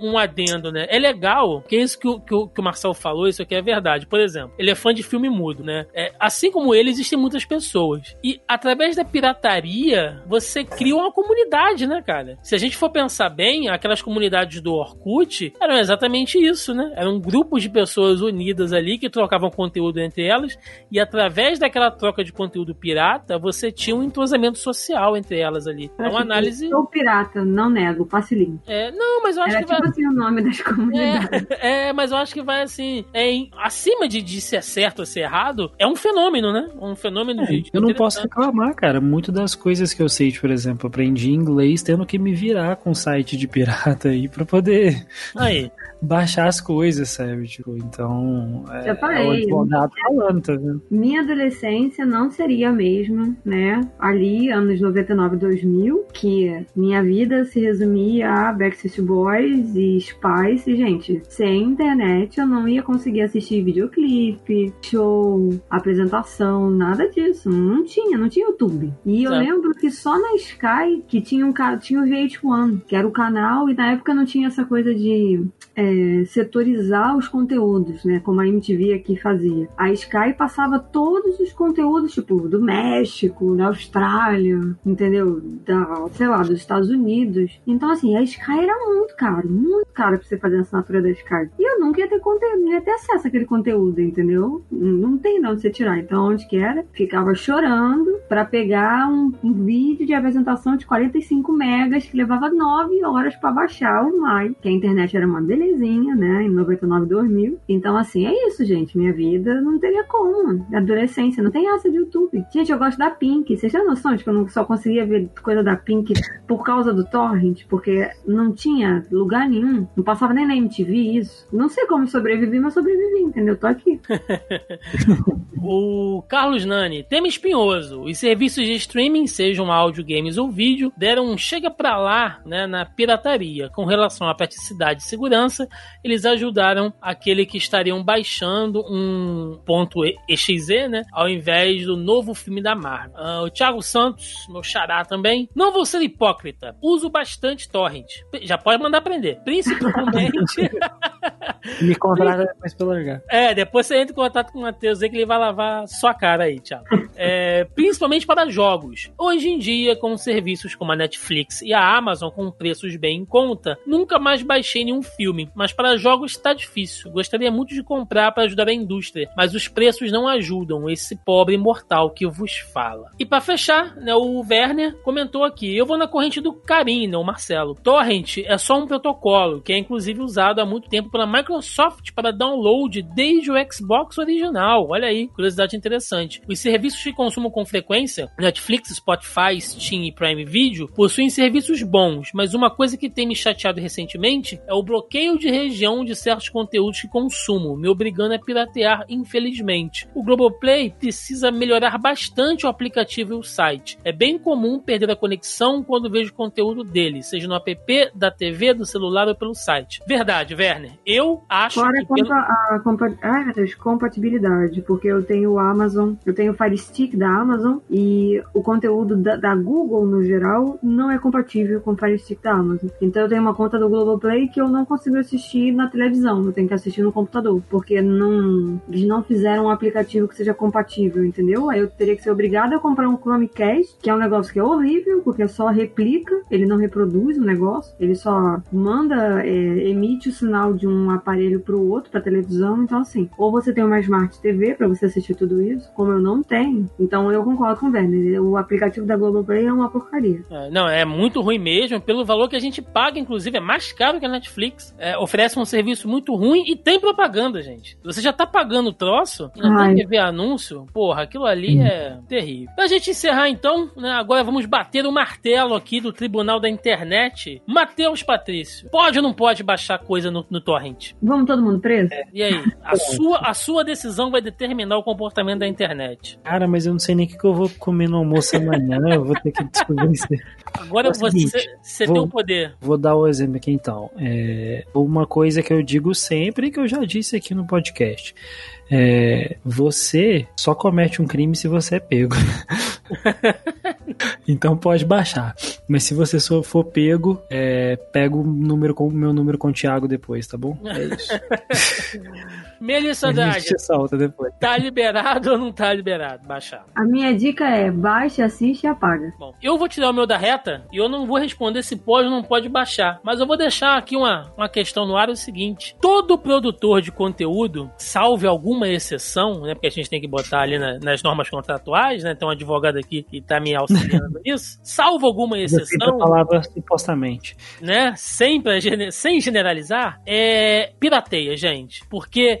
um- um adendo, né? É legal, que é isso que o, que, o, que o Marcel falou, isso aqui é verdade. Por exemplo, ele é fã de filme mudo, né? É, assim como ele, existem muitas pessoas. E através da pirataria, você cria uma comunidade, né, cara? Se a gente for pensar bem, aquelas comunidades do Orkut eram exatamente isso, né? Eram grupos de pessoas unidas ali que trocavam conteúdo entre elas e através daquela troca de conteúdo pirata, você tinha um entrosamento social entre elas ali. É uma análise. Sou pirata, não nego, link. É, não, mas eu acho Era que vai. tipo assim o nome das comunidades. É, é, mas eu acho que vai assim. É, em- acima de, de ser certo ou ser errado, é um fenômeno, né? Um fenômeno de. eu não posso reclamar, cara. Muito das coisas que eu sei, por exemplo, aprendi inglês tendo que me virar com site de pirata aí pra poder Aí. baixar as coisas, sabe? Tipo, então. É, Eu falei. é o advogado falando, tá vendo? Minha adolescência não seria a mesma, né? Ali, anos 99, 2000, que minha vida se resumia a Backstreet Boys e Spice. E, gente, sem internet eu não ia conseguir assistir videoclipe, show, apresentação, nada disso. Não tinha, não tinha YouTube. E eu Certo. lembro que só na Sky que tinha, um, tinha o VH1, que era o canal, e na época não tinha essa coisa de é, setorizar os conteúdos, né? Como a MTV aqui fazia. A Sky passava todos os conteúdos, tipo, do México, da Austrália, entendeu? Da, sei lá, dos Estados Unidos. Então, assim, a Sky era muito caro, muito caro pra você fazer a assinatura da Sky. E eu nunca ia ter conteúdo, ia ter acesso àquele conteúdo, entendeu? Não tem de onde você tirar. Então, onde que era? Ficava chorando pra pegar um, um vídeo de apresentação de 45 megas que levava 9 horas pra baixar online, que a internet era uma belezinha, né? Em 99, 2000. Então, assim, é isso, gente. Minha vida não teria como. Adolescência, não tem essa de YouTube. Gente, eu gosto da Pink. Vocês têm noção de que eu não só conseguia ver coisa da Pink por causa do Torrent? Porque não tinha lugar nenhum. Não passava nem na MTV isso. Não sei como sobrevivi, mas sobrevivi, entendeu? Tô aqui. O Carlos Nani, tema espinhoso. Os serviços de streaming, sejam áudio, games ou vídeo, deram um chega pra lá né, na pirataria. Com relação à praticidade e segurança, eles ajudaram aquele que estariam baixando um ponto .exe, né? Ao invés do novo filme da Marvel. Ah, o Thiago Santos, meu xará também. Não vou ser hipócrita. Uso bastante torrent. Já pode mandar aprender. Principalmente Me contrata depois pra largar. é, depois você entra em contato com o Matheus aí que ele vai, lá, lavar sua cara aí, Thiago. É, principalmente para jogos. Hoje em dia, com serviços como a Netflix e a Amazon com preços bem em conta, nunca mais baixei nenhum filme, mas para jogos está difícil. Gostaria muito de comprar para ajudar a indústria, mas os preços não ajudam esse pobre mortal que vos fala. E para fechar, né, o Werner comentou aqui: eu vou na corrente do Karim, né, o Marcelo. Torrent é só um protocolo que é inclusive usado há muito tempo pela Microsoft para download desde o Xbox original. Olha aí, curiosidade interessante. Os serviços que consumo com frequência, Netflix, Spotify, Steam e Prime Video, possuem serviços bons, mas uma coisa que tem me chateado recentemente é o bloqueio de região de certos conteúdos que consumo, me obrigando a piratear, infelizmente. O Globoplay precisa melhorar bastante o aplicativo e o site. É bem comum perder a conexão quando vejo conteúdo dele, seja no app, da TV, do celular ou pelo site. Verdade, Werner. Eu acho Fora que pelo... a compa ai, Deus, compatibilidade, porque eu tenho o Amazon, eu tenho o Fire Stick da Amazon e o conteúdo da, da Google no geral não é compatível com o Fire Stick da Amazon. Então eu tenho uma conta do Globoplay que eu não consigo assistir na televisão, eu tenho que assistir no computador, porque não eles não fizeram um aplicativo que seja compatível, entendeu? Aí eu teria que ser obrigada a comprar um Chromecast, que é um negócio que é horrível, porque só replica, ele não reproduz o negócio, ele só manda, é, emite o sinal de um aparelho para o outro, para televisão. Então, assim, ou você tem uma Smart TV para você assistir tudo isso, como eu não tenho. Então, eu concordo com o Werner. O aplicativo da Globoplay é uma porcaria. É, Não, é muito ruim mesmo, pelo valor que a gente paga, inclusive, é mais caro que a Netflix. É, oferece um serviço muito ruim e tem propaganda, gente. Você já tá pagando o troço, e não tem que ver anúncio, porra, aquilo ali é terrível. Pra gente encerrar então, né, agora vamos bater o martelo aqui do Tribunal da Internet. Matheus Patrício, pode ou não pode baixar coisa no, no torrent? Vamos todo mundo preso? E aí, a sua, a sua decisão vai determinar o comportamento da internet. Cara, mas eu não sei nem o que, que eu vou comer no almoço amanhã. Eu vou ter que descobrir isso. Agora É o você, seguinte, você vou- tem o poder. Vou dar o exemplo aqui então. É, uma coisa que eu digo sempre, que eu já disse aqui no podcast. É, você só comete um crime se você é pego. então pode baixar. Mas se você só for pego, é, pega o número com o meu número com o Thiago depois, tá bom? É isso. Melissa A gente Haddad, te solta depois. tá liberado ou não tá liberado? Baixar. A minha dica é baixe, assiste e apaga. Bom, eu vou tirar o meu da reta e eu não vou responder se pode ou não pode baixar. Mas eu vou deixar aqui uma, uma questão no ar: é o seguinte: todo produtor de conteúdo, salve alguma exceção, né? Porque a gente tem que botar ali na- nas normas contratuais, né? Tem um advogado aqui que tá me auxiliando nisso. Salvo alguma Eu sempre a exceção, palavra supostamente. né? Sempre, sem generalizar, é pirateia, gente. Porque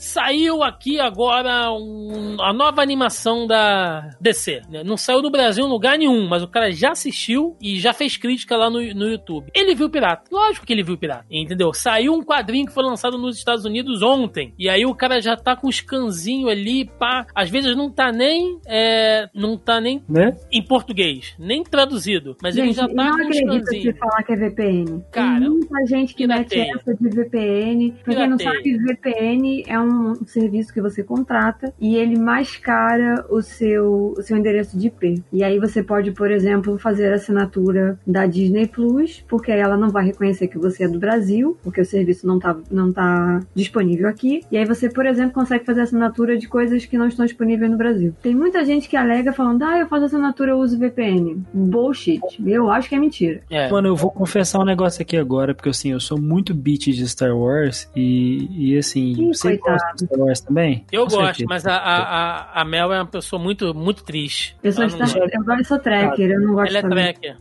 saiu aqui agora um- a nova animação da DC. né? Não saiu do Brasil em lugar nenhum, mas o cara já assistiu e já fez crítica lá no, no YouTube. Ele viu pirata. Lógico que ele viu pirata. Entendeu? Saiu um quadrinho que foi lançado nos Estados Unidos ontem. E aí o cara já tá com os canzinhos ali, pá. Às vezes não tá nem. é, não tá nem Né? em português, nem traduzido. Mas ele Gente, já eu tá não com os acredito canzinhos. falar que é VPN. Cara, Tem muita gente que mete pirateia. essa de VPN. Pra quem não sabe, VPN é um serviço que você contrata e ele mascara o seu, o seu endereço de IP. E aí você pode, por exemplo, fazer a assinatura da Disney Plus, porque aí ela não vai reconhecer que você é do Brasil, porque o serviço não tá, não tá disponível aqui. E aí você, por exemplo, consegue fazer assinatura de coisas que não estão disponíveis no Brasil. Tem muita gente que alega falando, ah, eu faço assinatura, eu uso VPN. Bullshit. Eu acho que é mentira. É. Mano, eu vou confessar um negócio aqui agora, porque assim, eu sou muito beat de Star Wars e, e assim, Ih, você coitado. Gosta de Star Wars também? Eu Com gosto, certeza. mas a, a, a, Mel é uma pessoa muito, muito triste. Eu sou, não- Star- eu, gosto- sou tracker, eu não gosto Ela é tracker.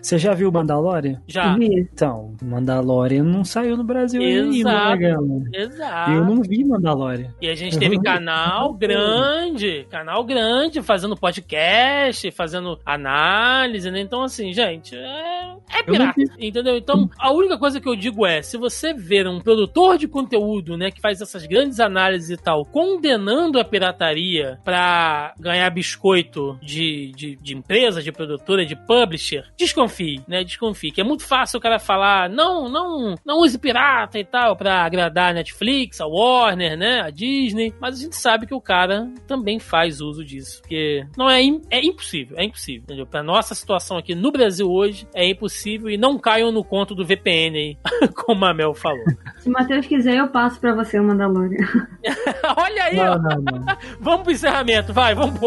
Você já viu Mandalorian? Já. Então, Mandalorian não saiu no Brasil ainda, Exato. né, galera? Exato. Eu não vi Mandalorian. E a gente teve canal grande, canal grande, fazendo podcast, fazendo análise, né? Então, assim, gente, é, é pirata, entendeu? Então, a única coisa que eu digo é, se você ver um produtor de conteúdo, né, que faz essas grandes análises e tal, condenando a pirataria pra ganhar biscoito de, de, de empresa, de produtora, de publisher, desconfie, né? Desconfie. Que é muito fácil o cara falar, não, não, não use pirata e tal, pra agradar a Netflix, a Warner, né? A Disney. Mas a gente sabe que o cara também faz uso disso. Porque não é, é impossível, é impossível, entendeu? Pra nossa situação aqui no Brasil hoje, é impossível e não caiam no conto do VPN aí, como a Mel falou. Se o Matheus quiser, eu passo pra você o Mandalorian. Olha aí, ó. Não, não, não. Vamos pro encerramento, vai, vamos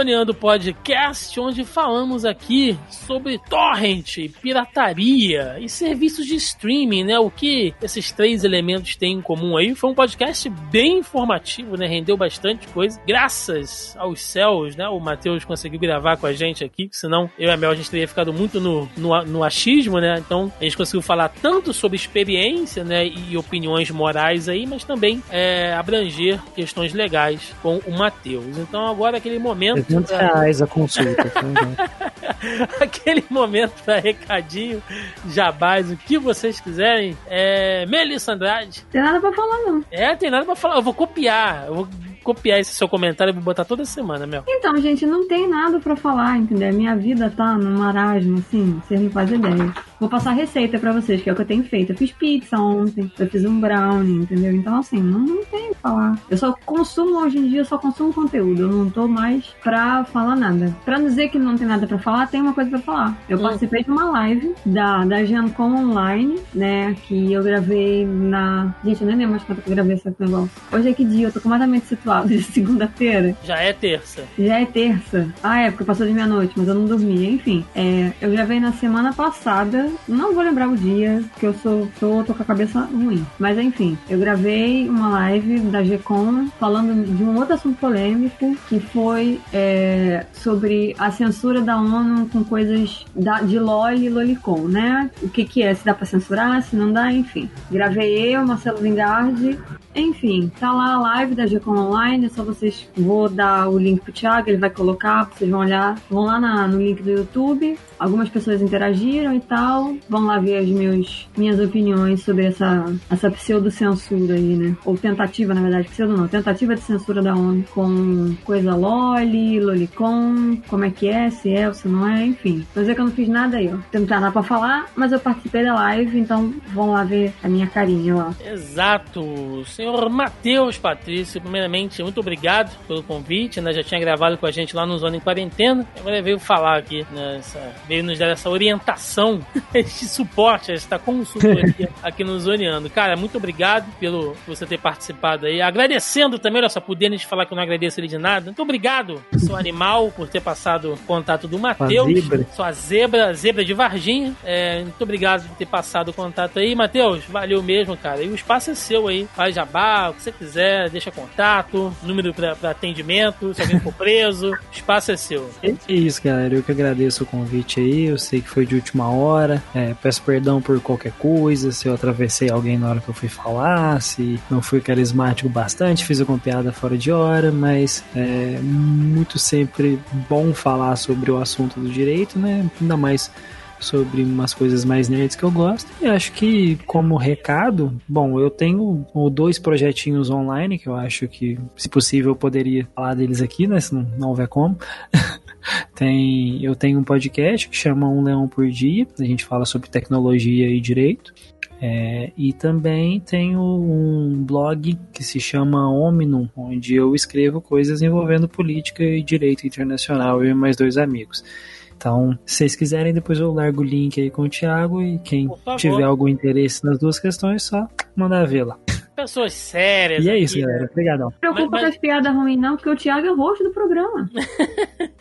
Zoneando Podcast, onde falamos aqui sobre torrent, pirataria e serviços de streaming, né? O que esses três elementos têm em comum aí. Foi um podcast bem informativo, né? Rendeu bastante coisa. Graças aos céus, né? O Matheus conseguiu gravar com a gente aqui, senão eu e a Mel a gente teria ficado muito no, no, no achismo, né? Então a gente conseguiu falar tanto sobre experiência, né? E opiniões morais aí, mas também é, abranger questões legais com o Matheus. Então agora aquele momento. 300 reais a consulta. tá, aquele momento para recadinho, jabás, o que vocês quiserem. É, Melissa Andrade. Tem nada pra falar, não. É, tem nada pra falar. Eu vou copiar. Eu vou copiar esse seu comentário e vou botar toda semana, Mel. Então, gente, não tem nada pra falar, entendeu? Minha vida tá num marasmo, assim, vocês não fazem ideia. Vou passar receita pra vocês, que é o que eu tenho feito. Eu fiz pizza ontem, eu fiz um brownie, entendeu? Então, assim, não, não tem o que falar. Eu só consumo, hoje em dia, eu só consumo conteúdo. Eu não tô mais pra falar nada. Pra não dizer que não tem nada pra falar, tem uma coisa pra falar. Eu Hum. participei de uma live da, da Gencom Online, né? Que eu gravei na. Gente, eu nem lembro mais quanto que eu gravei esse negócio. Hoje é que dia? Eu tô completamente de segunda-feira. Já é terça. Já é terça. Ah, é, porque passou de meia-noite, mas eu não dormi. Enfim, é, eu gravei na semana passada. Não vou lembrar o dia, porque eu sou, sou tô com a cabeça ruim. Mas enfim, eu gravei uma live da GCOM falando de um outro assunto polêmico, que foi é, sobre a censura da ONU com coisas da, de LOL e Lolicon, né? O que que é, se dá pra censurar, se não dá, enfim. Gravei eu, Marcelo Vingardi, enfim, tá lá a live da Gcom Online, é só vocês. Vou dar o link pro Thiago, ele vai colocar, vocês vão olhar. Vão lá na- no link do YouTube. Algumas pessoas interagiram e tal. Vão lá ver as meus, minhas opiniões sobre essa, essa pseudo-censura aí, né? Ou tentativa, na verdade, pseudo não, tentativa de censura da ONU com coisa loli, lolicon, como é que é, se é ou se não é, enfim. Vou dizer que eu não fiz nada aí, ó. Não tem nada pra falar, mas eu participei da live, então vão lá ver a minha carinha lá. Exato. Senhor Matheus Patrício, primeiramente, muito obrigado pelo convite, né? Já tinha gravado com a gente lá no Zona em Quarentena. Agora veio falar aqui, né? Veio nos dar essa orientação, esse suporte, essa consultoria aqui no Zoneando. Cara, muito obrigado pelo por você ter participado aí. Agradecendo também, olha só, podendo te falar que eu não agradeço ele de nada. Muito obrigado, seu animal, por ter passado o contato do Matheus. Sua zebra, zebra de Varginha. É, muito obrigado por ter passado o contato aí. Matheus, valeu mesmo, cara. E o espaço é seu aí. Faz jabá, o que você quiser, deixa contato, número pra, pra atendimento, se alguém for preso. O espaço é seu. É isso, galera. Eu que agradeço o convite aí. Eu sei que foi de última hora. É, peço perdão por qualquer coisa, se eu atravessei alguém na hora que eu fui falar, se não fui carismático bastante, fiz alguma piada fora de hora, mas é muito sempre bom falar sobre o assunto do direito, né? Ainda mais sobre umas coisas mais nerds que eu gosto. E acho que, como recado, bom, eu tenho dois projetinhos online que eu acho que, se possível, eu poderia falar deles aqui, né? Se não, não houver como. Tem, eu tenho um podcast que chama Um Leão por Dia. A gente fala sobre tecnologia e direito. É, e também tenho um blog que se chama Omnum, onde eu escrevo coisas envolvendo política e direito internacional, eu e mais dois amigos. Então, se vocês quiserem, depois eu largo o link aí com o Thiago e quem tiver algum interesse nas duas questões, só mandar lá. Pessoas sérias. E é isso, né? galera. Obrigadão. Não se preocupa Mas- com as piadas ruins, não, porque o Thiago é o rosto do programa.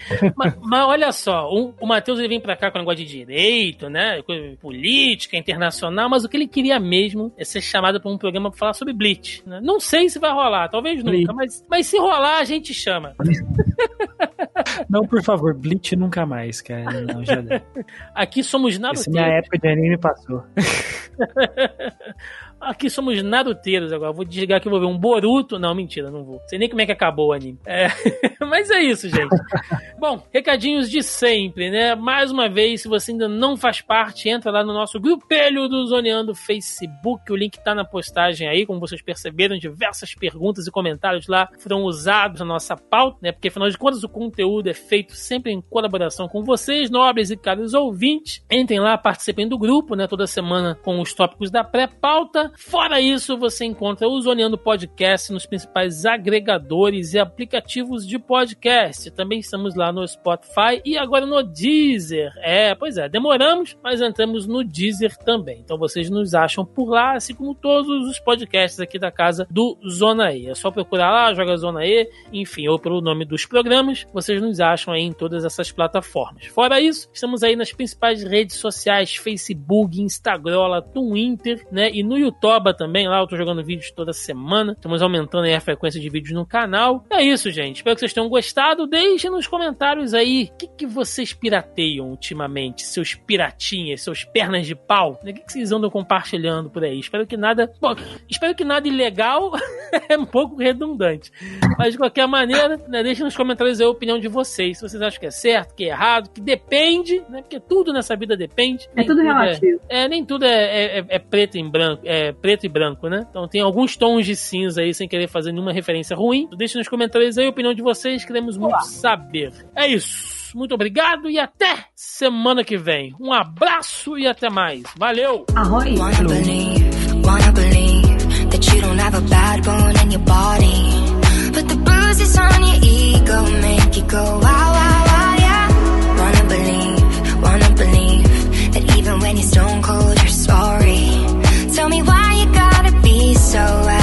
Mas, mas olha só, o, o Matheus ele vem pra cá com o negócio de direito, né? política, internacional, mas o que ele queria mesmo é ser chamado pra um programa pra falar sobre Bleach. Né? Não sei se vai rolar, talvez Bleach. nunca, mas, mas se rolar, a gente chama. Não, por favor, Bleach nunca mais, cara. Não, já. Aqui somos Essa naruteiros. minha época de anime passou. Aqui somos naruteiros agora. Vou desligar aqui, vou ver um Boruto. Não, mentira, não vou. Sei nem como é que acabou o anime. É, mas é isso, gente. Bom, recadinhos de sempre, né? Mais uma vez, se você ainda não faz parte, entra lá no nosso grupelho do Zoneando Facebook. O link tá na postagem aí, como vocês perceberam, diversas perguntas e comentários lá foram usados na nossa pauta, né? Porque afinal de contas o conteúdo é feito sempre em colaboração com vocês, nobres e caros ouvintes. Entrem lá, participem do grupo, né? Toda semana com os tópicos da pré-pauta. Fora isso, você encontra o Zoneando Podcast nos principais agregadores e aplicativos de podcast. Também estamos lá no Spotify e agora no Deezer. É, pois é, demoramos, mas entramos no Deezer também. Então vocês nos acham por lá, assim como todos os podcasts aqui da casa do Zona E. É só procurar lá, joga Zona E, enfim, ou pelo nome dos programas, vocês nos acham aí em todas essas plataformas. Fora isso, estamos aí nas principais redes sociais, Facebook, Instagram, Twitter, né, e no YouTube também, lá eu tô jogando vídeos toda semana, estamos aumentando aí a frequência de vídeos no canal. É isso, gente, espero que vocês tenham gostado, deixem nos comentários aí, o que, que vocês pirateiam ultimamente, seus piratinhas, seus pernas de pau, o que, que vocês andam compartilhando por aí? Espero que nada, bom, espero que nada ilegal é um pouco redundante, mas de qualquer maneira, né, deixem nos comentários aí a opinião de vocês, se vocês acham que é certo, que é errado, que depende, né, porque tudo nessa vida depende. É tudo relativo. É, nem tudo é, é- é preto em branco, é preto e branco, né? Então tem alguns tons de cinza aí, sem querer fazer nenhuma referência ruim. Deixe nos comentários aí a opinião de vocês, queremos muito saber. É isso. Muito obrigado e até semana que vem. Um abraço e até mais. Valeu! Arroz. Wanna believe, wanna believe that you don't have a bad bone in your body. But the bruises on your ego make you go wow, wow, wow, yeah. Wanna believe, wanna believe that even when you're stone cold, you're sorry. Tell me why so I